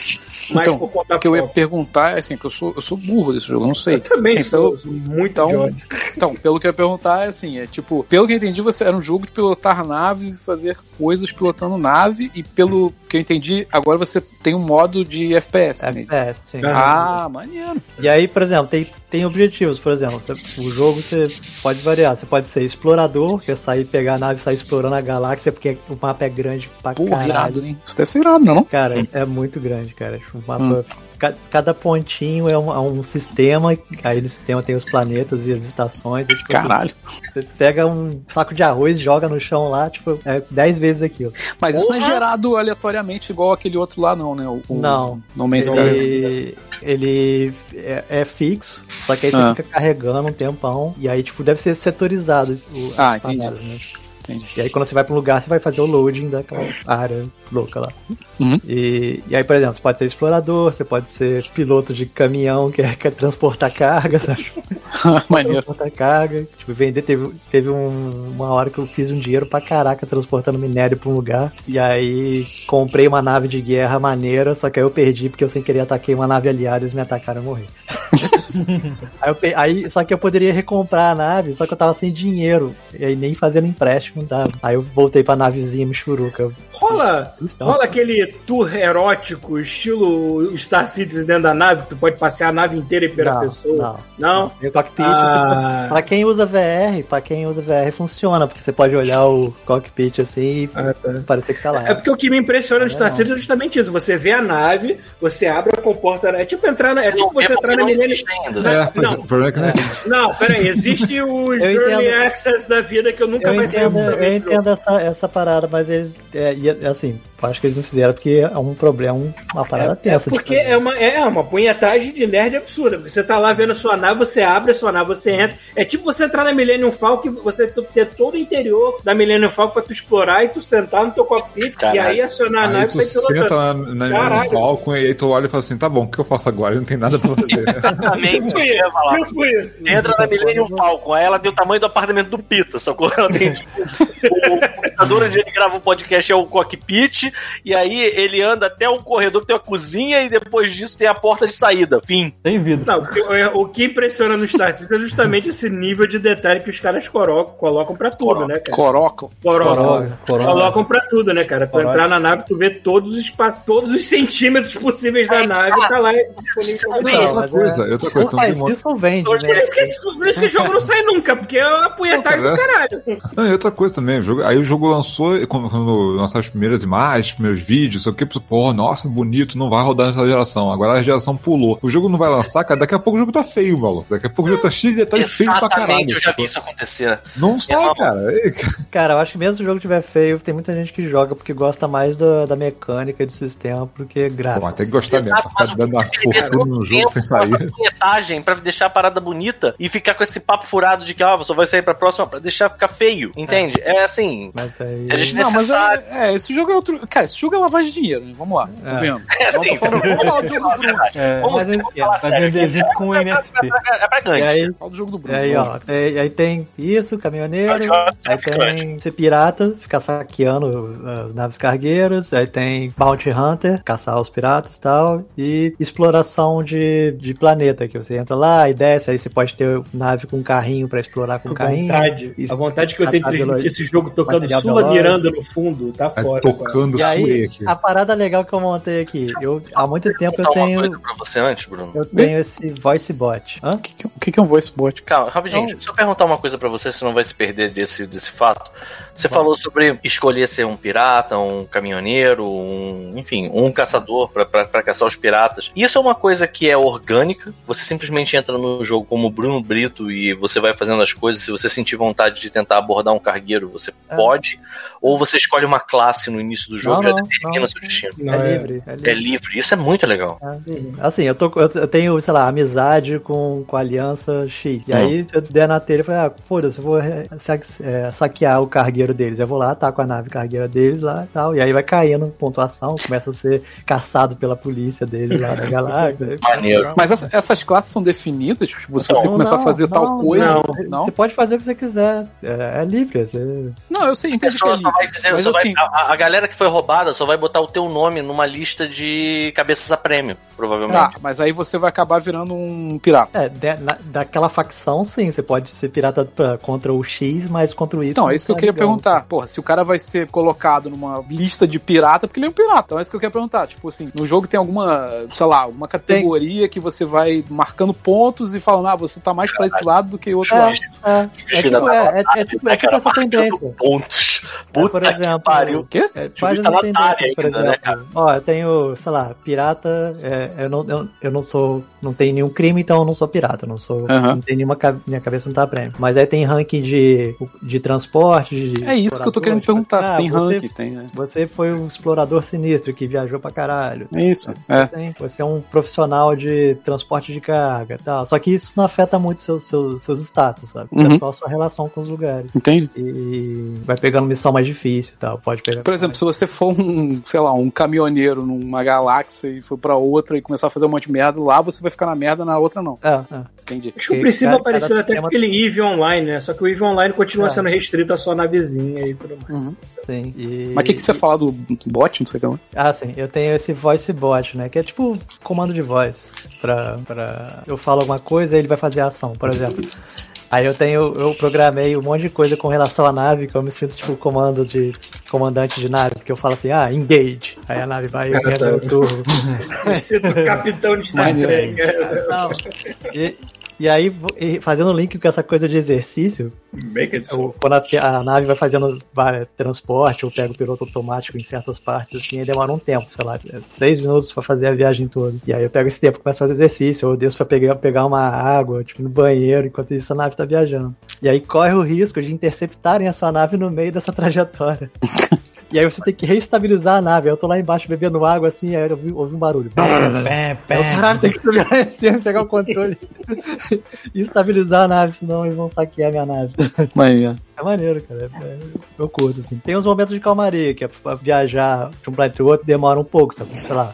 mais Então, por conta O que eu ia perguntar é assim, que eu sou, eu sou burro desse jogo, eu não sei. Eu também Assim, sou, pelo- sou muito Então, idiota. então, pelo que eu ia perguntar é assim, é tipo, pelo que eu entendi, você era um jogo de pilotar nave, fazer coisas pilotando nave, e pelo que eu entendi, agora você tem um modo de FPS. né? FPS, sim. Ah, maneiro. E aí, por exemplo, tem, tem objetivos, por exemplo, você- o jogo você pode variar, você pode ser explorador, que é sair, pegar a nave e sair explorando a galáxia, porque o mapa é grande pra Pô, caralho. irado, hein? Isso deve ser irado, não? é? Cara, é muito grande, cara. Tipo, mapa Hum. ca- cada pontinho é um, é um sistema, aí no sistema tem os planetas e as estações. e, tipo, Caralho. Você pega um saco de arroz, joga no chão lá, tipo, é 10 vezes aquilo. Mas isso não é gerado aleatoriamente igual aquele outro lá, não, né? O, o Não. No Man's. Ele, ele é, é fixo, só que aí você Ah. fica carregando um tempão, e aí, tipo, deve ser setorizado o, Ah, as entendi. né? Entendi. E aí quando você vai pra um lugar, você vai fazer o loading daquela área louca lá. Uhum. E, e aí, por exemplo, você pode ser explorador, você pode ser piloto de caminhão que quer transportar carga, sabe? Maneiro. transportar carga. Tipo, vender, teve, teve um- uma hora que eu fiz um dinheiro pra caraca transportando minério pra um lugar. E aí comprei uma nave de guerra maneira, só que aí eu perdi porque eu sem querer ataquei uma nave aliada e eles me atacaram e eu morri. aí, eu pe- aí, só que eu poderia recomprar a nave, só que eu tava sem dinheiro. E aí nem fazendo empréstimo dava. Aí eu voltei pra navezinha Michuruca. Rola, rola aquele tour erótico, estilo Star Citizen dentro da nave, que tu pode passear a nave inteira em primeira Não, pessoa. não. Não? Tem o cockpit, Ah. você- pra quem usa VR, pra quem usa VR funciona, porque você pode olhar o cockpit assim e Ah, tá. parecer que tá lá. É porque o que me impressiona no Não, Star não. Citizen é justamente isso. Você vê a nave, você abre a comporta. É tipo entrar na. É tipo você entrar na Millennium. Ainda. É, Não, o problema é que não existe. não, peraí. Existe o entendo. Access da vida que eu nunca Eu mais entendo, eu entendo essa, essa parada, mas eles. É, e, assim, acho que eles não fizeram porque é um problema, um- uma parada É tensa. de porque é uma, é uma punhetagem de nerd absurda. Porque você tá lá vendo a sua nave, você abre a sua nave, você entra. É tipo você entrar na Millennium Falcon e você ter todo o interior da Millennium Falcon pra tu explorar e tu sentar no teu cockpit e aí acionar a Aí nave tu e sair senta pilotando. na, na, no Falcon e aí tu olha e fala assim, tá bom, o que eu faço agora? Não tem nada pra fazer. Exatamente. Tipo isso tipo isso. Entra na Millennium Falcon, aí ela tem o tamanho do apartamento do Pita, sacou? Ela tem, tipo, o, o computador onde ele grava o podcast é o cockpit, e aí ele anda até o corredor que tem a cozinha, e depois disso tem a porta de saída. Fim. Tem vida. Não, o que- o que impressiona no Star Citizen é justamente esse nível de detalhe que os caras coro- colocam pra tudo, né, cara? Coroca. Colocam. Coroca, coroca. Colocam pra tudo, né, cara? Tu Coroca. entrar na nave, tu vê todos os espaços, todos os centímetros possíveis da nave, tá lá disponível pra outra coisa, é- outra coisa, Ou faz isso ou vende, Por né? isso, que, esse- por isso que o jogo não sai nunca, porque é uma punhetagem do Puta, caralho. Não, e outra coisa também, o jogo, aí o jogo lançou, quando, quando lançaram as primeiras imagens, primeiros vídeos, sei o que, pô, nossa, bonito, não vai rodar nessa geração. Agora a geração pulou. O jogo não vai lançar, cara, daqui a pouco o jogo tá feio, maluco. Daqui a pouco o jogo tá cheio de detalhes feios pra caralho. Exatamente, eu já vi isso acontecer. Não sai, Não. cara. Cara, eu acho que mesmo se o jogo tiver feio, tem muita gente que joga porque gosta mais da, da mecânica de sistema, porque gráfico. Pô, tem que gostar mesmo, pra mas ficar o dando a fortuna no jogo sem sair. Punhetagem pra deixar a parada bonita e ficar com esse papo furado de que ah, só vai sair pra próxima pra deixar ficar feio, entende? É, assim. Mas aí. É Não, mas desnecessário. é, é, esse jogo é outro. Cara, esse jogo é lavagem de dinheiro, né? Vamos lá. É. Tá vendo? É, Vamos, sim, falando- vamos falar do jogo do Bruno. É, Vamos, mas é vamos falar vai sério. vender junto com o NFT. É pra gangue. aí, Fala do jogo do e Bruno. aí, ó, tem- aí tem isso, caminhoneiro, aí tem ser pirata, ficar saqueando as naves cargueiras, aí tem Bounty Hunter, caçar os piratas e tal, e exploração de, de planeta, que você entra lá e desce, aí você pode ter nave com carrinho pra explorar com A carrinho. vontade, Isso. a vontade que eu tenho de transmitir esse jogo tocando Sula biológico. Miranda no fundo, tá fora. cara. tocando E aí, aqui. a parada legal que eu montei aqui, eu há muito tempo eu Contar uma tenho, coisa pra você antes, Bruno. eu tenho esse voice bot. Hã? O que, que- o que que é um voice bot? Calma, rapidinho, deixa eu só perguntar uma coisa pra você, senão vai se perder desse, desse fato. Você falou sobre escolher ser um pirata, um caminhoneiro, um, enfim, um caçador pra caçar os piratas. Isso é uma coisa que é orgânica. Você simplesmente entra no jogo como Bruno Brito e você vai fazendo as coisas. Se você sentir vontade de tentar abordar um cargueiro, você É. pode. Ou você escolhe uma classe no início do jogo Não, e já não, determina não. seu destino. Não, é, é- livre, é livre. É livre. Isso é muito legal. Assim, eu, tô, eu eu tenho, sei lá, amizade com, com a aliança X. E aí, se eu der na telha, eu falei, ah, foda-se, eu vou eh, saquear o cargueiro deles. Eu vou lá, tá com a nave cargueira deles lá e tal. E aí vai caindo pontuação, começa a ser caçado pela polícia deles lá da galáxia. Maneiro. Mas essa- essas classes são definidas? Tipo, se você Não, começar a não, fazer tal não, coisa. não. Não? Você pode fazer o que você quiser. É, é livre. Você... Não, eu sei, A entendi que é só vai dizer, só vai- assim, a, a galera que foi roubada só vai botar o teu nome numa lista de cabeças a prêmio, provavelmente. tá, mas aí você vai acabar virando um pirata. É, de- na- daquela facção, sim. Você pode ser pirata pra- contra o X, mas contra o Y. Então, é isso que eu queria ligado. Perguntar. Porra, se o cara vai ser colocado numa lista de pirata, porque ele é um pirata. Então é isso que eu quero perguntar. Tipo assim, no jogo tem alguma, sei lá, alguma categoria que você vai marcando pontos e falando, ah, você tá mais pra esse lado do que o outro É, lado. é, é, tipo, é, é, é tipo, é tipo essa tendência. Pontos. É, Puta por que exemplo, pariu. O quê? É, Devia faz estar as na tendências, por né, exemplo. Ó, eu tenho, sei lá, pirata, é, eu, não, eu, eu não sou, não tenho nenhum crime, então eu não sou pirata, não sou, Aham. não tenho nenhuma, minha cabeça não tá prêmio. Mas aí tem ranking de, de transporte, de É isso que eu tô querendo tipo perguntar. assim, Se tem ah, você- rank, tem, né? Você foi um explorador sinistro que viajou pra caralho. É isso. É. Tem. Você é um profissional de transporte de carga e tal. Só que isso não afeta muito seus, seus, seus status, sabe? Uhum. É só a sua relação com os lugares. Entende? E vai pegando missão mais difícil e tal. Pode pegar. Por exemplo, se você for um, sei lá, um caminhoneiro numa galáxia e for pra outra e começar a fazer um monte de merda, lá você vai ficar na merda, na outra não. É, é. Entendi. Acho que o Porque princípio cada- é parecido cada até sistema- com aquele EVE Online, né? Só que o EVE Online continua É. sendo restrito à sua navezinha e tudo mais. Uhum. Sim. E... Mas o que, que você fala do do bot, não sei o que lá? Ah, sim. Eu tenho esse voice bot, né? Que é tipo comando de voz. Pra, pra... Eu falo alguma coisa e ele vai fazer a ação, por exemplo. Aí eu tenho, eu programei um monte de coisa com relação à nave, que eu me sinto tipo comando de comandante de nave, porque eu falo assim, ah, engage. Aí a nave vai e eu tá. o turbo. Me sinto capitão de Star. Trek. Não. E, e aí, fazendo link com essa coisa de exercício, quando a, a nave vai fazendo vai, transporte, ou pega o piloto automático em certas partes, assim, aí demora um tempo, sei lá, seis minutos pra fazer a viagem toda. E aí eu pego esse tempo, começo a fazer exercício, ou desço pra pegar, pegar uma água, tipo, no banheiro, enquanto isso a nave tá viajando. E aí corre o risco de interceptarem a sua nave no meio dessa trajetória. E aí você tem que reestabilizar a nave. Aí eu tô lá embaixo bebendo água assim, aí eu ouvi, ouvi um barulho. Pé, caralho, tem que subir lá em cima, pegar o controle e estabilizar a nave, senão eles vão saquear a minha nave. Mas, é. É maneiro, cara. É, é- eu curto, assim. Tem uns momentos de calmaria, que é pra viajar de um planeta pro outro demora um pouco, sabe? Sei lá,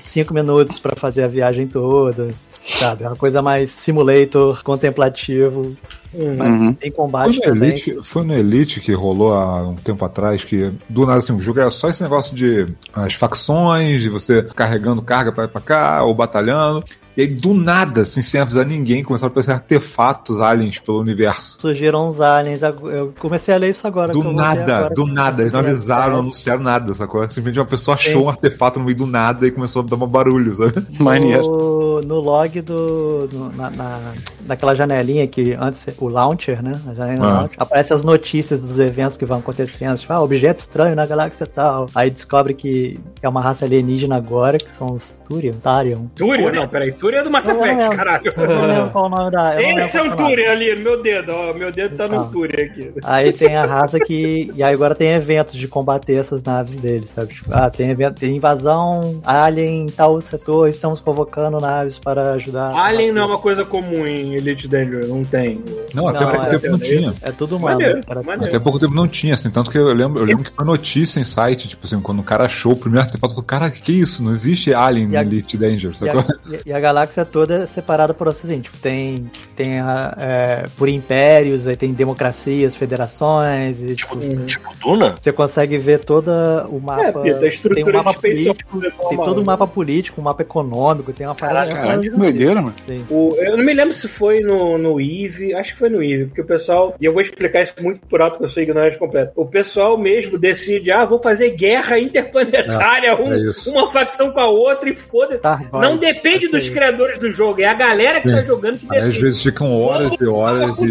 cinco minutos pra fazer a viagem toda, sabe? É uma coisa mais simulator, contemplativo. Mas Uhum. tem Foi combate no, também. Elite, foi no Elite que rolou há um tempo atrás que do nada assim, o jogo era só esse negócio de as facções, de você carregando carga pra ir pra cá, ou batalhando. E aí, do nada, assim, sem avisar ninguém, começaram a aparecer artefatos aliens pelo universo. Surgiram uns aliens. Eu comecei a ler isso agora. Do nada, agora, do nada. Eles não avisaram, não anunciaram nada, sacou? Simplesmente uma pessoa achou Sim. um artefato no meio do nada e começou a dar um barulho, sabe? Maneiro. No, no log do. no- na, na- naquela janelinha que antes. O launcher, né? A Ah. launcher, aparece as notícias dos eventos que vão acontecendo. Tipo, ah, objeto estranho na galáxia tal. Aí descobre que é uma raça alienígena agora, que são os Turian. Tarion. Túria? Não, peraí. É do Mass Effect, caralho. Eu não lembro qual o nome da. é um ali, no meu dedo, ó. Meu dedo tá no. Túria aqui. Aí tem a raça que. E aí agora tem eventos de combater essas naves deles, sabe? Tipo, ah, tem, evento, tem invasão alien em tal setor, estamos convocando naves para ajudar. Alien não é uma coisa comum em Elite Dangerous, não tem. Não, até Não, pouco é- tempo não tinha. É tudo humano. Maneiro, cara. maneiro. Até pouco tempo não tinha, assim, tanto que eu lembro, eu lembro que foi notícia em site, tipo assim, quando o cara achou o primeiro artefato, falou, cara, que isso? Não existe Alien E no a- Elite Danger, E sacou? a, e- e a galáxia toda é separada por assim, tipo, tem, tem a, é, por impérios, aí tem democracias, federações, e tipo, Tipo Duna? você consegue ver toda o mapa. É, tem estrutura um mapa político, é tem todo um mapa político, um mapa econômico, tem uma parada. Caraca, é que doideira, mano. Sim. O- eu não me lembro se foi no, no EVE, acho que foi no EVE, porque o pessoal, e eu vou explicar isso muito por alto, porque eu sou ignorante completo. O pessoal mesmo decide, ah, vou fazer guerra interplanetária, um- é uma facção com a outra e foda-se. Tá. Não depende dos. Criadores do jogo, é a galera que tá jogando que às vezes ficam horas e horas e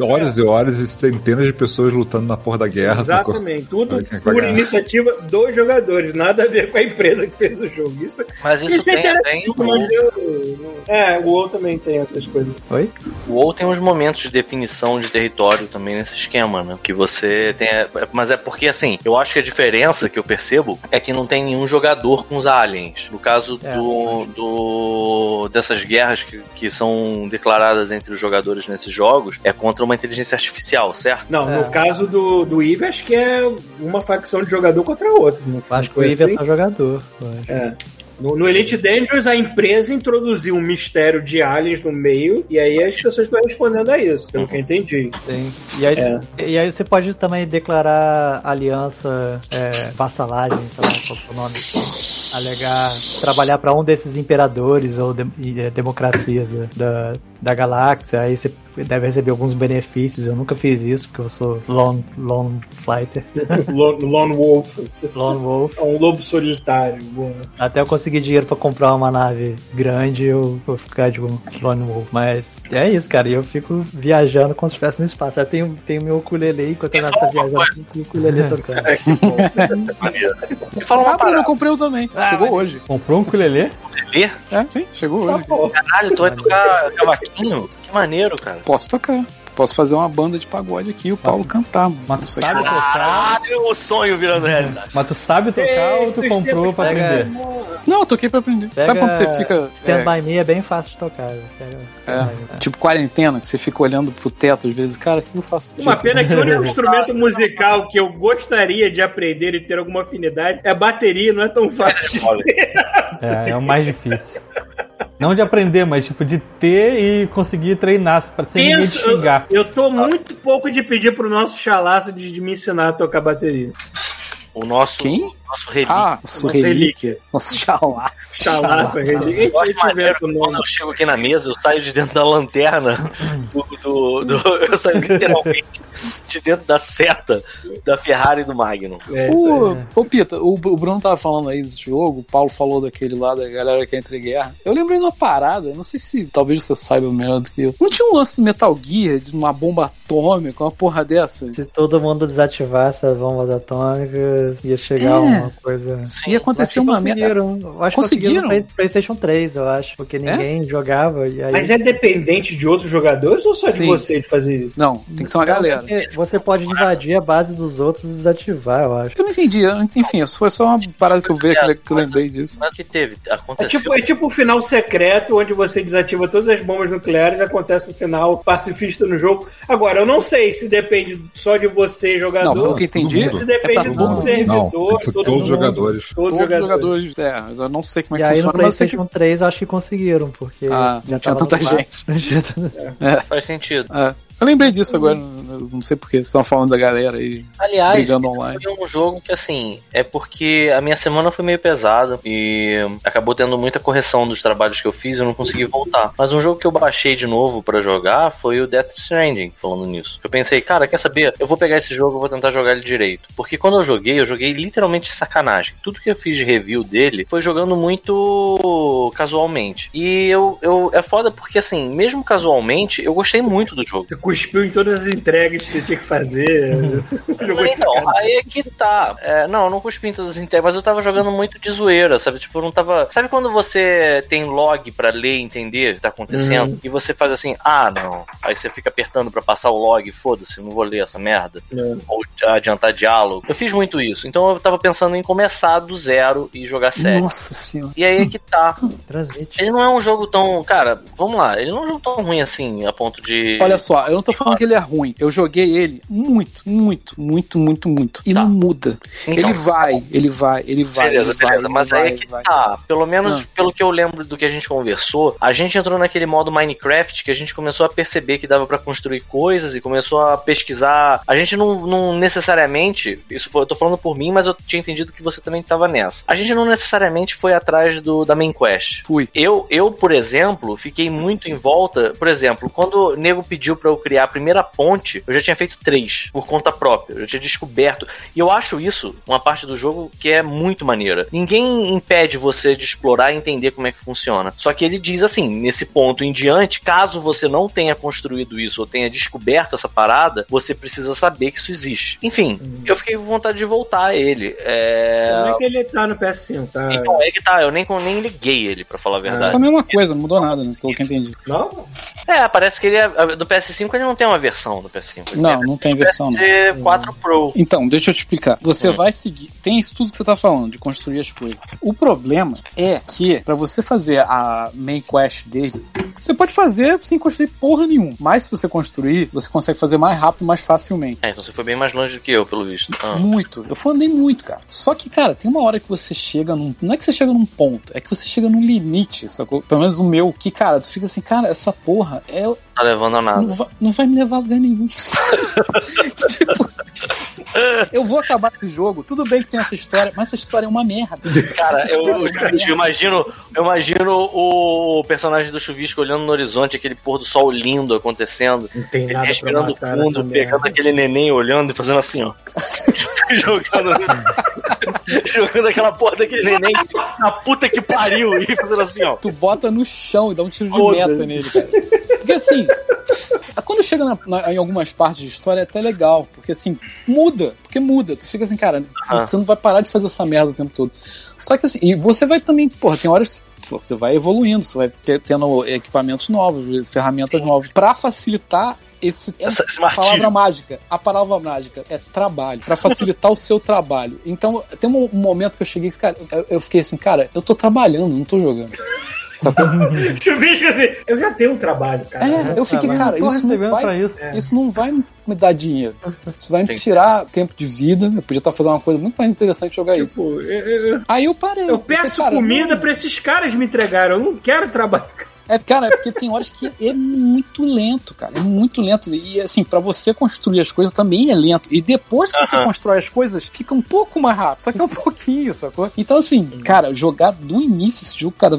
Horas e horas e centenas de pessoas lutando na porra da guerra, sacou? Exatamente, tudo é por ganhar. iniciativa dos jogadores, nada a ver com a empresa que fez o jogo. Isso, Mas isso, isso é tem, interessante, tem mas eu. É, o WoW também tem essas coisas. Oi? O WoW tem uns momentos de definição de território também nesse esquema, né? Que você tem. Mas é porque, assim, eu acho que a diferença que eu percebo é que não tem nenhum jogador com os aliens. No caso É. do, do dessas guerras que, que são declaradas entre os jogadores nesses jogos, é contra uma inteligência artificial, certo? Não, É. no caso do, do EVE, acho que é uma facção de jogador contra a outra. Não Acho que o foi Ive é assim? só jogador. É. No, no Elite Dangerous, a empresa introduziu um mistério de aliens no meio, e aí as pessoas estão respondendo a isso, pelo que eu entendi. Tem. E aí, É. e aí você pode também declarar aliança, é, vassalagem, sei lá qual é o nome. alegar trabalhar pra um desses imperadores ou de- eh, democracias da, da, galáxia, aí você deve receber alguns benefícios. Eu nunca fiz isso porque eu sou lone, lone fighter, Lone, Lone Wolf. lone wolf. É um lobo solitário. Boa. Até eu conseguir dinheiro pra comprar uma nave grande, eu vou ficar de um lone wolf. Mas é isso, cara. E eu fico viajando como se estivesse no espaço. Eu tenho, tenho meu ukulele enquanto a nave tá viajando, eu fico com o ukulele tocando. Me fala uma Ah, Bruno, eu parada. comprei um também. chegou hoje. Comprou um ukulele? É, sim, chegou Tá hoje. bom. Caralho, tu vai tocar cavaquinho? Que maneiro, cara. Posso tocar. Posso fazer uma banda de pagode aqui e o Paulo cantar, mano. Mas tu Isso aqui- sabe tocar? Caralho, o sonho virando realidade. Mas tu sabe tocar ou tu Ei, comprou pra pega- aprender? Não, eu toquei pra aprender. Pega Sabe quando você fica. Stand é, By Me é bem fácil de tocar. By Me. Tipo quarentena, que você fica olhando pro teto às vezes. Cara, o que eu faço? Uma pena que o único instrumento musical que eu gostaria de aprender e ter alguma afinidade é bateria, não é tão fácil É, é o mais difícil. Não de aprender, mas tipo de ter e conseguir treinar pra sem ninguém te Penso, eu, xingar. eu tô muito pouco de pedir pro nosso chalaço de, de me ensinar a tocar bateria. o nosso, Quem? Nosso relíquio. Ah, Nossa relíquia. Nossa xalá. Chalaço, relíquia. Eu A acho gente tiver maneiro com o que quando eu chego aqui na mesa, eu saio de dentro da lanterna do. do- do- eu saio literalmente de dentro da seta da Ferrari e do Magnum. É isso O, aí. ô, Pita, o, o Bruno tava falando aí desse jogo, o Paulo falou daquele lá da galera que é entre guerra. Eu lembrei de uma parada, não sei se talvez você saiba melhor do que eu. Não tinha um lance do Metal Gear, de uma bomba atômica, uma porra dessa? Se todo mundo desativasse as bombas atômicas, ia chegar É. uma coisa. Sim. Ia acontecer Eu acho uma que merda. conseguiram. Eu acho que conseguiram no PlayStation 3, eu acho, porque ninguém jogava. E aí... Mas é dependente de outros jogadores ou só de Sim. você de fazer isso? Não, tem que ser uma Não, galera. Você pode invadir a base dos outros e desativar, eu acho. Eu não entendi, enfim, isso foi só uma parada que eu vi, que que eu lembrei disso. Mas o que teve? É Aconteceu. tipo, é tipo um final secreto onde você desativa todas as bombas nucleares e acontece um final pacifista no jogo. Agora, eu não sei se depende só de você, Não, jogador, pelo que entendi, ou se é depende pra do todo mundo. servidor, Não, todo todos os jogadores. Todos, os jogadores. é, mas eu não sei como é E que aí no funciona, mas eu sei que PlayStation 3 eu acho que conseguiram, porque Ah, não tinha tanta no gente. Faz sentido. É. Eu lembrei disso agora, eu não sei porquê, vocês estão falando da galera aí Aliás, brigando online. foi um jogo que, assim, é porque a minha semana foi meio pesada e acabou tendo muita correção dos trabalhos que eu fiz e eu não consegui voltar. Mas um jogo que eu baixei de novo pra jogar foi o Death Stranding, falando nisso. Eu pensei, cara, quer saber? Eu vou pegar esse jogo e vou tentar jogar ele direito. Porque quando eu joguei, eu joguei literalmente de sacanagem. Tudo que eu fiz de review dele foi jogando muito casualmente. E eu, eu é foda porque, assim, mesmo casualmente, eu gostei muito do jogo. Você cuspiu em todas as entregas que você tinha que fazer. Jogou de Então, aí é que tá. É, não, eu não cuspi em todas as inteiras, mas eu tava jogando muito de zoeira, sabe? Tipo, eu não tava. Sabe quando você tem log pra ler e entender o que tá acontecendo? Uhum. E você faz assim, ah, não. Aí você fica apertando pra passar o log, foda-se, não vou ler essa merda. É. Ou adiantar diálogo. Eu fiz muito isso. Então eu tava pensando em começar do zero e jogar sério. Nossa senhora. E aí é que tá. Transmite. Ele não é um jogo tão. Cara, vamos lá. Ele não é um jogo tão ruim assim, a ponto de. Olha só, eu não tô falando que ele é ruim. Eu joguei ele muito, muito, muito, muito, muito. E Tá. não muda. Então, ele vai, ele vai, ele vai. beleza, ele vai, beleza. ele Mas vai, aí é que vai. tá. Pelo menos Ah. pelo que eu lembro do que a gente conversou, a gente entrou naquele modo Minecraft que a gente começou a perceber que dava pra construir coisas e começou a pesquisar. A gente não, não necessariamente, isso foi, eu tô falando por mim, mas eu tinha entendido que você também tava nessa. A gente não necessariamente foi atrás do da main quest. Fui. Eu, eu, por exemplo, fiquei muito em volta. Por exemplo, quando o nego pediu pra eu criar a primeira ponte, eu já tinha feito três por conta própria. Eu já tinha descoberto. E eu acho isso uma parte do jogo que é muito maneira. Ninguém impede você de explorar e entender como é que funciona. Só que ele diz assim: nesse ponto em diante, caso você não tenha construído isso ou tenha descoberto essa parada, você precisa saber que isso existe. Enfim, eu fiquei com vontade de voltar a ele. É. Como é que ele tá no PS5? Tá... Então, é que tá, eu nem, nem liguei ele, pra falar a Isso verdade. também é uma coisa, não mudou nada, né? Pelo que eu entendi. Não? É, parece que ele é. Do PS5 ele não tem uma versão do PS5. Ele Não, não tem versão, não. PS4 Pro. Então, deixa eu te explicar. Você Hum. vai seguir. Tem isso tudo que você tá falando, de construir as coisas. O problema é que, pra você fazer a main quest dele, você pode fazer sem construir porra nenhuma. Mas se você construir, você consegue fazer mais rápido, mais facilmente. É, então você foi bem mais longe do que eu, pelo visto. Ah. Muito. Eu andei muito, cara. Só que, cara, tem uma hora que você chega num. Não é que você chega num ponto, é que você chega num limite, sacou? Pelo menos o meu, que, cara, tu fica assim, cara, essa porra é. Tá levando a Não nada. vai, não vai me levar a lugar nenhum. tipo, Eu vou acabar esse jogo. Tudo bem que tem essa história, mas essa história é uma merda. Cara, eu, é eu, uma merda. eu imagino, eu imagino o personagem do chuvisco olhando no horizonte, aquele pôr do sol lindo acontecendo. Não tem Ele nada pra respirando fundo, pegando merda. aquele neném olhando e fazendo assim, ó. jogando. jogando aquela porra daquele neném na puta que pariu e fazendo assim, ó. Tu bota no chão e dá um tiro de meta nele, cara. Porque assim, quando chega na- na- em algumas partes de história é até legal, porque assim, muda, porque muda. Tu fica assim, cara, você não vai parar de fazer essa merda o tempo todo. Só que assim, e você vai também, porra, tem horas que você vai evoluindo, você vai ter- tendo equipamentos novos, ferramentas novas, pra facilitar esse, Essa- esse a martírio. palavra mágica. A palavra mágica é trabalho, Pra facilitar o seu trabalho. Então, tem um, um momento que eu cheguei, cara, eu, eu fiquei assim, cara, eu tô trabalhando, não tô jogando. Sacou? Chuvisco assim, eu já tenho um trabalho, cara. É, eu fiquei, cara, isso vai, pra isso. isso não vai me dar dinheiro. Isso vai me tirar tempo de vida. Eu podia estar fazendo uma coisa muito mais interessante jogar isso. Tipo, eu, eu- Aí eu parei. eu peço cara, comida não- pra esses caras me entregarem. Eu não quero trabalhar. É, cara, é porque tem horas que é muito lento, cara. É muito lento. E assim, pra você construir as coisas também é lento. E depois que você Aham. constrói as coisas, fica um pouco mais rápido. Só que é um pouquinho, sacou? Então, assim, cara, jogar do início esse jogo, cara,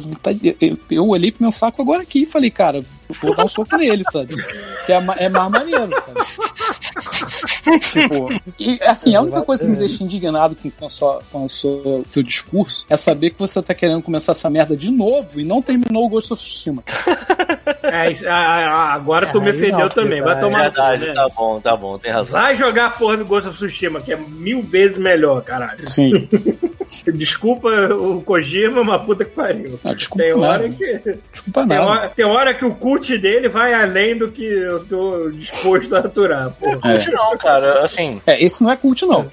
eu, eu olhei pro meu saco agora aqui e falei, cara, vou dar um soco nele, sabe? Que é, é mais maneiro, cara. tipo, e assim, a única coisa que me deixa indignado com, com, a sua, com o seu, teu discurso é saber que você tá querendo começar essa merda de novo e não terminou o Ghost of Tsushima. É, agora tu É, me aí ofendeu não, também. Vai é tomar cu, Verdade, né? tá bom, tá bom, tem razão. Vai jogar a porra do Ghost of Tsushima, que é mil vezes melhor, caralho. Sim. Desculpa o Kojima, mas puta que pariu. Ah, desculpa Tem hora nada. que. Desculpa Tem nada. hora, tem hora que o cult dele vai além do que eu tô disposto a aturar, porra. É. Cult não, cara, assim. É, esse não é cult, não.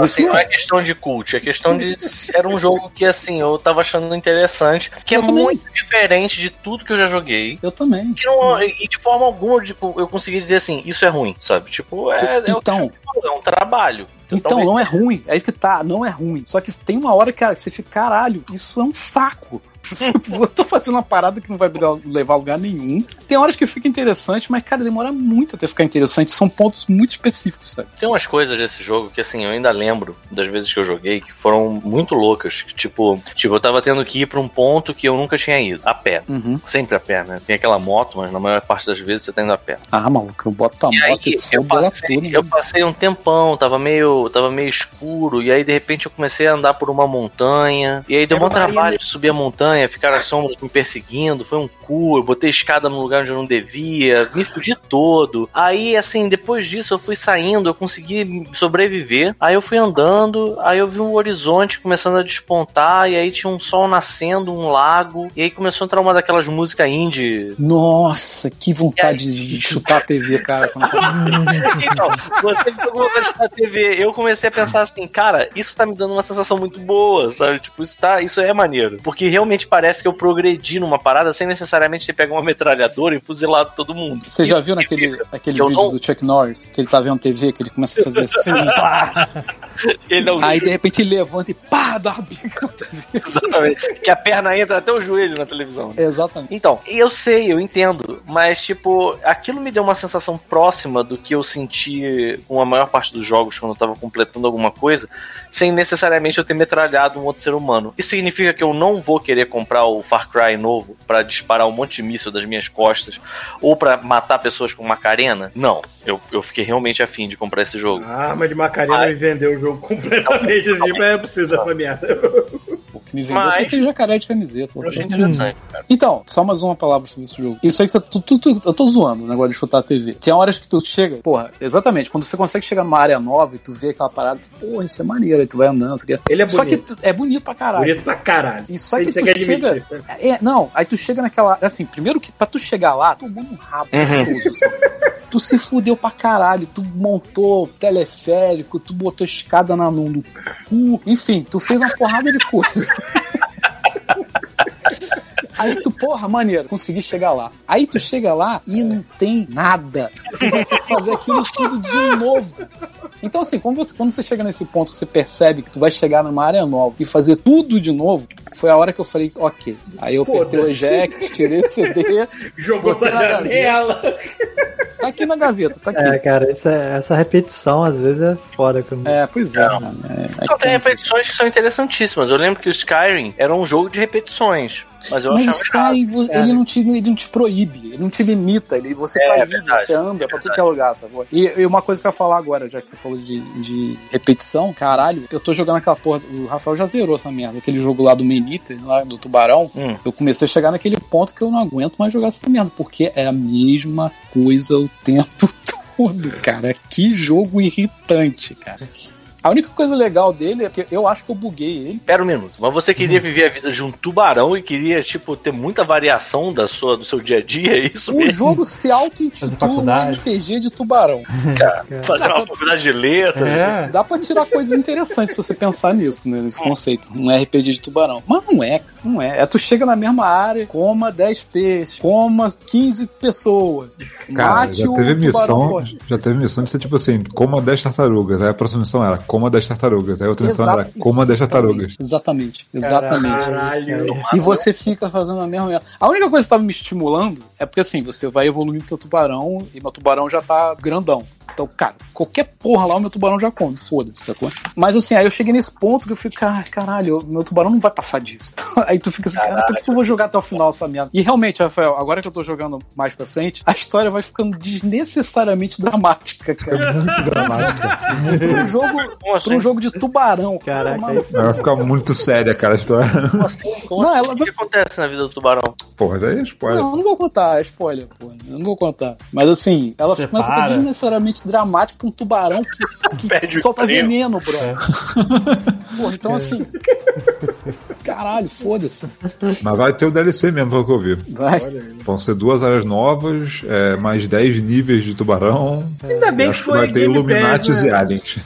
Assim, não é. é questão de cult, é questão de. Era um jogo que, assim, eu tava achando interessante, que é Eu também. muito diferente de tudo que eu já joguei. Eu também. Que não, e de forma alguma, tipo, eu consegui dizer assim, isso é ruim, sabe? Tipo, é, é, Então. falou, é um trabalho. Então talvez- não é ruim, é isso que tá, não é ruim. Só que tem uma hora, cara, que você fica, caralho, isso é um saco. Eu tô fazendo uma parada que não vai levar a lugar nenhum. Tem horas que fica interessante, mas, cara, demora muito até ficar interessante. São pontos muito específicos, sabe? Tem umas coisas desse jogo que, assim, eu ainda lembro das vezes que eu joguei que foram muito loucas. Que, tipo, tipo, eu tava tendo que ir pra um ponto que eu nunca tinha ido, a pé. Uhum. Sempre a pé, né? Tem aquela moto, mas na maior parte das vezes você tá indo a pé. Ah, maluco, eu boto a E aí, moto e eu passei, toda. eu né? passei um tempão, tava meio, tava meio escuro, e aí de repente eu comecei a andar por uma montanha, e aí deu um trabalho de subir a montanha, ficar as sombras me perseguindo, foi um cu, eu botei escada no lugar onde eu não devia, me fudi todo. Aí, assim, depois disso eu fui saindo, eu consegui sobreviver, aí eu fui andando, aí eu vi um horizonte começando a despontar, e aí tinha um sol nascendo, um lago, e aí começou a entrar uma daquelas músicas indie Nossa, que vontade de chutar a TV, cara. quando- Então, você ficou com vontade de estar na TV. Eu comecei a pensar assim, cara, isso tá me dando uma sensação muito boa, sabe? Tipo, isso, tá, isso é maneiro. Porque realmente parece que eu progredi numa parada sem necessariamente ter pego uma metralhadora e fuzilado todo mundo. Você já viu naquele aquele vídeo não- do Chuck Norris, que ele tá vendo TV, que ele começa a fazer assim, pá, aí de repente ele levanta e pá, dá uma bica exatamente. Que a perna entra até o joelho na televisão. Exatamente. Então, eu sei, eu entendo, mas tipo, aquilo me deu uma sensação próxima do que eu senti com a maior parte dos jogos quando eu tava completando alguma coisa, sem necessariamente eu ter metralhado um outro ser humano. Isso significa que eu não vou querer comprar o Far Cry novo pra disparar um monte de míssil das minhas costas ou pra matar pessoas com Macarena? Não, eu, eu fiquei realmente afim de comprar esse jogo. A arma de Macarena Ai. me vendeu o jogo completamente assim, mas eu preciso dessa merda. O que me vendeu Mas- aquele jacaré de camiseta. Eu achei interessante, cara. Então, só mais uma palavra sobre esse jogo. Isso aí que você. Tu, tu- tu- eu tô zoando o negócio de chutar a TV. Tem horas que tu chega, porra, exatamente, quando você consegue chegar numa área nova e tu vê aquela parada, porra, isso é maneiro, aí tu vai andando, isso aqui. Ele é Só que bonito. tu- é bonito pra caralho. Bonito pra caralho. E só Sem que você tu quer chega. admitir. É, não, aí tu chega naquela. Assim, primeiro que pra tu chegar lá, tu tomou um rabo gostoso, assim. Tu se fudeu pra caralho, tu montou teleférico, tu botou escada na, no, no cu, enfim, tu fez uma porrada de coisa. Aí tu, porra, maneiro, consegui chegar lá. Aí tu chega lá e não tem nada. Tu vai ter que fazer aquilo tudo de novo. Então, assim, quando você, quando você chega nesse ponto que você percebe que tu vai chegar numa área nova e fazer tudo de novo, foi a hora que eu falei, ok. Aí eu apertei o eject, tirei o CD. Jogou na janela. Tá aqui na gaveta, tá aqui. É, cara, essa, essa repetição às vezes é foda. que eu não- É, pois é. né? É, é Não, tem repetições que são interessantíssimas. Eu lembro que o Skyrim era um jogo de repetições. Mas eu Mas. Skyrim, vo- ele, não te, ele não te proíbe, ele não te limita, ele, você É, tá é livre, verdade, você anda pra tudo que é lugar, sacou? E, e uma coisa que eu ia falar agora, já que você falou de, de repetição, caralho, eu tô jogando aquela porra, o Rafael já zerou essa merda, aquele jogo lá do Meniter, lá do Tubarão, Hum. eu comecei a chegar naquele ponto que eu não aguento mais jogar essa merda, porque é a mesma coisa o tempo todo, cara. Que jogo irritante, cara. A única coisa legal dele é que eu acho que eu buguei ele. Pera um minuto, mas você queria viver a vida de um tubarão e queria, tipo, ter muita variação da sua, do seu dia a dia, é isso O mesmo? jogo se auto-intitula um. RPG de tubarão. Fazer uma faculdade de letras. É. Dá pra tirar coisas interessantes se você pensar nisso, né, nesse conceito. Um RPG de tubarão. Mas não é, não é. É tu chega na mesma área, coma 10 peixes, coma 15 pessoas. Cara, mate já o teve missão. forte. Já teve missão de ser tipo assim, coma 10 tartarugas. Aí a próxima missão era coma 10 tartarugas. Aí a outra missão era Exato- coma 10 tartarugas. Exatamente, exatamente. Caralho. E você fica fazendo a mesma. A única coisa que tava me estimulando é porque assim, você vai evoluindo teu tubarão e meu tubarão já tá grandão. Então, cara, qualquer porra lá o meu tubarão já come, foda-se, sacou? Mas assim, aí eu cheguei nesse ponto que eu fico, ah, caralho, meu tubarão não vai passar disso. aí tu fica assim, cara, por que eu vou jogar até o final essa merda? E realmente, Rafael, agora que eu tô jogando mais pra frente, a história vai ficando desnecessariamente dramática, cara. Muito dramático. pra um jogo, pra um assim? jogo de tubarão. Caraca, Mano, Vai ficar muito séria, cara, a história. Como assim? Como Não, assim? ela O que acontece na vida do tubarão? Porra, daí é spoiler. Não, eu não vou contar, é spoiler, pô. Eu não vou contar. Mas assim, ela Separa. começa a ficar desnecessariamente dramática pra um tubarão que, que solta veneno, bro. Porra, então assim. Caralho, foda-se. Mas vai ter o DLC mesmo, pelo que eu vi. Vai. Vão ser duas áreas novas, é, mais 10 níveis de tubarão. Ainda bem que foi vai ter Game Illuminatis Pass, e né? aliens.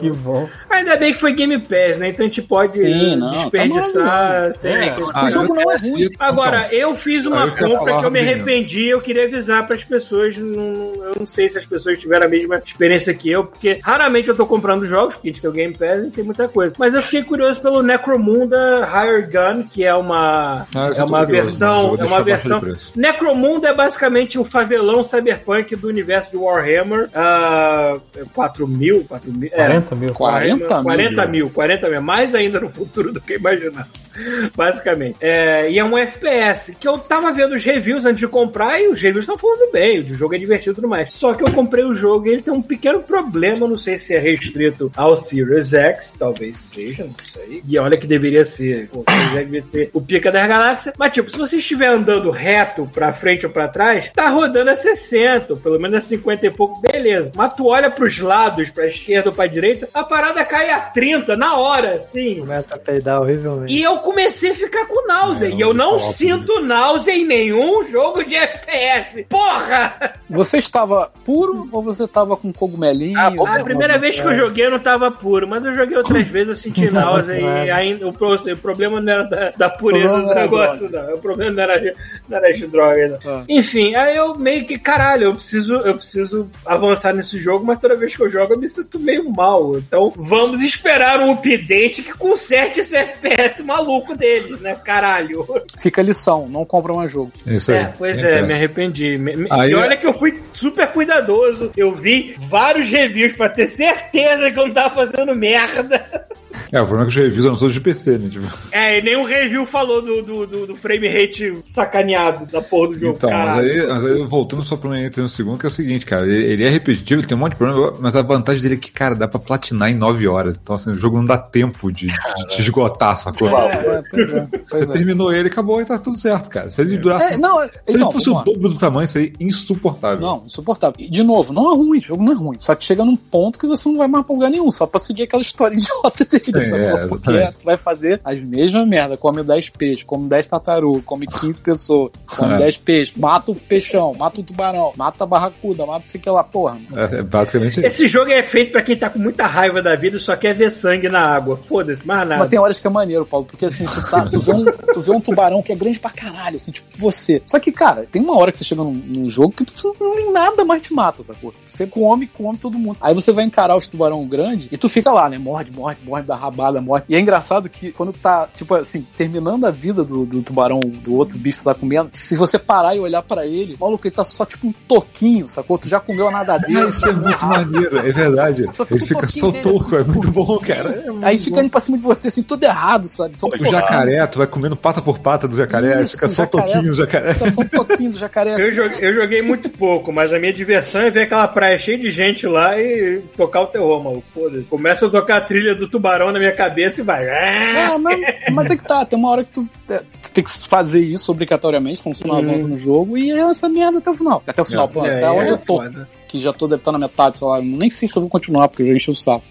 Que bom. Ainda bem que foi Game Pass, né? Então a gente pode Sim, não, tá desperdiçar maravilhoso. sem, É. sem- Ah, o jogo não é ruim. Agora, eu fiz uma eu compra que eu me arrependi. Eu queria avisar para as pessoas. não- eu não sei se as pessoas tiveram a mesma experiência que eu, porque raramente eu tô comprando jogos, porque a gente tem o Game Pass e tem muita coisa. Mas eu fiquei curioso pelo Necromunda Higher Gun, que é uma, Ah, é tô uma versão. É uma versão. Necromunda é basicamente o favelão cyberpunk do universo de Warhammer. Ah, 4 mil? 4 mil? É, 40 mil. 40 mil. 40 mil, 40 mil, mais ainda no futuro do que eu imaginava. Basicamente. É, e é um FPS que eu tava vendo os reviews antes de comprar e os reviews estão falando bem, o jogo é divertido e tudo mais. Só que eu comprei o jogo e ele tem um pequeno problema, não sei se é restrito ao Series X, talvez seja, não sei. E olha que deveria ser, pô, deveria ser o pica das galáxias. Mas tipo, se você estiver andando reto pra frente ou pra trás, tá rodando a 60, pelo menos a 50 e pouco, beleza. Mas tu olha pros lados, pra esquerda ou pra direita, a parada cai a 30 na hora, assim. Começa a peidar horrivelmente. E eu comecei a ficar com náusea. É, e eu não eu sinto náusea em nenhum jogo de FPS. Porra! Você estava puro ou você estava com cogumelinho? Ah, A primeira vez que eu joguei eu não tava puro, mas eu joguei outras vezes, eu senti náusea e ainda o, pro- o problema não era da, da pureza do negócio, não. O problema não era, não era as drogas. Ah. Enfim, aí eu meio que, caralho, eu preciso, eu preciso avançar nesse jogo, mas toda vez que eu jogo eu me sinto meio mal. Então vamos esperar um update que conserte esse FPS maluco deles, né? Caralho. Fica a lição, não compra mais jogo. É isso aí. É, pois é, pressa. me arrependi. Me- me- Aí e é- olha que eu fui super cuidadoso. Eu vi vários reviews pra ter certeza que eu não tava fazendo merda. É, o problema é que os reviews eram todos de PC, né? Tipo, É, e nenhum review falou do, do, do, do frame rate sacaneado da porra do jogo. então, mas aí, mas aí, voltando só pra um segundo, que é o seguinte, cara, ele, ele é repetitivo, ele tem um monte de problema, mas a vantagem dele é que, cara, dá pra platinar em 9 horas. Então, assim, o jogo não dá tempo de, de te esgotar, sacou? É, é, pois é. Você Pois é. terminou ele, acabou e tá tudo certo, cara. Se ele durasse. É, não, se então, ele fosse o dobro do tamanho, isso aí insuportável. Não, insuportável. E, de novo, não é ruim, o jogo não é ruim. Só que chega num ponto que você não vai mais pra lugar nenhum, só pra seguir aquela história idiota dele, É, Porque tu vai fazer as mesmas merda, come 10 peixes, come 10 tartarugas, come 15 pessoas, come É. 10 peixes, mata o peixão, mata o tubarão, mata a barracuda, mata o sei que lá, porra. mano. É, é basicamente isso. Esse jogo é feito pra quem tá com muita raiva da vida e só quer ver sangue na água. Foda-se, mais nada. Mas tem horas que é maneiro, Paulo, porque assim, tu, tá, tu, vê um, tu vê um tubarão que é grande pra caralho, assim, tipo você. Só que, cara, tem uma hora que você chega num, num jogo que nem nada mais te mata, sacou? Você come, come todo mundo. Aí você vai encarar os tubarão grande e tu fica lá, né? Morde, morde, morde, dá rabada, morre. E é engraçado que quando tá, tipo assim, terminando a vida do, do tubarão, do outro bicho que tá comendo, se você parar e olhar pra ele, maluco, ele tá só tipo um toquinho, sacou? Tu já comeu a nadadeira. Isso é muito maneiro, é verdade. Fica Ele um fica só dele, torco, é assim, muito bom, cara. É Aí fica indo pra cima de você, assim, tudo errado, sabe? Só O jacaré, tu vai comendo pata por pata do jacaré, Isso, fica só jacaré. toquinho o jacaré. Fica só um toquinho do jacaré. Eu joguei, eu joguei muito pouco, mas a minha diversão é ver aquela praia cheia de gente lá e tocar o terror, maluco. Foda-se. Começa a tocar a trilha do tubarão na minha cabeça e vai. É, mas, mas é que tá, tem uma hora que tu, é, tu tem que fazer isso obrigatoriamente, são sinais Uhum. no jogo, e é essa merda até o final. Até o final, exemplo, É, até onde é eu tô, foda. que já tô, deve estar na metade, sei lá, nem sei se eu vou continuar, porque eu já enchi o saco.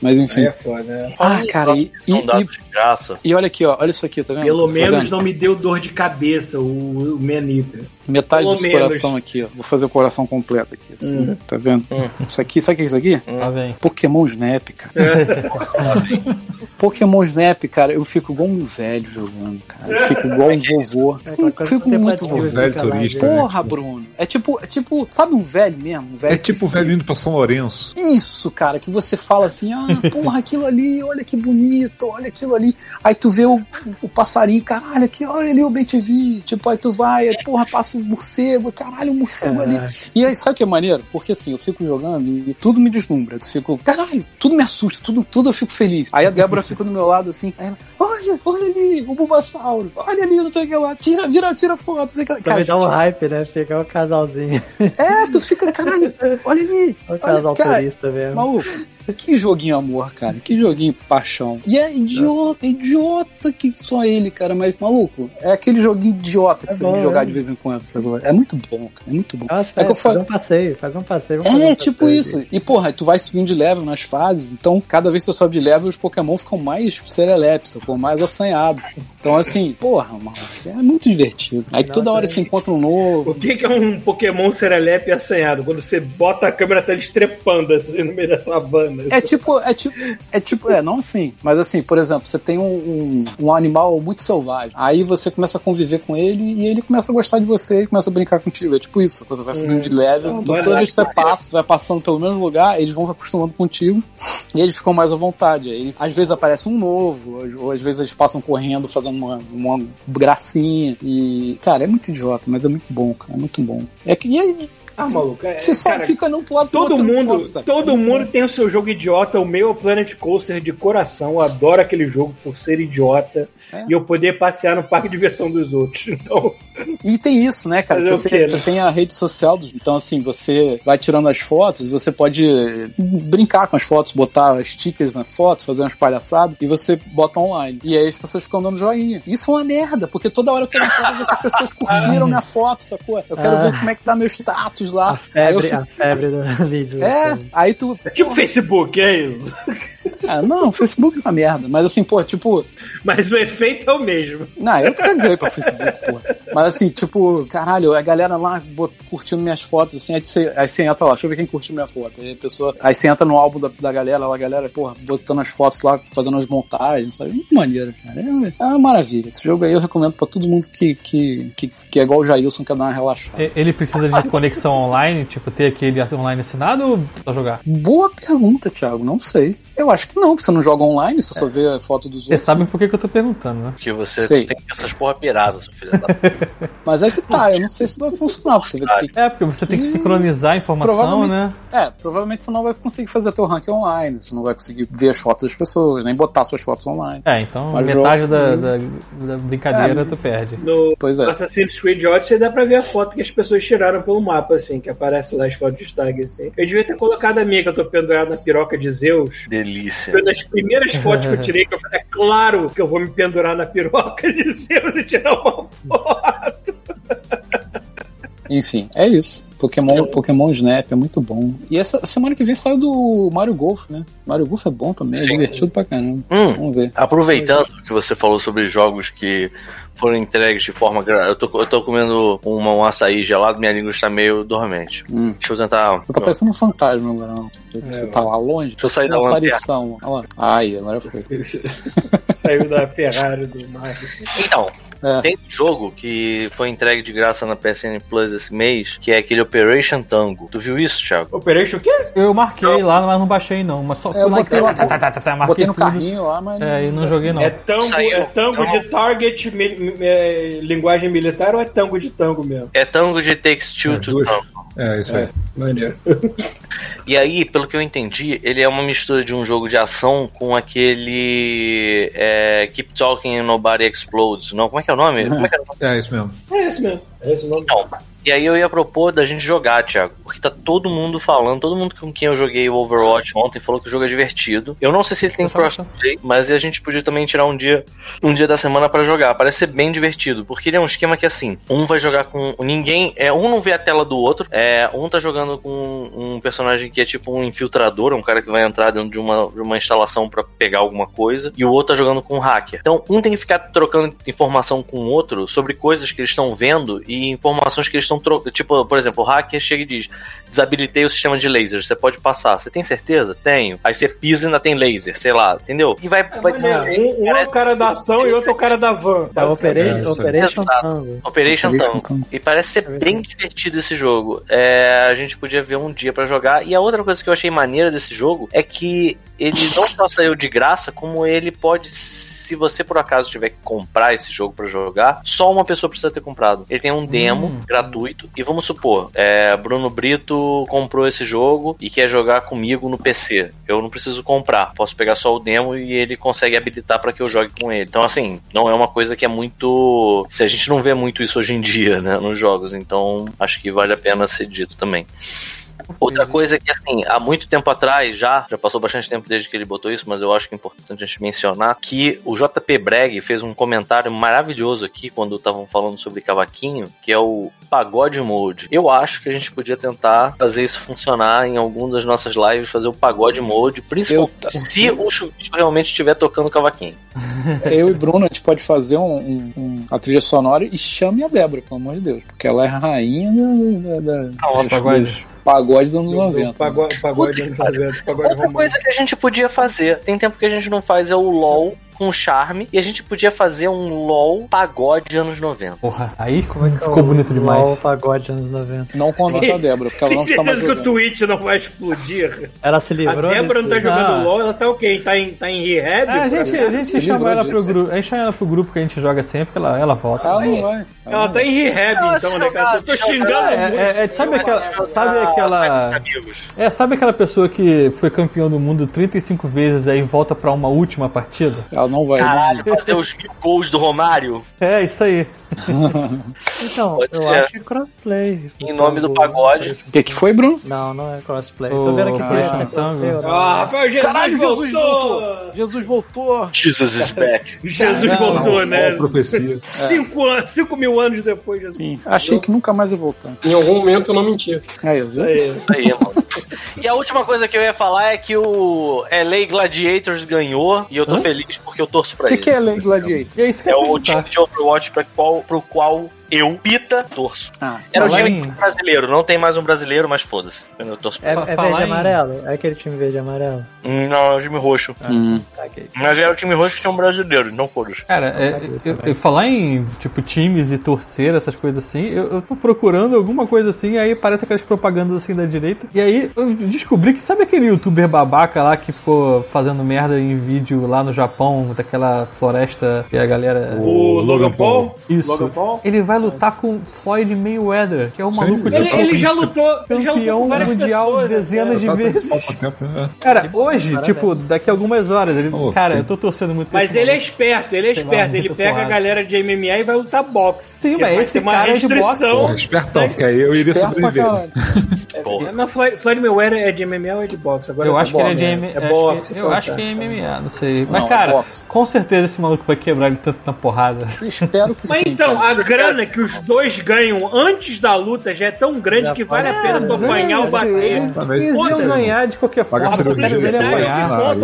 Mas enfim. É foda. Ah, cara, e, e, Não dá e, e olha aqui, ó, olha isso aqui, tá vendo? Pelo Tá menos não me deu dor de cabeça o, o Manita. Metade pelo desse menos. coração aqui, ó. Vou fazer o coração completo aqui, assim, Hum. tá vendo? Hum. Isso aqui, sabe o que é isso aqui? Lá vem. Pokémon Snap, cara. Pokémon Snap, cara, eu fico igual um velho jogando, cara. Eu fico igual um vovô. É coisa Fico muito vovô. velho turista, vendo. Porra, Bruno. É tipo, é tipo, sabe um velho mesmo? Um velho É tipo o velho indo pra São Lourenço. Isso, cara, que você fala assim, ah, porra, aquilo ali, olha que bonito, olha aquilo ali. Aí tu vê o, o passarinho, caralho, aqui, olha ali o BTV. Tipo, aí tu vai, aí, porra, passa o morcego, caralho, o morcego ali. E aí, sabe o que é maneiro? Porque assim, eu fico jogando e, tudo me deslumbra. Eu fico, caralho, tudo me assusta, tudo, tudo eu fico feliz. Aí a Débora fica do meu lado assim, aí ela, olha, olha ali, o Bulbasauro, olha ali, não sei o que lá, tira, vira, tira foto, não sei o que lá. Também dá um hype, né? Fica um casalzinho. é, tu fica, caralho, olha ali, Um olha, casal cara, turista mesmo. Maluco, que joguinho amor, cara. Que joguinho paixão. E é idiota, idiota que só ele, cara. Mas, maluco, é aquele joguinho idiota que É você bom, tem que jogar é. de vez em quando. Sabe? É muito bom, cara. É muito bom. Nossa, É que eu faz um passeio, faz um passeio. vamos fazer É, um tipo passeio isso. aqui. E, porra, tu vai subindo de level nas fases, então cada vez que você sobe de level, os Pokémon ficam mais serelepe, ficam mais assanhados. Então, assim, porra, mano, é muito divertido. Aí toda hora você encontra um novo. O que, que é um Pokémon serelepe assanhado? Quando você bota a câmera tá estrepando assim no meio da savana. É tipo, é tipo, é tipo, é, não assim, mas assim, por exemplo, você tem um, um, um animal muito selvagem, aí você começa a conviver com ele e ele começa a gostar de você e começa a brincar contigo. É tipo isso, você vai subindo de level, Hum. então toda vez que você passa, vai passando pelo mesmo lugar, eles vão se acostumando contigo e eles ficam mais à vontade. Aí, às vezes aparece um novo, ou, às vezes eles passam correndo fazendo uma, uma gracinha e, cara, é muito idiota, mas é muito bom, cara, é muito bom. É que, e aí, Ah, maluco. É, você só cara, fica num lado Todo mundo, todo mundo tem o seu jogo idiota. O meu é o Planet Coaster de coração. Eu adoro aquele jogo por ser idiota É. e eu poder passear no parque de diversão dos outros. Então, E tem isso, né, cara? Você, quê, né? você tem a rede social, dos- então assim, você vai tirando as fotos, você pode brincar com as fotos, botar stickers na foto, fazer umas palhaçadas, e você bota online. E aí as pessoas ficam dando joinha. Isso é uma merda, porque toda hora eu quero ver se as pessoas curtiram minha foto, sacou? Eu quero Ah. ver como é que tá meu status A lá. Eu febre, Ah, a febre do vídeo. É, aí tu. é tipo Facebook, é isso. Ah, não, o Facebook é uma merda. Mas assim, pô, tipo, Mas o efeito é o mesmo. Não, eu caguei pra Facebook, porra. Mas assim, tipo, caralho, a galera lá curtindo minhas fotos, assim, aí você, aí você entra lá, deixa eu ver quem curtiu minha foto. Aí a pessoa. Aí você entra no álbum da, da galera, lá, a galera, porra, botando as fotos lá, fazendo as montagens, sabe? Muito maneiro, cara. É, é uma maravilha. Esse jogo aí eu recomendo pra todo mundo que, que, que, que é igual o Jailson, quer dar uma relaxada. Ele precisa de conexão online, tipo, ter aquele online assinado ou só jogar? Boa pergunta, Thiago. Não sei. Eu acho que não, porque você não joga online, você só vê a foto dos Vocês outros. sabem por que, que eu tô perguntando, né? Porque você Sei. tem essas porra piradas, seu filho da puta. Mas é que tá, eu não sei se vai funcionar, porque você vai ter que É, porque você tem que sincronizar a informação, provavelmente- né? É, provavelmente você não vai conseguir fazer teu ranking online, você não vai conseguir ver as fotos das pessoas, nem botar suas fotos online. É, então Mas metade jogo- da, da, da brincadeira É. tu perde. No Pois é. Assassin's Creed Odyssey dá pra ver a foto que as pessoas tiraram pelo mapa, assim, que aparece lá as fotos de tag, assim. Eu devia ter colocado a minha, que eu tô pendurado na piroca de Zeus. Delícia. Foi uma das primeiras fotos que eu tirei, que eu falei, é claro que eu vou me pendurar na piroca de Zeus e tirar uma foto. Enfim, é isso. Pokémon, Pokémon Snap é muito bom. E essa semana que vem saiu do Mario Golf, né? Mario Golf é bom também, é Sim. divertido pra caramba. Hum, Vamos ver. aproveitando que você falou sobre jogos que foram entregues de forma. Eu tô, eu tô comendo uma, um açaí gelado, minha língua está meio dormente. Hum. Deixa eu tentar. Você tá parecendo um fantasma agora, não. Você tá lá longe. Deixa eu sair da aparição. Olha lá. Ai, agora foi. Saiu da Ferrari do Mario. Então, É. Tem um jogo que foi entregue de graça na PSN Plus esse mês, que é aquele Operation Tango. Tu viu isso, Thiago? Operation o quê? Eu marquei lá, mas não baixei não. Mas só É, eu e botei lá- tá, tá, tá, tá, tá, marquei Botei no tudo. carrinho lá, mas. É, e não joguei não. É tango, Saiu. é tango Não. de target, mi- mi- é, linguagem militar ou é tango de tango mesmo? É Tango de Takes Two É, to. Tango. É, isso aí. Maneiro. E aí, pelo que eu entendi, ele é uma mistura de um jogo de ação com aquele é, Keep Talking and Nobody Explodes. Não, como é que é o nome? Como é que é o nome? É isso mesmo. É esse mesmo. Esse o nome. Então, e aí eu ia propor da gente jogar, Thiago. Porque tá todo mundo falando, todo mundo com quem eu joguei o Overwatch ontem falou que o jogo é divertido. Eu não sei se ele tem crossplay, mas a gente podia também tirar um dia, um dia da semana pra jogar. Parece ser bem divertido, porque ele é um esquema que assim, um vai jogar com ninguém, é um não vê a tela do outro, é um tá jogando com um personagem que é tipo um infiltrador, um cara que vai entrar dentro de uma, de uma instalação pra pegar alguma coisa, e o outro tá jogando com um hacker. Então, um tem que ficar trocando informação com o outro sobre coisas que eles estão vendo e informações que eles estão trocando. Tipo, por exemplo, o hacker chega e diz: desabilitei o sistema de laser, você pode passar. Você tem certeza? Tenho. Aí você pisa e ainda tem laser, sei lá, entendeu? E vai, vai Maneiro. Um, um é o cara da ação e outro é o cara da van. É Operation, É, aí. Operation. Tango. Operation Operation Tango. E parece ser bem divertido esse jogo. É, a gente podia ver um dia pra jogar. E a outra coisa que eu achei maneira desse jogo é que ele não só saiu de graça, como ele pode, se você por acaso tiver que comprar esse jogo pra jogar, só uma pessoa precisa ter comprado. Ele tem um demo Hum. gratuito. E vamos supor, é, Bruno Brito comprou esse jogo e quer jogar comigo no PC. Eu não preciso comprar, posso pegar só o demo e ele consegue habilitar pra que eu jogue com ele. Então, assim, não é uma coisa que é muito. Se a gente não vê muito isso hoje em dia, né, nos jogos. Então, acho que vale a pena ser dito também. Outra coisa é que, assim, há muito tempo atrás já, já passou bastante tempo desde que ele botou isso, mas eu acho que é importante a gente mencionar que o JP Breg fez um comentário maravilhoso aqui quando estavam falando sobre cavaquinho, que é o pagode mode. Eu acho que a gente podia tentar fazer isso funcionar em alguma das nossas lives, fazer o pagode mode, principalmente Eu- se o Chuvisco realmente estiver tocando cavaquinho. Eu e Bruno, a gente pode fazer um, um- um- a trilha sonora e chame a Débora, pelo amor de Deus. Porque ela é a rainha da, da, da- Ah, dos- pagode. dos pagodes dos anos Do 90. Pagode, pagode, anos 90, pagode Outra romântico. coisa que a gente podia fazer, tem tempo que a gente não faz, é o LOL com charme, e a gente podia fazer um LOL pagode anos 90. Porra, aí ficou, É ficou bonito LOL demais. pagode anos 90. Não contrata a Débora, porque ela Tem não fica mais certeza que o. Twitch não vai explodir? Ela se A livrou. Débora não tá jogando Ah. LOL, ela tá o quê? Tá em, tá em rehab? Ah, a gente, a gente Se chama ela pro grupo. A gente chama ela pro grupo que a gente joga sempre, que ela, ela volta. Ela não vai. Ela tá em rehab, Ela então, né, cara? jogar- xingando É, muito. é, é, sabe aquela. Sabe aquela. É, sabe aquela pessoa que foi campeão do mundo 35 vezes aí volta pra uma última partida? Ela não vai. Caralho, fazer os mil gols do Romário É, isso aí. Então, Pode eu ser. acho que crossplay. em nome do pagode. O que, que foi, Bruno? Não, não é crossplay. O Tô vendo aqui é crossplay ou não. Ah, Rafael Jesus Caralho, Jesus voltou! voltou! Jesus voltou! Jesus is back. Jesus Não, voltou, Qual né? profecia? Cinco, anos, cinco mil anos depois, Jesus. Sim, achei que nunca mais ia voltar. Em algum momento eu não menti. Aí, viu? Aí. Aí, mano. E a última coisa que eu ia falar é que o LA Gladiators ganhou e eu tô feliz porque eu torço pra O que, é Lei Gladiator? É isso que É o time de Overwatch pra qual, pro qual eu, Pita, torço. Ah, Era o time em- brasileiro, não tem mais um brasileiro, mas foda-se. Eu torço pra É, é falar verde e em- amarelo? É aquele time verde e amarelo? Não, é o time roxo. hum. Tá, ok. Mas era o time roxo que tinha um brasileiro, não foda-se. Cara, é, eu, eu- falar em tipo times e torcer, essas coisas assim, eu, eu tô procurando alguma coisa assim, aí parece aquelas propagandas assim da direita. E aí eu descobri que sabe aquele youtuber babaca lá que ficou fazendo merda em vídeo lá no Japão, daquela floresta que a galera. O Logan Paul? Isso. Logan Paul? Ele vai lutar com Floyd Mayweather, que é um maluco Ele, tipo, ele já lutou, ele já lutou campeão com várias mundial pessoas. né? dezenas de vezes. tempo, né? Cara, hoje, tipo, daqui a algumas horas, ele, cara, eu tô torcendo muito pra Mas ele é esperto, ele é esperto. Ele pega a galera de MMA e vai lutar boxe. Sim, mas vai esse cara é de boxe. Porra, espertão, porque aí eu iria sobreviver. Porra. Mas Floyd, Floyd Mayweather é de MMA ou é de boxe? Agora Eu tá acho que ele é de M- É acho boxe. Eu acho que é MMA, não sei. Mas, Não, cara, com certeza esse maluco vai quebrar ele tanto na porrada. Espero que Mas sim. então, cara. a grana que os dois ganham antes da luta já é tão grande Já que vale a pode- pena tu apanhar ou bater. Eles iam ganhar de qualquer Paga forma, eu só quero ver ele apanhar.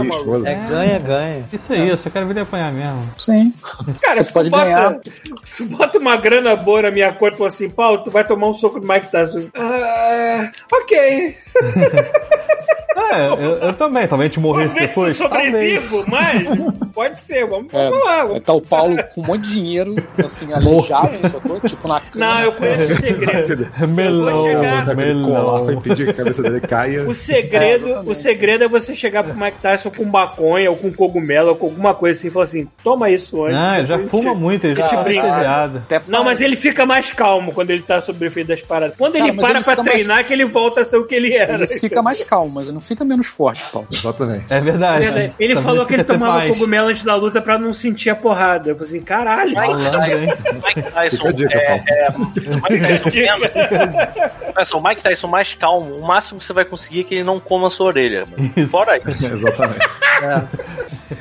É ganha, ganha. Isso aí, eu só quero ver ele apanhar mesmo. Sim. Cara, Você se pode tu bota, ganhar. Se bota uma grana boa na minha conta e fala assim, Paulo, tu vai tomar um soco do Mike Tyson. Ah, ok. É, eu, eu também. Talvez a gente morresse Talvez eu depois. Talvez. sobrevivo, mas pode ser. Vamos, É, vamos lá. Vamos- tá o Paulo com um monte de dinheiro, assim, aleijado, sacou? Tipo na cama. Não, eu conheço o segredo. Melão, chegar- colar pra melão. impedir que a cabeça dele caia. O segredo, o segredo é você chegar pro Mike Tyson com maconha ou com cogumelo ou com alguma coisa assim e falar assim: toma isso antes. Não, ele já fuma te- muito, ele já te tá brinca. Até Não, mas ele fica mais calmo quando ele tá sob o efeito das paradas. Quando Cara, ele para ele pra fica mais- treinar, que ele volta a ser o que ele era. Ele fica mais calmo, mas ele não fica menos forte, Paulo. Exatamente. É verdade. Verdade. Ele Também falou que ele tomava mais. cogumelo antes da luta pra não sentir a porrada. Eu falei assim, caralho. Mike Tyson a dica, é, é, Mike Tyson Mike Tyson mais calmo, o máximo que você vai conseguir é que ele não coma a sua orelha. mano. Fora isso. Exatamente.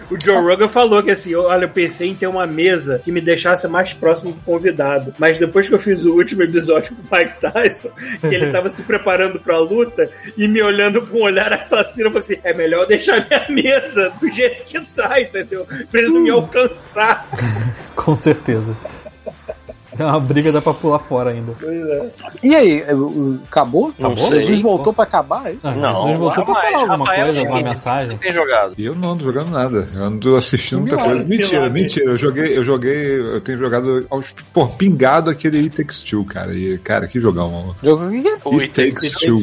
O Joe Rogan falou que assim, olha, eu pensei em ter uma mesa que me deixasse mais próximo do convidado. Mas depois que eu fiz o último episódio com o Mike Tyson, que ele tava se preparando pra luta e me olhando com um olhar assassino, eu falei assim: é melhor deixar minha mesa do jeito que tá, entendeu? Pra ele não me alcançar. Com certeza. É uma briga, dá pra pular fora ainda. Pois é. E aí, o- acabou? Não Acabou? sei. Jesus voltou pra acabar? É isso? Ah, Não, Jesus voltou pra falar alguma Rafael, coisa, é alguma mensagem. Tem jogado. E eu não ando jogando nada. Eu ando assistindo muita Milagre, coisa. Mentira, milagre. mentira. Eu joguei, eu joguei, eu tenho jogado aos, pô, pingado aquele It Takes Two, cara. E, cara, que jogão, mano. Jogo o que que é? O It Takes Two.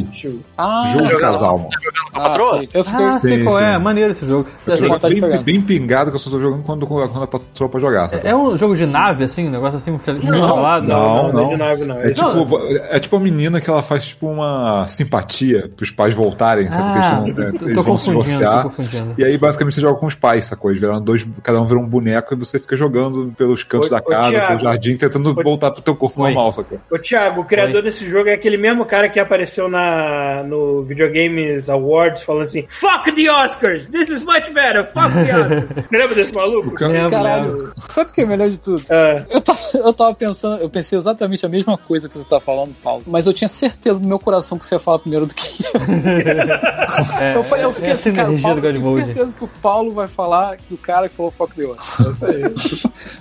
Ah, Jogo de jogando- casal, mano. Com a patroa? eu fiquei... Ah, sei Sim, qual é. sim. Maneiro esse jogo. Eu Assim, bem, bem pingado que eu só tô jogando quando, quando a patroa jogar, sabe? é um jogo de nave, assim, um negócio assim, que Não, não, não é de nave, não. É tipo, é tipo a menina que ela faz tipo uma simpatia pros pais voltarem, sabe? Porque Ah, eles, tão- é, tô- eles tô vão se confundindo, divorciar. E aí, basicamente, você joga com os pais, sacou? Eles viraram dois, cada um vira um boneco e você fica jogando pelos cantos Ô- da ô, casa, Thiago. pelo jardim, tentando Ô- voltar pro teu corpo Oi. normal, sacou? Ô, Thiago, o criador desse jogo é aquele mesmo cara que apareceu na, no Videogames Awards falando assim: Fuck the Oscars! This is much better! Fuck the Oscars! Você lembra desse maluco? Caralho, sabe o que é melhor de tudo? Ah, Eu tava, eu tava pensando, eu pensei exatamente a mesma coisa que você tá falando, Paulo. Mas eu tinha certeza no meu coração que você ia falar primeiro do que eu. É, Eu, falei- eu fiquei é assim, cara, Paulo, do eu tenho certeza que o Paulo vai falar do cara que falou Fuck the Oscar. é isso aí.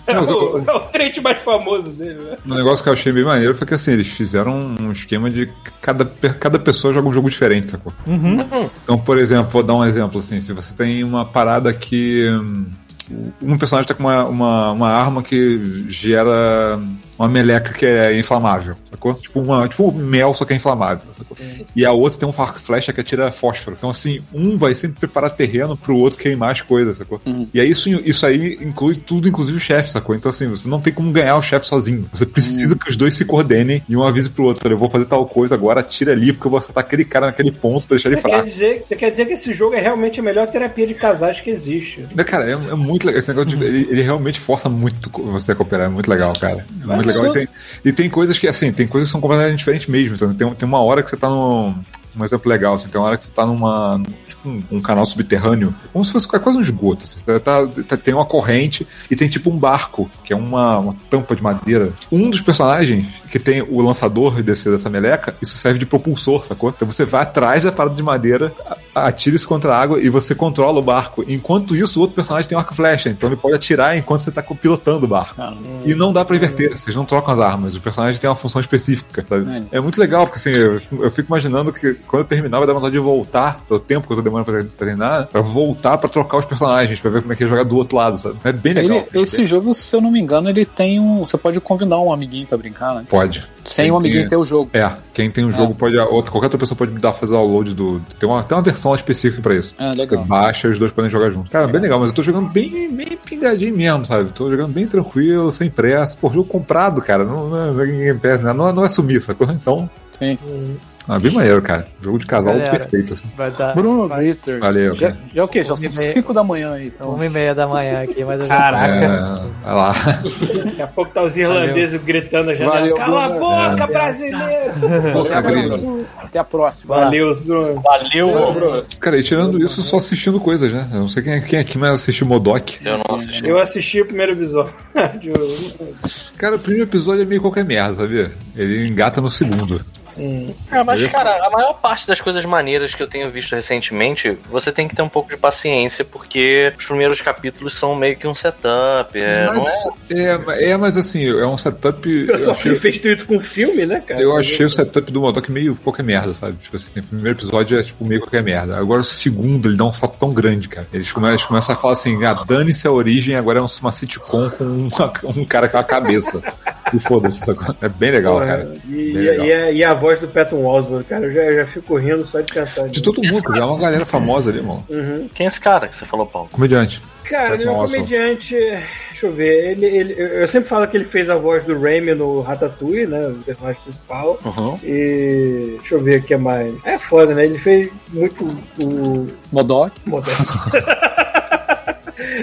É o, é o mais famoso dele, né? Um negócio que eu achei bem maneiro foi que assim, eles fizeram um esquema de cada, cada pessoa joga um jogo diferente, sacou? Então, por exemplo, vou dar um exemplo assim, se você tem uma parada que. Um personagem tá com uma, uma, uma arma que gera uma meleca que é inflamável, sacou? Tipo, uma, tipo um mel, só que é inflamável, sacou? E a outra tem um flecha que atira fósforo. Então, assim, um vai sempre preparar terreno pro outro queimar as coisas, sacou? E aí isso, isso aí inclui tudo, inclusive o chefe, sacou? Então, assim, você não tem como ganhar o chefe sozinho. Você precisa que os dois se coordenem e um avise pro outro, eu vou fazer tal coisa agora, atira ali, porque eu vou acertar aquele cara naquele ponto, deixar ele Você quer, fraco. dizer, você quer dizer que esse jogo é realmente a melhor terapia de casais que existe. Cara, é, é muito legal. Esse negócio de, ele, ele realmente força muito você a cooperar. É muito legal, cara. É muito legal. E tem, e tem coisas que, assim, tem coisas que são completamente diferentes mesmo. Então, tem, tem uma hora que você tá num. Um exemplo legal, assim, tem uma hora que você tá numa. Tipo, um, um canal subterrâneo, como se fosse quase um esgoto. Assim, você tá, tá- tem uma corrente e tem tipo um barco, que é uma, uma tampa de madeira. Um dos personagens que tem o lançador desse, dessa meleca, isso serve de propulsor, sacou? Então você vai atrás da parada de madeira, atira isso contra a água e você controla o barco. Enquanto isso, o outro personagem tem um arco flecha, então ele pode atirar enquanto você tá pilotando o barco. E não dá pra inverter, vocês não trocam as armas, o personagem tem uma função específica, sabe? É muito legal, porque assim, eu, eu fico imaginando que quando eu terminar vai dar vontade de voltar, pelo tempo que eu tô demorando pra treinar, pra voltar pra trocar os personagens, pra ver como é que é jogar do outro lado, sabe? É bem legal. Ele- esse jogo, se eu não me engano, ele tem um. Você pode convidar um amiguinho pra brincar, né? Pode. Sem Quem o amiguinho tem- ter o jogo. É, quem tem o jogo pode. Outra, qualquer outra pessoa pode me dar fazer o download do. Tem uma, tem uma versão específica pra isso. Ah, legal. Você baixa e os dois podem jogar juntos. Cara, bem legal, mas eu tô jogando bem, bem pingadinho mesmo, sabe? Tô jogando bem tranquilo, sem pressa. Pô, jogo comprado, cara. Não, não, não é né? não, não é sumir, sacou? Então. Sim. Ah, bem maneiro, cara. Jogo de casal Galera. perfeito, assim. Vai dar Bruno Ritter. Valeu, Já, cara. já é o quê? Já são Uma e meia. 5 da manhã aí. São uma e meia da manhã aqui, mas eu já Caraca. É, vai lá. Daqui a pouco tá os irlandeses gritando a janela. Valeu, Cala a Bruno. boca, brasileiro! Puta grilo. Até a próxima. Valeu, Bruno. Valeu, Bruno. Cara, e tirando isso, só assistindo coisas, né? Eu não sei quem, é- quem aqui mais assistiu Modok. Eu não assisti. Eu assisti o primeiro episódio. Cara, o primeiro episódio é meio qualquer merda, sabia? Ele engata no segundo. É, mas, cara, a maior parte das coisas maneiras que eu tenho visto recentemente, você tem que ter um pouco de paciência, porque os primeiros capítulos são meio que um setup. É, não é? Mas, é, é, mas assim, é um setup. O Eu pessoal achei, fez feito com filme, né, cara? eu achei o setup do Modok meio qualquer merda, sabe? Tipo assim, o primeiro episódio é tipo meio qualquer merda. Agora o segundo, ele dá um salto tão grande, cara. Eles começam, eles começam a falar assim: ah, dane-se a origem, agora é uma sitcom com uma- um cara com a cabeça. E foda-se? É bem legal, Porra, cara. E, Bem e- legal. e a, e a voz do Patton Oswalt, cara, eu já, eu já fico rindo só de pensar De todo mundo, cara. É uma galera famosa ali, mano. Uhum. Quem é esse cara que você falou, Paulo? Comediante. Cara, ele é um comediante. Deixa eu ver. Ele, ele, eu sempre falo que ele fez a voz do Raimi no Ratatouille, né? O personagem principal. Uhum. E. Deixa eu ver o que é mais. É foda, né? Ele fez muito o. Modok. Moderno.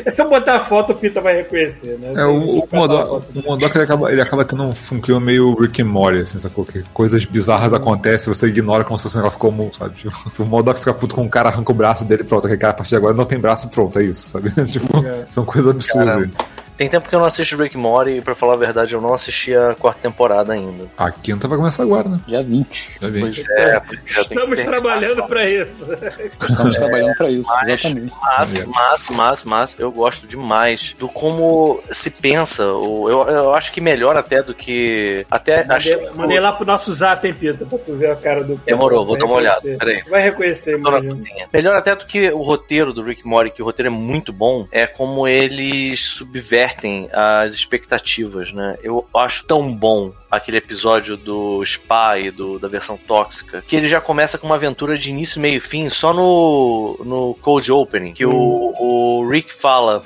É só botar a foto, o Pita vai reconhecer, né? É, o, o, foto. o Modok, ele acaba, ele acaba tendo um, um clima meio Rick and Morty, assim, sacou? Que coisas bizarras acontecem, você ignora como se fosse um negócio comum, sabe? Tipo, o Modok fica puto com um cara, arranca o braço dele, pronto, aquele cara a partir de agora não tem braço, pronto, é isso, sabe? tipo, É. são coisas absurdas. Caramba. Tem tempo que eu não assisto Rick Morty e, pra falar a verdade, eu não assisti a quarta temporada ainda. A quinta vai começar agora, né? Dia 20. Já vi. Pois é, é, Estamos trabalhando pra isso. Estamos trabalhando pra isso, mas- exatamente. Mas, mas, mas, mas, eu gosto demais do como se pensa. Eu, eu acho que melhor até do que. Até. Mandei, mandei lá pro nosso zap, hein, Pita, pra tu ver a cara do. Demorou, vou dar uma olhada. Peraí. Vai reconhecer, cozinha. Melhor até do que o roteiro do Rick Morty, que o roteiro é muito bom, é como eles subvertem as expectativas, né? Eu acho tão bom aquele episódio do Spa e do, da versão tóxica, que ele já começa com uma aventura de início, meio e fim, só no, no Cold Opening, que o, o Rick fala.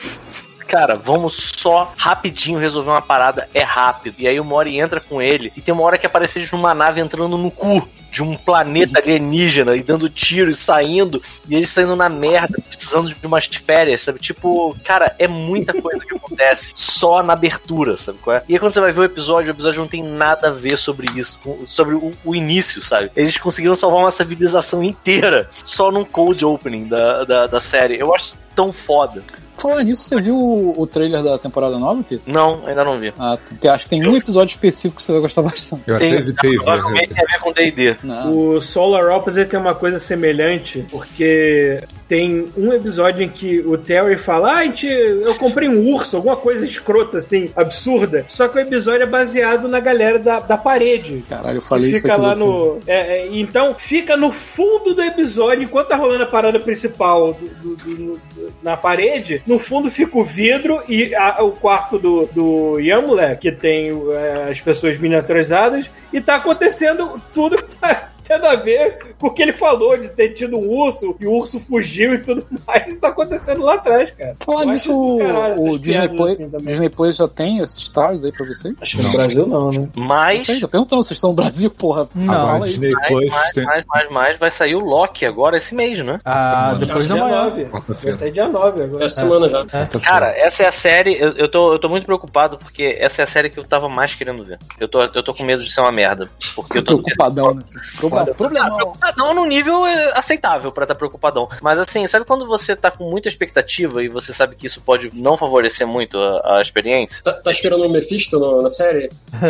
Cara, vamos só rapidinho resolver uma parada, é rápido. E aí o Mori entra com ele e tem uma hora que aparece eles numa nave entrando no cu de um planeta alienígena e dando tiro e saindo, e eles saindo na merda, precisando de umas férias, sabe? Tipo, cara, é muita coisa que acontece só na abertura, sabe qual é? E aí quando você vai ver o episódio, o episódio não tem nada a ver sobre isso, sobre o, o início, sabe? Eles conseguiram salvar uma civilização inteira só num cold opening da, da, da série. Eu acho tão foda. Falar nisso, você viu o, o trailer da temporada nova, Pito? Não, ainda não vi. Ah, tem- acho que tem um episódio específico que você vai gostar bastante. Eu até Tem, evitei ver. provavelmente tem a ver com D&D. O Solar Opposite tem uma coisa semelhante, porque tem um episódio em que o Terry fala: Ah, gente, eu comprei um urso, alguma coisa escrota assim, absurda. Só que o episódio é baseado na galera da, da parede. Caralho, eu falei isso fica aqui. lá no é, é, então, fica no fundo do episódio, enquanto tá rolando a parada principal do- do- do- do- na parede, no fundo fica o vidro e a- o quarto do, do Yamule, que tem é, as pessoas miniaturizadas, e tá acontecendo tudo que tá tendo a ver com o que ele falou de ter tido um urso e o urso fugiu e tudo mais. Isso tá acontecendo lá atrás, cara. Falar Eu nisso, o Disney Play, assim. Disney Play já tem esses stars aí pra vocês? Acho que no Brasil não, né? Mas, Não sei, tô perguntando, vocês estão no Brasil, porra. Não. Aí. Disney mais, Plus mais, tem. mais, mais, mais, vai sair o Loki agora esse mês, né? Ah, depois da dia manhã. 9. Vai sair dia 9 agora. Essa semana já. Cara, essa é a série. Eu, eu, tô, eu tô muito preocupado porque essa é a série que eu tava mais querendo ver. Eu tô, eu tô com medo de ser uma merda. Porque eu tô. Preocupadão, né? Problema, Ah, problemão. preocupadão num nível é, aceitável pra estar preocupadão. Mas assim, sabe quando você tá com muita expectativa e você sabe que isso pode não favorecer muito a, a experiência? Tá, tá esperando o Mephisto no- na série?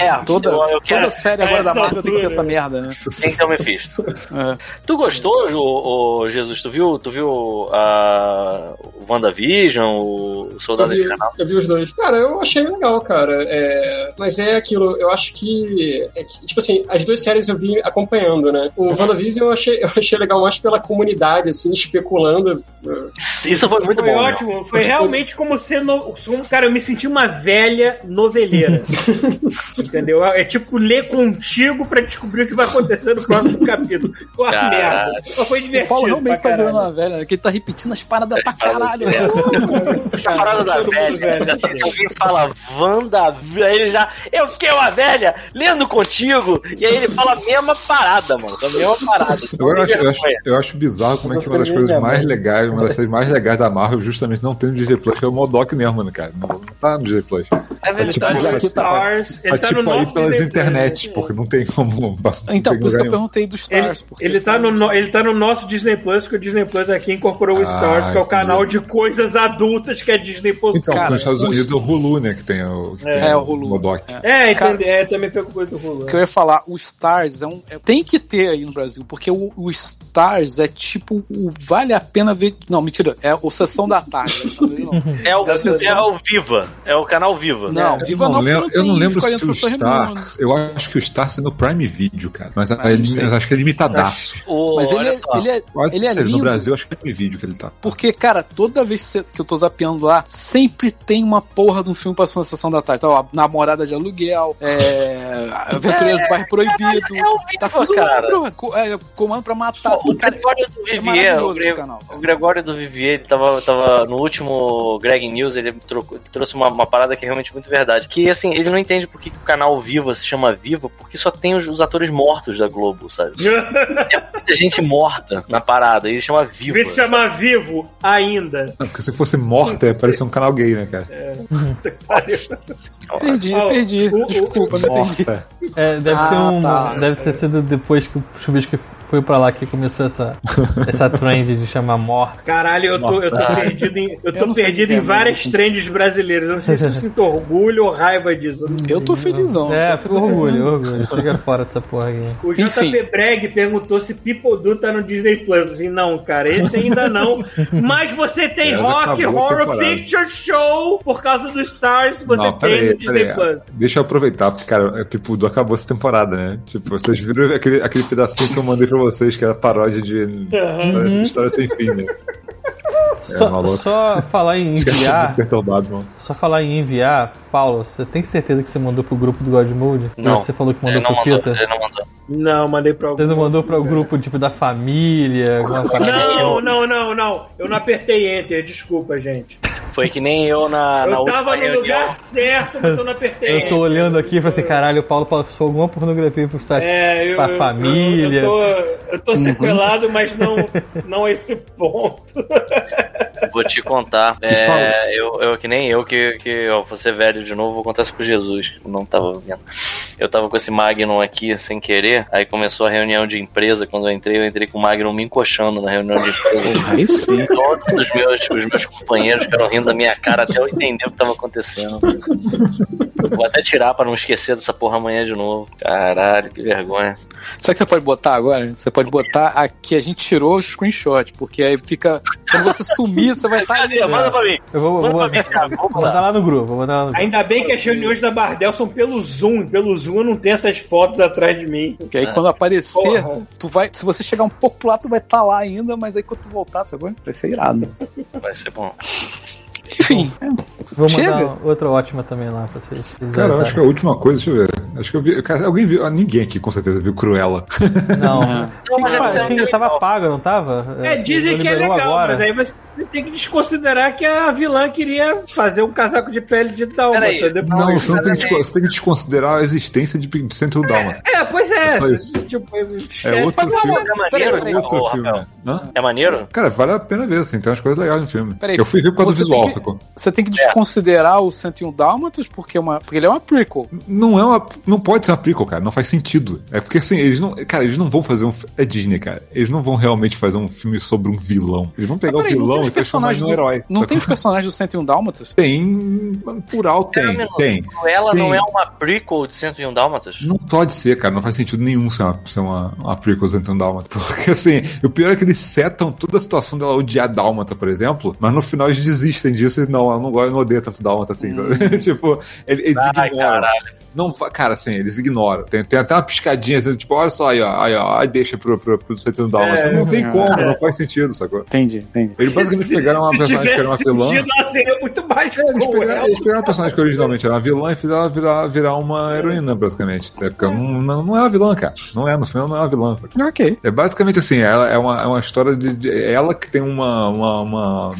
É, Toda, eu, eu quero. toda série agora da essa Marvel tem que ter essa merda, né? Tem que ter o Mephisto. É. Tu gostou, o, o Jesus? Tu viu, tu viu a o WandaVision, o Eu Soldado vi, Invernal? eu vi os dois. Cara, eu achei legal, cara. É, mas é aquilo, eu acho que, é que, Tipo assim, as duas séries eu vi acompanhando, né? O WandaVision eu achei, eu achei legal mais pela comunidade, assim, especulando. Isso foi muito Foi bom. né? ótimo, foi realmente como ser. No... como- Cara, eu me senti uma velha noveleira. Entendeu? É tipo ler contigo pra descobrir o que vai acontecer no próximo capítulo. Uma Caralho. merda. Foi O divertido. Paulo realmente pra tá virando uma velha, né? Que ele tá repetindo as paradas pra caralho. de né? Essa parada da velha, alguém fala Wanda, aí ele já. Eu fiquei uma velha lendo contigo, e aí ele fala a mesma parada, mano. A mesma parada. Agora eu acho, eu, acho, eu acho bizarro como é que uma das coisas feliz, mais né, legais, uma das séries mais legais da Marvel, justamente não tem no Disney Plus, que é o Modok mesmo, né, cara? Não, não tá no Disney Plus. É Ele tá Tipo, no aqui tá- Stars, ele tá no tipo, aí novo pelas Disney internet, Plus. porque não tem como. não Então, tem por isso que eu perguntei do Ele, Stars. ele, tá no, no- ele tá no nosso Disney Plus, porque o Disney Plus aqui incorporou o Ah, Stars, que é o canal de coisas adultas que é Disney Plus. Então, Cara, nos Estados os- Unidos é o Hulu, né? Que tem o. Que tem É, o Hulu. Modoc. É. É, também pegou coisa do Hulu. O que eu ia falar, o Stars é um. É- tem que ter aí no Brasil, porque o, o Stars é tipo o vale a pena ver. Não, mentira, é o Sessão da Tarde. não. É o, Deve ser é o Viva. É o canal Viva. Não, Eu Viva não, não, lembro, eu não lembro 40 se o Star. Eu acho que o Star é no Prime Video, cara. Mas, Ah, ele- eu acho que é limitadaço. O, Mas ele é, ele é, Quase ele é lindo. no Brasil, acho que é Prime Video que ele tá. Porque, cara, toda vez que eu tô zapeando lá, sempre tem uma porra de um filme passando na sessão da tarde. Tá, ó, Namorada de Aluguel, é, Aventureiros do Bairro Proibido. é o Tá tudo cara. lá, bro. Co- é, comando pra matar. O Cara, Gregório do é Vivier, o, maravilhoso Gre- canal. o Gregório do Vivier, ele tava, tava no último Greg News, ele trocou- ele trouxe uma, uma parada que é realmente muito verdade. Que assim, ele não entende por que, o canal Viva se chama Viva, porque só tem os, os atores mortos da Globo, sabe? Tem muita gente morta na parada, ele chama Viva. Vê se chamar vivo ainda. Não, porque se fosse morta, ia parecer um canal gay, né, cara? Perdi, Ó, perdi. o- o- Desculpa, não entendi. É, deve Ah, ser um. tá. Deve ter sido depois que o Chubisco foi pra lá que começou essa, essa trend de chamar morta. Caralho, eu tô, eu tô perdido em, eu Eu tô sei perdido em é, várias mas- trends brasileiras. Eu não sei se eu sinto orgulho ou raiva disso. Eu. Eu tô felizão. É, Tô orgulho, orgulho. Fica fora dessa porra aqui. O Enfim. JP Breg perguntou se Do tá no Disney Plus. Assim, não, cara, esse ainda não. Mas você tem É, Rock Horror. Picture Show por causa do Stars, você Não, tem peraí, no Disney. Plus. Deixa eu aproveitar, porque, cara, é, Pipudo acabou essa temporada, né? Tipo, vocês viram aquele, aquele pedacinho que eu mandei pra vocês, que era paródia de Uhum. história sem fim, né? Só, maluco. só falar em enviar. Só falar em enviar, Paulo, você tem certeza que você mandou pro grupo do God Mode? Não. Você falou que Ele mandou não pro mandou, Peter? ele não mandou. Não, mandei pra algum. Você não mandou para o grupo tipo da família? Alguma? Não, não, não, não. Eu não apertei Enter, desculpa, gente. Foi que nem eu na, na Eu última tava no reunião. lugar certo, mas eu não apertei Eu tô olhando aqui e falei assim, caralho, o Paulo passou alguma pornografia pro site É, eu, pra eu- família. Eu, eu tô, eu tô sequelado, mas não, não a esse ponto. Vou te contar. É, eu, eu, que nem eu, que, que ó, vou ser velho de novo, vou contar isso pro Jesus, não tava vendo. Eu tava com esse Magnum aqui sem querer, aí começou a reunião de empresa. Quando eu entrei, eu entrei com o Magnum me encoxando na reunião de empresa. Aí sim. Todos os meus, os meus companheiros ficaram rindo da minha cara até eu entender o que tava acontecendo. Vou até tirar pra não esquecer dessa porra amanhã de novo. Caralho, que vergonha. Sabe o que você pode botar agora? Você pode botar aqui, a gente tirou o screenshot, porque aí fica. Quando você sumir, você vai estar ali. Cadê? Manda pra mim. Eu vou, Manda vou, pra mim, cara. vou Vamos lá. no grupo, vou lá no grupo. Ainda bem que as reuniões da Bardel são pelo Zoom. Pelo Zoom eu não tenho essas fotos atrás de mim. Porque aí quando aparecer, Porra. tu vai. Se você chegar um pouco pro lado, tu vai estar lá ainda, mas aí quando tu voltar, tu vai vai ser irado. Vai ser bom. Enfim, é. Vou Chega. mandar outra ótima também lá pra vocês. Cara, eu acho que a última coisa, deixa eu ver. Acho que eu vi. Cara, alguém viu. ah, Ninguém aqui com certeza viu Cruella. Não, É. tinha, que- é tinha- legal. tava pago, não tava? É, dizem que é legal, agora. mas aí você tem que desconsiderar que a vilã queria fazer um casaco de pele de dálmata. Peraí. Depois- Não, você, não tem que, desco- você tem que desconsiderar a existência de, Centro Dálmata. É, pois é. É só você- tipo, esquece. É outro Mas, filme. mas, É maneiro, né? outro filme. Hã? É maneiro? Cara, vale a pena ver, assim. Tem umas coisas legais no filme. Peraí, eu fui ver por causa do visual, que- sacou? Você tem que desconsiderar o 101 Dálmatas porque, é uma, porque ele é uma prequel. Não é uma. Não pode ser uma prequel, cara. Não faz sentido. É porque assim, eles não. Cara, eles não vão fazer um. É Disney, cara. Eles não vão realmente fazer um filme sobre um vilão. Eles vão pegar o peraí, não vilão e transformar ele num do- herói. Não sacou? tem os personagens do 101 Dálmatas? Tem. Por alto tem. Um Tem. Ela Tem. não é uma prequel de 101 Dálmatas? Não pode ser, cara. Não faz sentido nenhum ser uma, ser uma, uma prequel Zenton Dálmata. Porque, assim, o pior é que eles setam toda a situação dela odiar Dálmata, por exemplo, mas no final eles desistem disso e não, ela não gosta, não odeia tanto Dálmata assim. sabe? tipo, eles, eles Ai, ignoram. caralho. Não, cara, assim, eles ignoram. Tem, tem até uma piscadinha assim, tipo, olha só aí, ó, aí, ó, aí deixa pro, pro, pro Zetão Dálmata. É, não tem é. como, não faz sentido, sacou? Entendi, entendi. Eles basicamente Se- pegaram uma se personagem que era uma vilã. sentido, ela seria muito mais É, eles pegaram, eles pegaram uma personagem que originalmente era uma vilã e fizeram ela virar, virar uma heroína, basicamente. É, porque não, não, não é uma vilã, cara. Não é, no final não é uma vilã. sabe? Ok. É basicamente assim, ela é uma, é uma história de, de- Ela que tem uma. uma, uma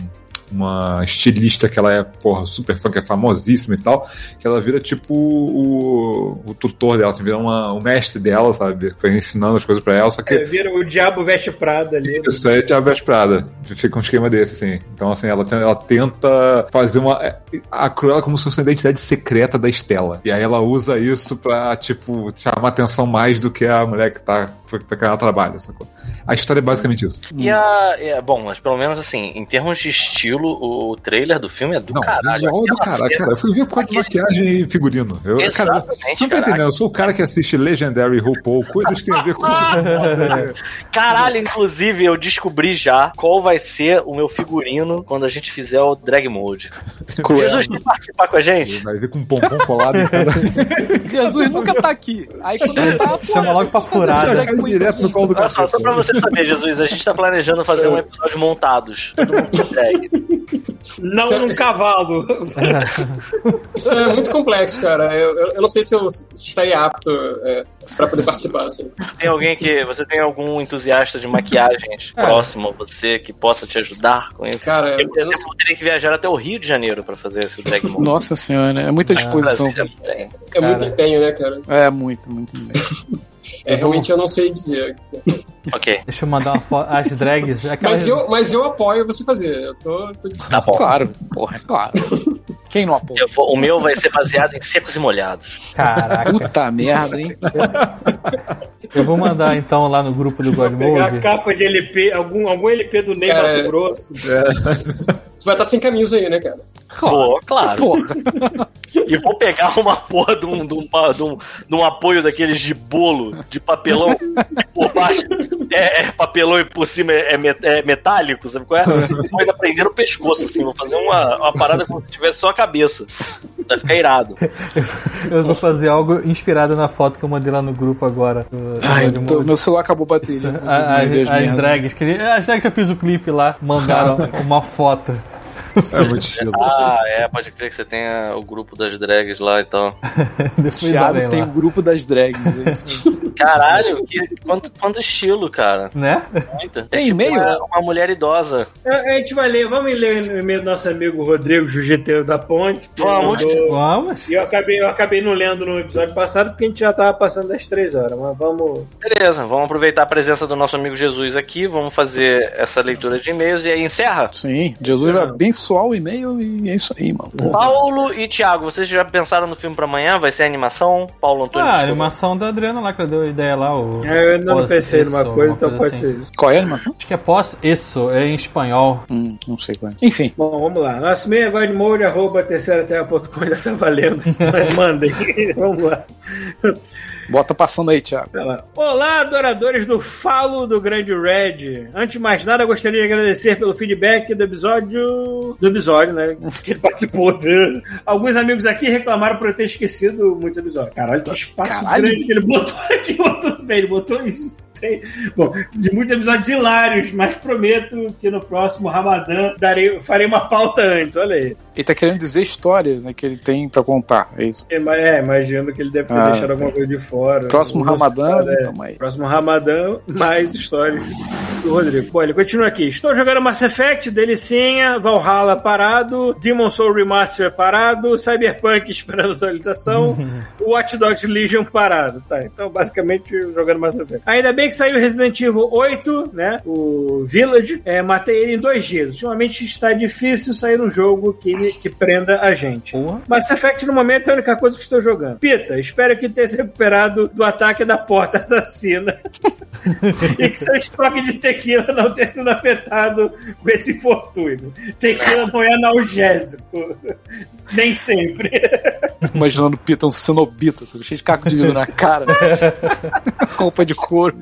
uma estilista que ela é, porra, super fã, que é famosíssima e tal, que ela vira tipo o, o tutor dela, assim, vira uma, o mestre dela, sabe? Foi ensinando as coisas pra ela, só que. É, vira o Diabo Veste Prada ali. Isso aí é a Vesprada. Fica um esquema desse, assim. Então, assim, ela, tem- ela tenta fazer uma. é, A Cruella é como se fosse uma identidade secreta da Estela. E aí ela usa isso pra, tipo, chamar atenção mais do que a mulher que tá. pra que ela trabalha, sacou? A história é basicamente isso. E a. é, bom, mas pelo menos assim, em termos de estilo, o trailer do filme é do Não, caralho. visual do caralho. Cara, eu fui ver por causa de maquiagem e figurino. Eu, cara, você não tá entendendo? Eu sou o cara que assiste Legendary RuPaul, coisas que tem a ver com. Caralho, inclusive, eu descobri já qual vai ser o meu figurino quando a gente fizer o drag mode. Jesus, quer participar com a gente? Vai ver com um pompom colado em cada. Jesus nunca tá aqui. Aí quando ele tá, Chama logo pra furada. Cai direto no colo do Olha só, pra você saber, Jesus, a gente tá planejando fazer um episódio montados. Todo mundo drag. Não Isso- num cavalo. Isso é muito complexo, cara. Eu, eu, eu não sei se eu estaria apto é, pra poder participar, assim. Tem alguém que. Você tem algum entusiasta de maquiagens próximo a você que possa te ajudar com isso? Cara, eu, eu exemplo, teria que viajar até o Rio de Janeiro pra fazer esse drag mode. Nossa senhora, é muita disposição. Não tem. É muito empenho, né, cara? É, muito, muito. É, realmente eu não sei dizer. Ok, Deixa eu mandar uma foto. As drags. Aquela... Mas eu, mas eu apoio você fazer. Eu tô. tô... tá bom. Claro, porra, é claro. Quem não apoia? Eu vou- o meu vai ser baseado em secos e molhados. Caraca. Puta merda, hein? Eu vou mandar então lá no grupo do God Pegar a Mode. capa de LP, algum, algum LP do Ney Mato Grosso. Tu vai estar sem camisa aí, né, cara? Pô, claro. Porra. E vou pegar uma porra de um, de um, de um, de um apoio daqueles de bolo, de papelão, por baixo é, é papelão e por cima é, é met- é metálico, sabe qual é? Vou ainda prender no pescoço, assim, vou fazer uma, uma parada como se tivesse só a cabeça. Vai ficar irado. Eu vou fazer algo inspirado na foto que eu mandei lá no grupo agora. Ai, tô- meu celular acabou ver As, as drags, que, as drags que eu fiz o clipe lá, mandaram uma foto. É muito estilo. Ah, é, pode crer que você tenha o grupo das drags lá e tal. Depois Thiago tem lá. o grupo das drags. é. Caralho, que, quanto, quanto estilo, cara. Né? Muito. Tem é tipo e-mail? Uma, uma mulher idosa. A, a gente vai ler, vamos ler o e-mail do nosso amigo Rodrigo Jiu-Jiteiro da Ponte. Vamos. mandou- Vamos. E eu acabei, eu acabei não lendo no episódio passado porque a gente já tava passando das três horas, mas vamos. Beleza, vamos aproveitar a presença do nosso amigo Jesus aqui, vamos fazer essa leitura de e-mails e aí encerra. Sim, Jesus vai abençoar o e-mail e é isso aí, mano. Porra. Paulo e Thiago, vocês já pensaram no filme pra amanhã? Vai ser animação? Paulo Antônio. Ah, a desculpa. animação da Adriana lá, que ela deu a ideia lá. O É, Eu ainda não pensei numa coisa, então pode coisa ser isso. Qual é a animação? Acho que é pós isso, é em espanhol. Hum, não sei qual é. Enfim, Bom, vamos lá. Nosso e-mail é godmode, arroba terceiraterra.com, ainda tá valendo. Mas mandem. vamos lá. Bota passando aí, Thiago. Olá, adoradores do Falo do Grande Red. Antes de mais nada, gostaria de agradecer pelo feedback do episódio. Do episódio, né? Que ele participou. De... Alguns amigos aqui reclamaram por eu ter esquecido muitos episódios. Caralho, que espaço Caralho. grande que ele botou aqui. Botou ele botou isso. Tem- Bom, de muitos episódios hilários, mas prometo que no próximo Ramadã darei, farei uma pauta antes. Olha aí. Ele tá querendo dizer histórias, né, que ele tem pra contar, é isso. É, mas- é, imagino que ele deve ter Ah, deixado sim. alguma coisa de fora. Próximo Ramadã, história, é. tamo aí. Próximo Ramadã, mais histórias do Rodrigo. Bom, ele continua aqui. Estou jogando Mass Effect, delicinha, Valhalla parado, Demon Soul Remaster parado, Cyberpunk esperando atualização, Watch Dogs Legion parado. Tá, então basicamente jogando Mass Effect. Ainda bem que saiu Resident Evil 8, né? O Village. É, matei ele em dois dias. Ultimamente está difícil sair um jogo que, que prenda a gente. Porra. Mass Effect no momento é a única coisa que estou jogando. Pita, espero que tenha se recuperado do ataque da porta assassina. e que seu estoque de tequila não tenha sido afetado com esse infortúnio. Tequila não é analgésico. Nem sempre. Imaginando o Pita um cenobita, sabe? cheio de caco de vidro na cara. Roupa de couro.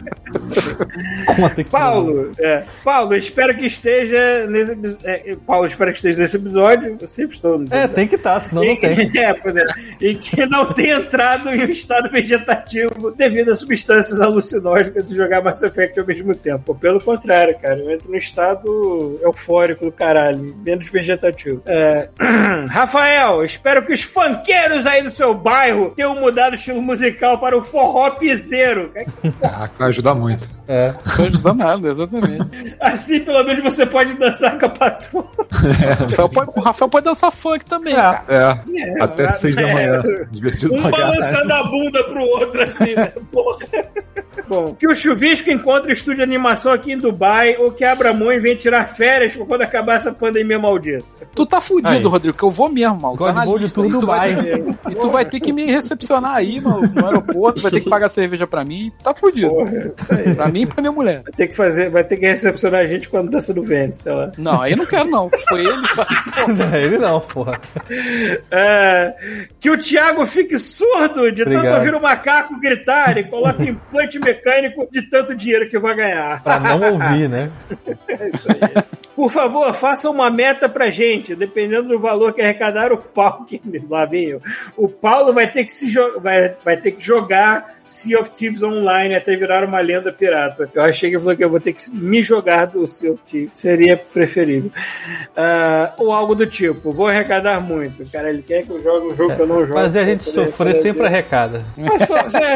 Paulo, é, Paulo, espero que esteja nesse é, Paulo, espero que esteja nesse episódio. Eu sempre estou no É, tem que estar, senão não tem. É, pois é. E que não tenha entrado em um estado vegetativo devido a substâncias alucinógenas de jogar Mass Effect ao mesmo tempo. Pelo contrário, cara, eu entro num estado eufórico do caralho, menos vegetativo. É, Rafael, espero que os funkeiros forrozeiros aí do seu bairro tenham mudado o estilo musical para o forró piseiro. Ah, vai ajudar muito. É. Não ajuda nada, exatamente. Assim, pelo menos, você pode dançar com a patroa. O Rafael pode, o Rafael pode dançar funk também, cara. É, até mas- seis da é. manhã. Divertido Um balançando a bunda pro outro, assim, né? Porra. Bom, que o Chuvisco encontre estúdio de animação aqui em Dubai ou que a Abramon venha tirar férias pra quando acabar essa pandemia maldita. Tu tá fudido, Aí. Rodrigo, que eu vou mesmo, mal. God Tá lista, tudo e tu vai E tu vai ter que me recepcionar aí no, no aeroporto, vai ter que pagar cerveja pra mim. Tá fudido. Porra, isso aí. Pra mim e pra minha mulher. Vai ter que fazer, vai ter que recepcionar a gente quando dança no vento, sei lá. Não, aí eu não quero, não. Foi ele. Ele não, porra. É, que o Thiago fique surdo de tanto Obrigado. ouvir o macaco gritar e coloque implante mecânico de tanto dinheiro que vai ganhar. Pra não ouvir, né? É isso aí. Por favor, faça uma meta pra gente. Dependendo do valor que arrecadar, o Paulo. que- Lá vem eu. O Paulo vai ter que se jo- vai, vai ter que jogar Sea of Thieves online até virar uma lenda pirata. Eu achei que ele falou que eu vou ter que me jogar do of Thieves. Seria preferível. Ah, ou algo do tipo. Vou arrecadar muito. Cara, ele quer que eu jogue um jogo que eu não jogo. Fazer a gente sofrer sempre arrecada. Mas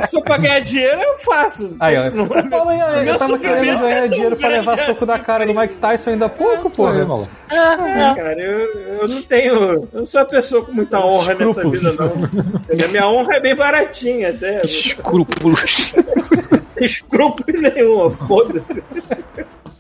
se é- pra ganhar dinheiro, eu faço. Aí, ó. Não- Eu, aí, eu Meu tava querendo ganhar é tão dinheiro pra levar soco da cara do Mike Tyson ainda há pouco, maluco. É, cara, eu, eu não tenho. Eu não sou uma pessoa com muita honra nessa vida, não. A minha honra é bem baratinha até. Escrúpulos. Escrúpulo nenhum, foda-se.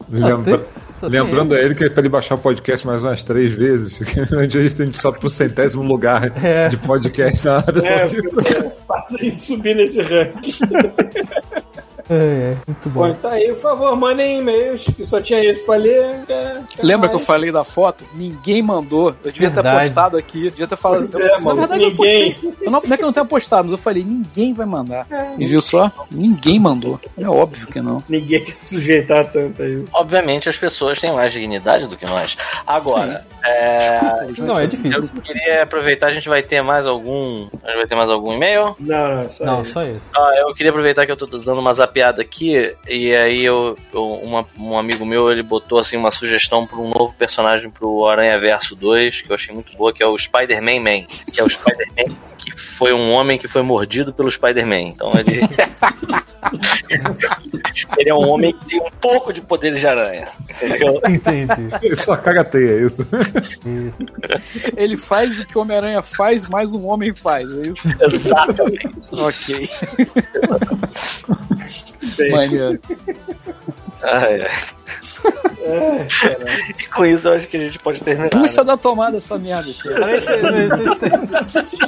Lembra- Lembrando a ele que é pra ele baixar o podcast mais umas três vezes. a gente sobe pro centésimo lugar É. de podcast na Arábia É, Saudita. porque passa a gente subir nesse ranking. É, é, muito bom. Bom, tá aí, por favor, mandem e-mails, que só tinha isso pra ler. é, Lembra que eu mais. falei da foto? Ninguém mandou. Eu devia ter Verdade. postado aqui, devia ter falado. Pois eu- é, na mano, verdade, eu ninguém. postei. Eu não, não é que eu não tenha postado, mas eu falei, ninguém vai mandar. E viu só? Ninguém mandou. É óbvio que não. Ninguém quer se sujeitar tanto aí. Obviamente as pessoas têm mais dignidade do que nós. Agora, é, Não, é eu difícil. queria aproveitar, a gente vai ter mais algum. A gente vai ter mais algum e-mail? Não, não, só Não, isso. só isso. Ah, eu queria aproveitar que eu tô dando uma zapeada aqui, e aí eu, eu- uma- um amigo meu, ele botou assim uma sugestão para um novo personagem pro Aranha Verso 2, que eu achei muito boa, que é o Spider-Man Man, que é o Spider-Man que foi um homem que foi mordido pelo Spider-Man. Então ele Ele é um homem que tem um pouco de poderes de aranha. Entendeu? Entendi. Ele só cagateia isso. Ele faz o que o Homem-Aranha faz, mais um homem faz. É isso? Exatamente. Ok. Maneiro. Ai, ai. E com isso eu acho que a gente pode terminar. Puxa né? da tomada essa merda, tio.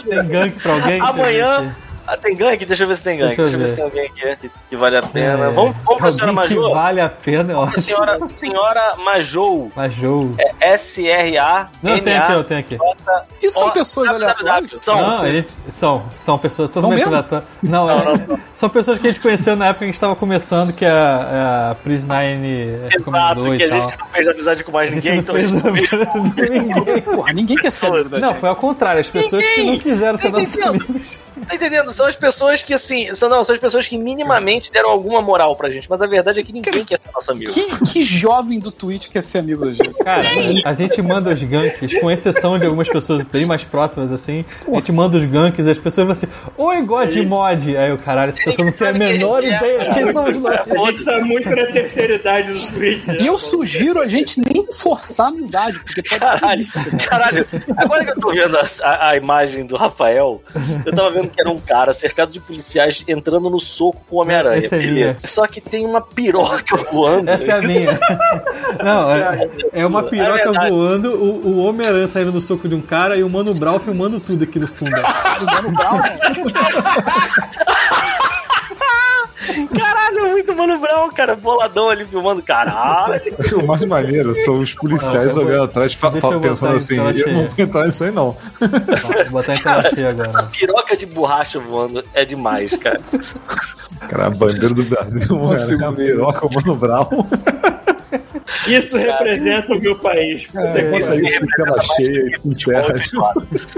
Tem gank pra alguém? Amanhã. Ah, tem gank? Deixa eu ver se tem gank. Deixa eu Deixa eu ver se tem alguém aqui que, que vale a pena. É, Vamos, vamos pra senhora alguém que vale a pena, ó. Senhora, senhora Majou. Mas jogo. É S-R-A. Não, tem aqui, eu tenho aqui. E são pessoas aleatórias? São, Não, ele- são, são pessoas São totalmente mesmo? aleatórias. Não, é, são pessoas que a gente conheceu na época que a gente estava começando, que a, a Pris Nine Exato, recomendou que a e tal. gente não fez amizade com mais ninguém, não então fez a gente não fez ninguém. Porra, ninguém quer ser Não, foi ao contrário, as pessoas que não quiseram ser nossos amigos. Tá entendendo? São as pessoas que, assim, são, não, são as pessoas que minimamente deram alguma moral pra gente, mas a verdade é que ninguém quer ser nosso amigo. Que, que jovem do Twitch quer ser amigo da gente? Cara, a gente manda os ganks, com exceção de algumas pessoas bem mais próximas, assim, a gente manda os ganks e as pessoas falam assim, oi, God Mod! Aí o caralho, essa pessoa não tem a menor ideia de quem somos nós. A gente tá muito na terceira idade do Twitch. né? E eu sugiro a gente nem forçar a amizade, porque pode dar Caralho, isso, né? caralho. Agora que eu tô vendo a, a- a imagem do Rafael, eu tava vendo que era um cara cercado de policiais entrando no soco com o Homem-Aranha. É. Só que tem uma piroca voando. Essa é a minha. Não, é, é uma É piroca verdade. voando, o, o Homem-Aranha saindo do soco de um cara e o Mano Brown filmando tudo aqui no fundo. Caralho, Mano Brown, muito Mano Brown, cara. Boladão ali filmando. Caralho. O mais maneiro são os policiais Ah, eu vou- olhando atrás, fa- deixa fa- pensando assim, eu cheia. não vou entrar nisso aí não. Vou botar em tela cheia agora. Piroca de borracha voando é demais, cara. Cara, a bandeira do Brasil, Consigo era a ver. piroca, o Mano Brown. Isso representa o meu país. É, bota isso em tela cheia e encerra.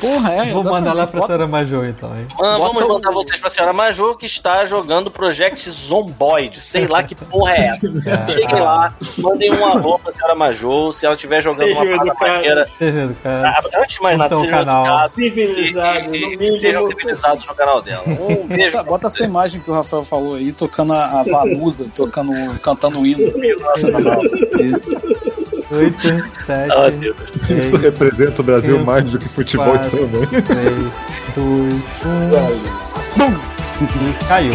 Porra, é. Vou mandar lá pra Bota- senhora Major então, hein? Ah, vamos mandar vocês pra senhora Major que está jogando Project Zomboid. Sei lá que porra é essa. Cheguem lá, mandem um alô pra senhora Major. Se ela estiver jogando Sejam uma parada maneira. Seja educado. Ah, Antes de mais nada, sejam canal. educados Civilizado, e, e, e sejam civilizados no canal dela. Um beijo. Bota, bota essa imagem que o Rafael falou aí, tocando a, a tocando, cantando o hino. Isso. 8, 7, Ah, Deus. Isso representa o Brasil Cinco, mais do que futebol de quatro, samba. 3, 2, 1. Caiu.